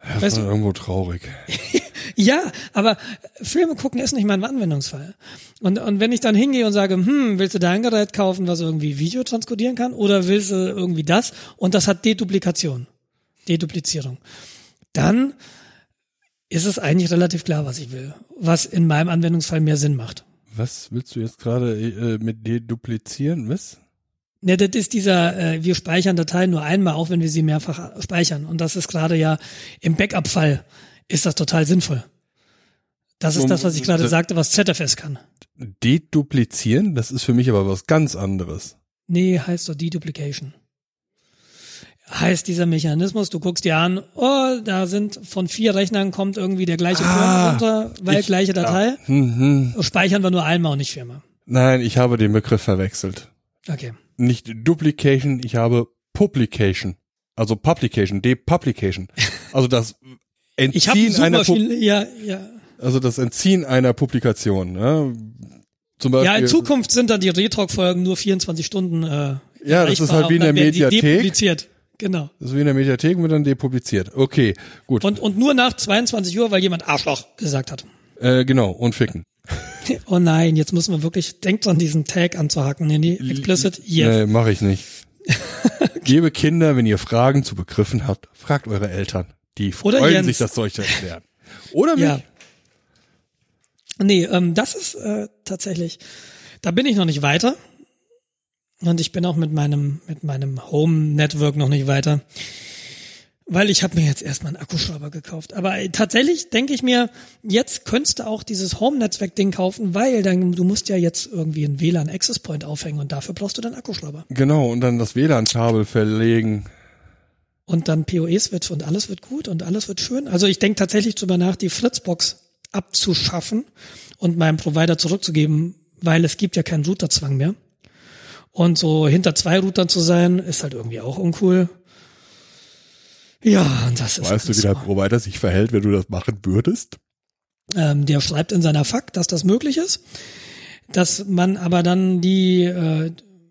Speaker 1: Das
Speaker 2: Weißt
Speaker 1: ist
Speaker 2: du-
Speaker 1: irgendwo traurig.
Speaker 2: Ja, aber Filme gucken ist nicht mein Anwendungsfall. Und, und wenn ich dann hingehe und sage, hm, willst du da ein Gerät kaufen, was irgendwie Video transkodieren kann, oder willst du irgendwie das? Und das hat Deduplikation, Deduplizierung. Dann ist es eigentlich relativ klar, was ich will, was in meinem Anwendungsfall mehr Sinn macht.
Speaker 1: Was willst du jetzt gerade äh, mit deduplizieren? Was?
Speaker 2: Ne, das ist dieser, äh, wir speichern Dateien nur einmal, auch wenn wir sie mehrfach speichern. Und das ist gerade ja im Backup-Fall ist das total sinnvoll. Das ist das, was ich gerade sagte, was ZFS kann.
Speaker 1: Deduplizieren? Das ist für mich aber was ganz anderes.
Speaker 2: Nee, heißt doch Deduplication. Heißt dieser Mechanismus, du guckst dir an, oh, da sind von vier Rechnern kommt irgendwie der gleiche
Speaker 1: Ah,
Speaker 2: runter, weil
Speaker 1: ich-
Speaker 2: gleiche Datei.
Speaker 1: Mhm.
Speaker 2: Speichern wir nur einmal und nicht viermal.
Speaker 1: Nein, ich habe den Begriff verwechselt.
Speaker 2: Okay.
Speaker 1: Nicht Duplication, ich habe Publication. Also Publication, Depublication. Also das Entziehen einer Pu
Speaker 2: Suchmaschine, ja, ja.
Speaker 1: also das Entziehen einer Publikation. Ne? Zum Beispiel,
Speaker 2: Ja, in Zukunft sind dann die Retrog-Folgen nur 24 Stunden äh,
Speaker 1: Ja, das ist halt wie in der Mediathek.
Speaker 2: Genau.
Speaker 1: Das ist wie in der Mediathek wird dann depubliziert. Okay, gut.
Speaker 2: Und, und nur nach 22 Uhr, weil jemand Arschloch gesagt hat.
Speaker 1: äh, genau, und ficken.
Speaker 2: Oh nein, jetzt müssen wir wirklich, denkt dran, diesen Tag anzuhaken. Nee, nee, explicit, yes.
Speaker 1: Nee, mache ich nicht. Liebe Kinder, wenn ihr Fragen zu Begriffen habt, fragt eure Eltern. Die freuen sich, das zu erklären. Oder mich.
Speaker 2: Ja. Nee, ähm, das ist äh, tatsächlich, da bin ich noch nicht weiter. Und ich bin auch mit meinem, mit meinem Home Network noch nicht weiter. Weil ich habe mir jetzt erstmal einen Akkuschrauber gekauft. Aber tatsächlich denke ich mir, jetzt könntest du auch dieses Home-Netzwerk-Ding kaufen, weil dann, du musst ja jetzt irgendwie einen WLAN-Access Point aufhängen und dafür brauchst du dann Akkuschrauber.
Speaker 1: Genau, und dann das WLAN-Kabel verlegen.
Speaker 2: Und dann PoE-Switch und alles wird gut und alles wird schön. Also ich denke tatsächlich drüber nach, die Fritzbox abzuschaffen und meinem Provider zurückzugeben, weil es gibt ja keinen Routerzwang mehr. Und so hinter zwei Routern zu sein, ist halt irgendwie auch uncool. Ja, und das ist
Speaker 1: Weißt du, wie der. Provider sich verhält, wenn du das machen würdest?
Speaker 2: Ähm, der schreibt in seiner FAQ, dass das möglich ist, dass man aber dann die, äh,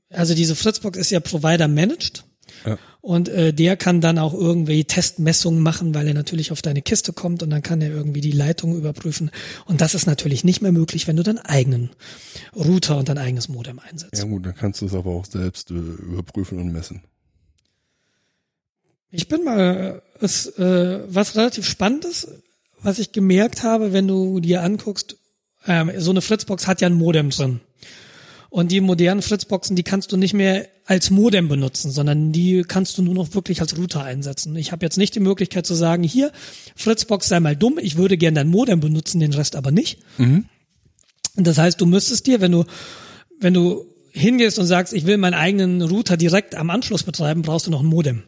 Speaker 2: also diese Fritzbox ist ja Provider managed.
Speaker 1: Ja.
Speaker 2: Und äh, der kann dann auch irgendwie Testmessungen machen, weil er natürlich auf deine Kiste kommt und dann kann er irgendwie die Leitung überprüfen. Und das ist natürlich nicht mehr möglich, wenn du deinen eigenen Router und dein eigenes Modem einsetzt.
Speaker 1: Ja gut, dann kannst du es aber auch selbst äh, überprüfen und messen.
Speaker 2: Ich bin mal, es, äh, was relativ spannend ist, was ich gemerkt habe, wenn du dir anguckst, ähm, so eine Fritzbox hat ja ein Modem drin. Und die modernen Fritzboxen, die kannst du nicht mehr als Modem benutzen, sondern die kannst du nur noch wirklich als Router einsetzen. Ich habe jetzt nicht die Möglichkeit zu sagen, hier, Fritzbox sei mal dumm, ich würde gern dein Modem benutzen, den Rest aber nicht. Und das heißt, du müsstest dir, wenn du, wenn du hingehst und sagst, ich will meinen eigenen Router direkt am Anschluss betreiben, brauchst du noch ein Modem.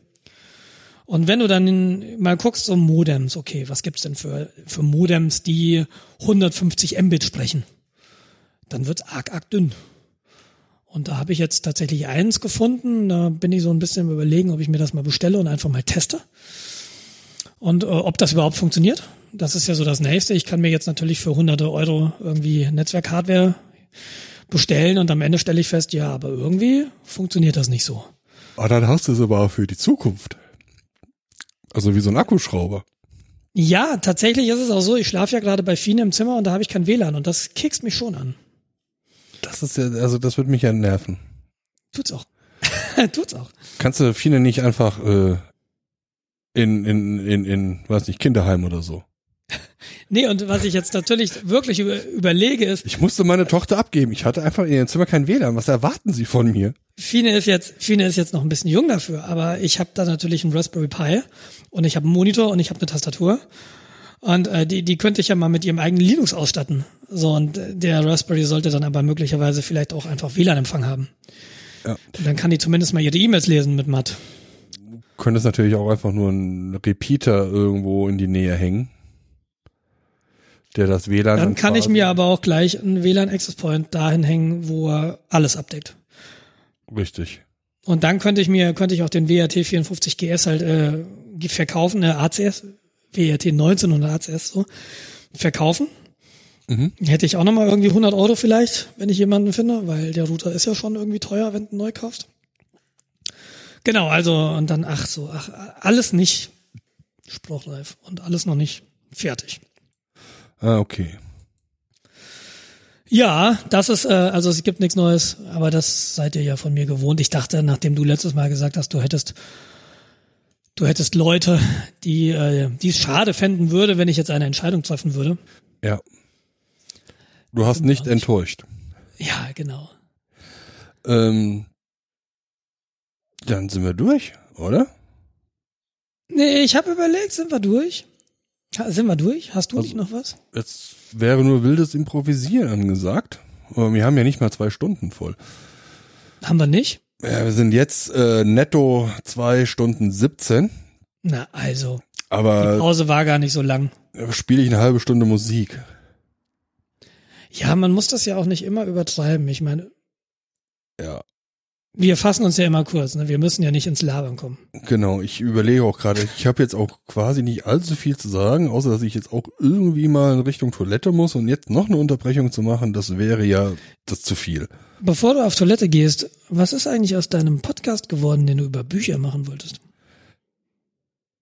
Speaker 2: Und wenn du dann mal guckst, so Modems, okay, was gibt's denn für, für Modems, die 150 Mbit sprechen? Dann wird's arg, arg dünn. Und da habe ich jetzt tatsächlich eins gefunden. Da bin ich so ein bisschen im überlegen, ob ich mir das mal bestelle und einfach mal teste. Und äh, ob das überhaupt funktioniert. Das ist ja so das Nächste. Ich kann mir jetzt natürlich für hunderte Euro irgendwie Netzwerkhardware bestellen und am Ende stelle ich fest, ja, aber irgendwie funktioniert das nicht so.
Speaker 1: Ah, dann hast du es aber für die Zukunft. Also wie so ein Akkuschrauber.
Speaker 2: Ja, tatsächlich ist es auch so. Ich schlafe ja gerade bei Fine im Zimmer und da habe ich kein WLAN und das kickst mich schon an.
Speaker 1: Das ist ja, also das wird mich ja nerven.
Speaker 2: Tut's auch. Tut's auch.
Speaker 1: Kannst du viele nicht einfach äh, in, in, in, in, weiß nicht, Kinderheim oder so.
Speaker 2: Nee, und was ich jetzt natürlich wirklich über, überlege ist,
Speaker 1: Ich musste meine Tochter abgeben. Ich hatte einfach in ihrem Zimmer kein WLAN. Was erwarten Sie von mir?
Speaker 2: Fine ist jetzt, Fine ist jetzt noch ein bisschen jung dafür, aber ich habe da natürlich einen Raspberry Pi und ich habe einen Monitor und ich habe eine Tastatur. Und äh, die, die könnte ich ja mal mit ihrem eigenen Linux ausstatten. So, und äh, der Raspberry sollte dann aber möglicherweise vielleicht auch einfach WLAN-Empfang haben.
Speaker 1: Ja.
Speaker 2: Und dann kann die zumindest mal ihre E-Mails lesen mit Matt.
Speaker 1: Könntest natürlich auch einfach nur einen Repeater irgendwo in die Nähe hängen. Der das WLAN.
Speaker 2: Dann kann ich mir aber auch gleich einen WLAN Access Point dahin hängen, wo er alles abdeckt.
Speaker 1: Richtig.
Speaker 2: Und dann könnte ich mir, könnte ich auch den WRT 54 GS halt äh, verkaufen, äh, ACS, WRT 1900 ACS so, verkaufen.
Speaker 1: Mhm.
Speaker 2: Hätte ich auch nochmal irgendwie 100 Euro vielleicht, wenn ich jemanden finde, weil der Router ist ja schon irgendwie teuer, wenn du neu kaufst. Genau, also und dann, ach so, ach, alles nicht spruchreif und alles noch nicht fertig.
Speaker 1: Ah, okay.
Speaker 2: Ja, das ist, äh, also es gibt nichts Neues, aber das seid ihr ja von mir gewohnt. Ich dachte, nachdem du letztes Mal gesagt hast, du hättest, du hättest Leute, die, äh, die es schade fänden würde, wenn ich jetzt eine Entscheidung treffen würde.
Speaker 1: Ja. Du hast nicht enttäuscht.
Speaker 2: Ja, genau.
Speaker 1: Ähm, dann sind wir durch, oder?
Speaker 2: Nee, ich habe überlegt, sind wir durch? Sind wir durch? Hast du
Speaker 1: Also-
Speaker 2: nicht noch was?
Speaker 1: Jetzt wäre nur wildes Improvisieren angesagt. Aber wir haben ja nicht mal zwei Stunden voll.
Speaker 2: Haben wir nicht?
Speaker 1: Ja, wir sind jetzt äh, netto zwei Stunden 17.
Speaker 2: Na, also, die
Speaker 1: Aber
Speaker 2: Pause war gar nicht so lang.
Speaker 1: spiele ich eine halbe Stunde Musik.
Speaker 2: Ja, man muss das ja auch nicht immer übertreiben. Ich meine,
Speaker 1: Ja,
Speaker 2: wir fassen uns ja immer kurz, ne? Wir müssen ja nicht ins Labern kommen.
Speaker 1: genau. Ich überlege auch gerade, ich habe jetzt auch quasi nicht allzu viel zu sagen, außer dass ich jetzt auch irgendwie mal in Richtung Toilette muss und jetzt noch eine Unterbrechung zu machen, das wäre ja das zu viel.
Speaker 2: Bevor du auf Toilette gehst, was ist eigentlich aus deinem Podcast geworden, den du über Bücher machen wolltest?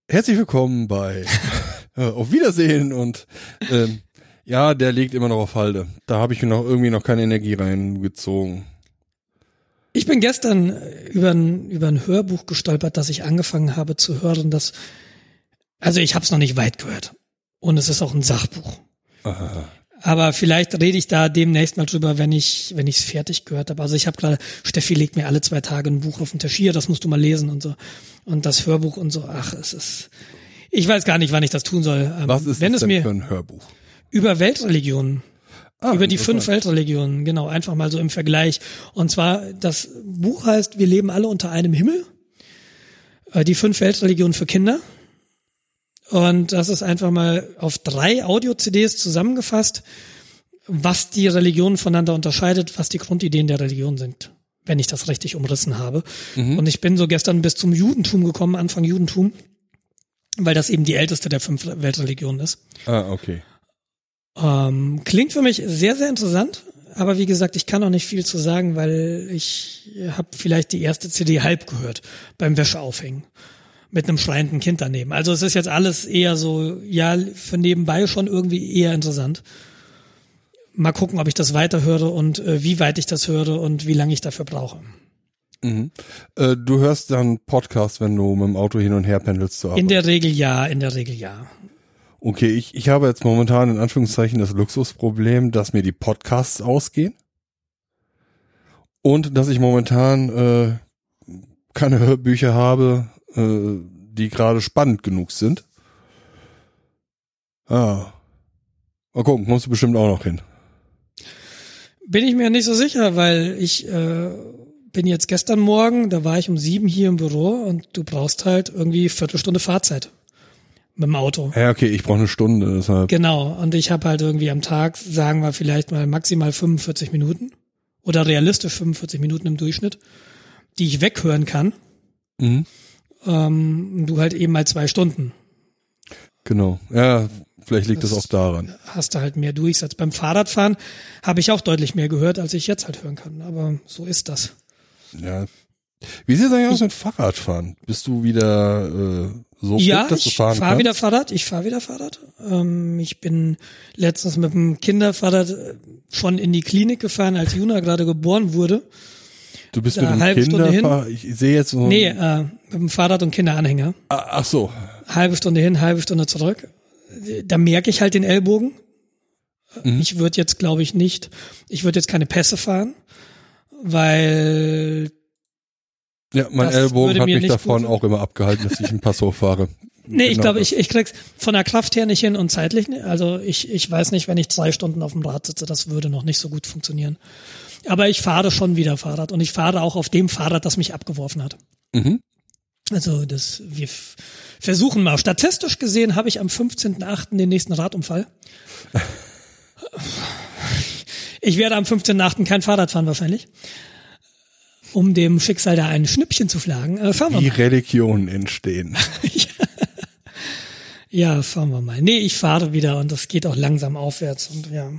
Speaker 1: Herzlich willkommen bei äh, Auf Wiedersehen und ähm, ja, der liegt immer noch auf Halde. Da habe ich noch irgendwie noch keine Energie reingezogen.
Speaker 2: Ich bin gestern äh, über ein, über ein Hörbuch gestolpert, das ich angefangen habe zu hören, das, also ich habe es noch nicht weit gehört. Und es ist auch ein Sachbuch.
Speaker 1: Aha.
Speaker 2: Aber vielleicht rede ich da demnächst mal drüber, wenn ich wenn ich es fertig gehört habe. Also ich habe gerade Steffi legt mir alle zwei Tage ein Buch auf den Tisch hier, das musst du mal lesen und so und das Hörbuch und so. Ach, es ist ich weiß gar nicht, wann ich das tun soll. Ähm,
Speaker 1: Was ist
Speaker 2: wenn
Speaker 1: das
Speaker 2: es
Speaker 1: denn
Speaker 2: mir
Speaker 1: für ein Hörbuch?
Speaker 2: über Weltreligionen
Speaker 1: Ah,
Speaker 2: über die fünf. Weltreligionen, genau, einfach mal so im Vergleich. Und zwar, das Buch heißt, wir leben alle unter einem Himmel. Äh, Die fünf Weltreligionen für Kinder. Und das ist einfach mal auf drei Audio-CDs zusammengefasst, was die Religionen voneinander unterscheidet, was die Grundideen der Religion sind, wenn ich das richtig umrissen habe. Und ich bin so gestern bis zum Judentum gekommen, Anfang Judentum, weil das eben die älteste der fünf Weltreligionen ist.
Speaker 1: Ah, okay.
Speaker 2: Ähm, klingt für mich sehr, sehr interessant. Aber wie gesagt, ich kann auch nicht viel zu sagen, weil ich habe vielleicht die erste CD halb gehört beim Wäscheaufhängen mit einem schreienden Kind daneben. Also es ist jetzt alles eher so, ja, für nebenbei schon irgendwie eher interessant. Mal gucken, ob ich das weiterhöre und äh, wie weit ich das höre und wie lange ich dafür brauche.
Speaker 1: Mhm. Äh, du hörst dann Podcast, wenn du mit dem Auto hin und her pendelst zur Arbeit.
Speaker 2: In der Regel ja, in der Regel ja.
Speaker 1: Okay, ich, ich habe jetzt momentan in Anführungszeichen das Luxusproblem, dass mir die Podcasts ausgehen und dass ich momentan äh, keine Hörbücher habe, äh, die gerade spannend genug sind. Ah. Mal gucken, kommst du bestimmt auch noch hin.
Speaker 2: Bin ich mir nicht so sicher, weil ich äh, bin jetzt gestern Morgen, da war ich um sieben hier im Büro und du brauchst halt irgendwie Viertelstunde Fahrzeit mit dem Auto.
Speaker 1: Ja, okay, ich brauche eine Stunde, deshalb.
Speaker 2: Genau, und ich habe halt irgendwie am Tag, sagen wir vielleicht mal maximal 45 Minuten oder realistisch 45 Minuten im Durchschnitt, die ich weghören kann.
Speaker 1: Mhm.
Speaker 2: Ähm, du halt eben mal zwei Stunden.
Speaker 1: Genau. Ja, vielleicht liegt das,
Speaker 2: Das-
Speaker 1: auch daran.
Speaker 2: Hast du halt mehr Durchsatz. Beim Fahrradfahren habe ich auch deutlich mehr gehört, als ich jetzt halt hören kann. Aber so ist das.
Speaker 1: Ja. Wie sieht es eigentlich aus mit Fahrradfahren? Bist du wieder äh, so
Speaker 2: ja,
Speaker 1: fit, dass du
Speaker 2: ich
Speaker 1: fahren
Speaker 2: fahre
Speaker 1: kannst?
Speaker 2: wieder Fahrrad. Ich fahre wieder Fahrrad. Ähm, ich bin letztens mit dem Kinderfahrrad äh, schon in die Klinik gefahren, als Juna gerade geboren wurde.
Speaker 1: Du bist mit dem
Speaker 2: halbe Stunde hin.
Speaker 1: Ich sehe jetzt so...
Speaker 2: Nee, äh, mit dem Fahrrad und Kinderanhänger.
Speaker 1: Ah, ach so.
Speaker 2: Halbe Stunde hin, halbe Stunde zurück. Da merke ich halt den Ellbogen.
Speaker 1: Mhm.
Speaker 2: Ich würde jetzt, glaube ich, nicht, ich würde jetzt keine Pässe fahren, weil
Speaker 1: Ja, mein
Speaker 2: Das
Speaker 1: Ellbogen hat mich davon auch immer abgehalten, dass ich einen Pass hochfahre.
Speaker 2: Nee, ich
Speaker 1: Genau
Speaker 2: glaube,
Speaker 1: das.
Speaker 2: ich, ich krieg's von der Kraft her nicht hin und zeitlich nicht. Also ich, ich weiß nicht, wenn ich zwei Stunden auf dem Rad sitze, das würde noch nicht so gut funktionieren. Aber ich fahre schon wieder Fahrrad und ich fahre auch auf dem Fahrrad, das mich abgeworfen hat.
Speaker 1: Mhm.
Speaker 2: Also das, wir versuchen mal. Statistisch gesehen habe ich am 15.8. den nächsten Radunfall. Ich werde am 15.8. kein Fahrrad fahren wahrscheinlich. Um dem Schicksal da ein Schnippchen zu schlagen. Äh, fahren wir
Speaker 1: Wie
Speaker 2: mal.
Speaker 1: Religionen entstehen.
Speaker 2: Ja, fahren wir mal. Nee, ich fahre wieder und das geht auch langsam aufwärts und ja.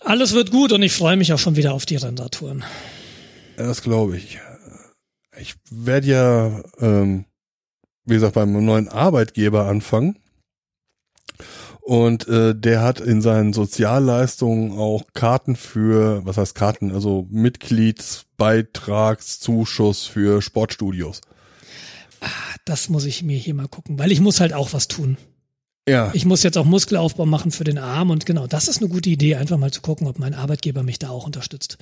Speaker 2: Alles wird gut und ich freue mich auch schon wieder auf die Rennradtouren.
Speaker 1: Ja, Das glaube ich. Ich werde ja, ähm, wie gesagt, beim neuen Arbeitgeber anfangen. Und äh, der hat in seinen Sozialleistungen auch Karten für, was heißt Karten, also Mitgliedsbeitragszuschuss für Sportstudios.
Speaker 2: Das muss ich mir hier mal gucken, weil ich muss halt auch was tun.
Speaker 1: Ja,
Speaker 2: Ich muss jetzt auch Muskelaufbau machen für den Arm und genau, das ist eine gute Idee, einfach mal zu gucken, ob mein Arbeitgeber mich da auch unterstützt.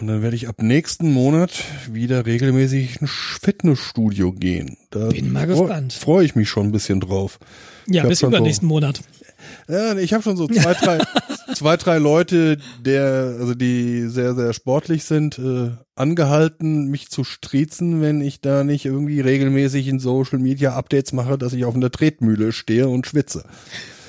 Speaker 1: und dann werde ich ab nächsten Monat wieder regelmäßig ins Fitnessstudio gehen. Da
Speaker 2: Bin mal gespannt.
Speaker 1: Freue ich mich schon ein bisschen drauf.
Speaker 2: Ja, bis
Speaker 1: schon so-
Speaker 2: übernächsten Monat.
Speaker 1: Ja, ich habe schon so zwei, drei, zwei, drei Leute, der, also die sehr, sehr sportlich sind, äh, angehalten, mich zu striezen, wenn ich da nicht irgendwie regelmäßig in Social Media Updates mache, dass ich auf einer Tretmühle stehe und schwitze.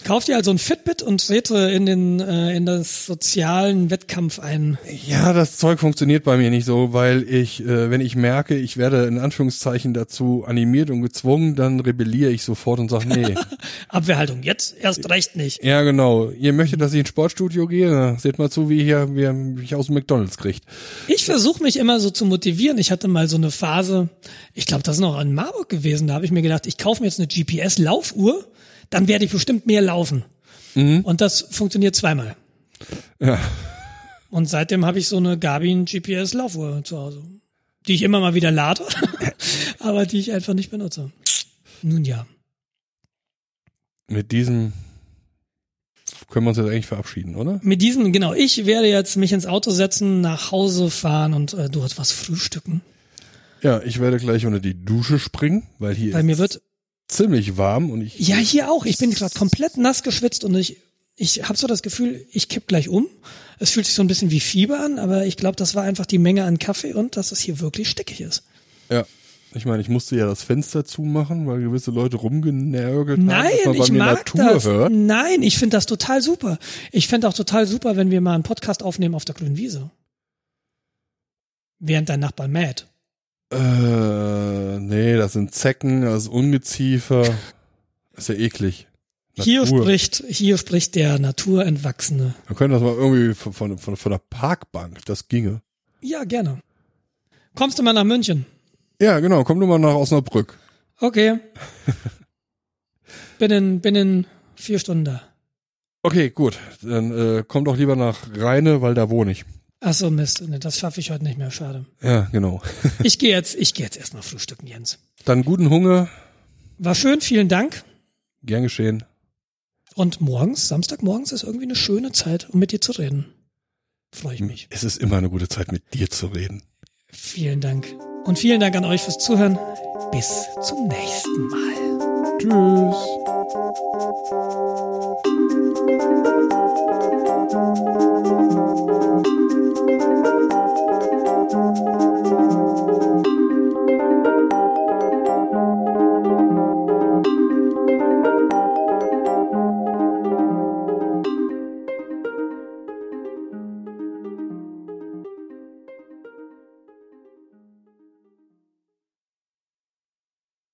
Speaker 2: Kauf dir also ein Fitbit und trete in den äh, in das sozialen Wettkampf ein.
Speaker 1: Ja, das Zeug funktioniert bei mir nicht so, weil ich, äh, wenn ich merke, ich werde in Anführungszeichen dazu animiert und gezwungen, dann rebelliere ich sofort und sage, nee.
Speaker 2: Abwehrhaltung. Jetzt erst recht nicht.
Speaker 1: ja, genau. Ihr möchtet, dass ich ins Sportstudio gehe? Seht mal zu, wie hier, wie ihr mich aus dem McDonalds kriegt.
Speaker 2: Ich versuche mich immer so zu motivieren. Ich hatte mal so eine Phase, ich glaube, das ist noch in Marburg gewesen, da habe ich mir gedacht, ich kaufe mir jetzt eine GPS-Laufuhr, dann werde ich bestimmt mehr laufen. Und das funktioniert zweimal.
Speaker 1: Ja.
Speaker 2: Und seitdem habe ich so eine Garmin GPS-Laufuhr zu Hause, die ich immer mal wieder lade, aber die ich einfach nicht benutze. Nun ja.
Speaker 1: Mit diesem können wir uns jetzt eigentlich verabschieden, oder?
Speaker 2: Mit diesem, genau, ich werde jetzt mich ins Auto setzen, nach Hause fahren und äh, dort was frühstücken.
Speaker 1: Ja, ich werde gleich unter die Dusche springen, weil hier
Speaker 2: Bei
Speaker 1: ist
Speaker 2: mir wird,
Speaker 1: ziemlich warm und ich
Speaker 2: ja, hier auch, ich bin gerade komplett nass geschwitzt und ich, ich habe so das Gefühl, ich kipp gleich um. Es fühlt sich so ein bisschen wie Fieber an, aber ich glaube, das war einfach die Menge an Kaffee und dass es hier wirklich stickig ist.
Speaker 1: ja, ich meine, ich musste ja das Fenster zumachen, weil gewisse Leute rumgenörgelt
Speaker 2: Nein,
Speaker 1: haben, dass man
Speaker 2: ich mag
Speaker 1: Natur
Speaker 2: das.
Speaker 1: hört.
Speaker 2: Nein, ich finde das total super. Ich fände auch total super, wenn wir mal einen Podcast aufnehmen auf der grünen Wiese. Während dein Nachbar mäht.
Speaker 1: Äh, nee, das sind Zecken, das ist Ungeziefer. Ist ja eklig.
Speaker 2: Hier spricht, hier spricht der Naturentwachsene.
Speaker 1: Wir können das mal irgendwie von, von, von, von der Parkbank, das ginge.
Speaker 2: Ja, gerne. Kommst du mal nach München?
Speaker 1: Ja, genau, komm du mal nach Osnabrück.
Speaker 2: Okay. bin in, bin in vier Stunden da.
Speaker 1: Okay, gut. Dann äh, komm doch lieber nach Rheine, weil da wohne ich.
Speaker 2: Ach so, Mist. Nee, das schaffe ich heute nicht mehr. Schade.
Speaker 1: Ja, genau.
Speaker 2: Ich gehe jetzt, ich gehe jetzt erstmal frühstücken, Jens.
Speaker 1: Dann guten Hunger.
Speaker 2: War schön, vielen Dank.
Speaker 1: Gern geschehen.
Speaker 2: Und morgens, Samstagmorgens ist irgendwie eine schöne Zeit, um mit dir zu reden. Freue ich mich.
Speaker 1: Es ist immer eine gute Zeit, mit dir zu reden.
Speaker 2: Vielen Dank. Und vielen Dank an euch fürs Zuhören. Bis zum nächsten Mal.
Speaker 1: Tschüss.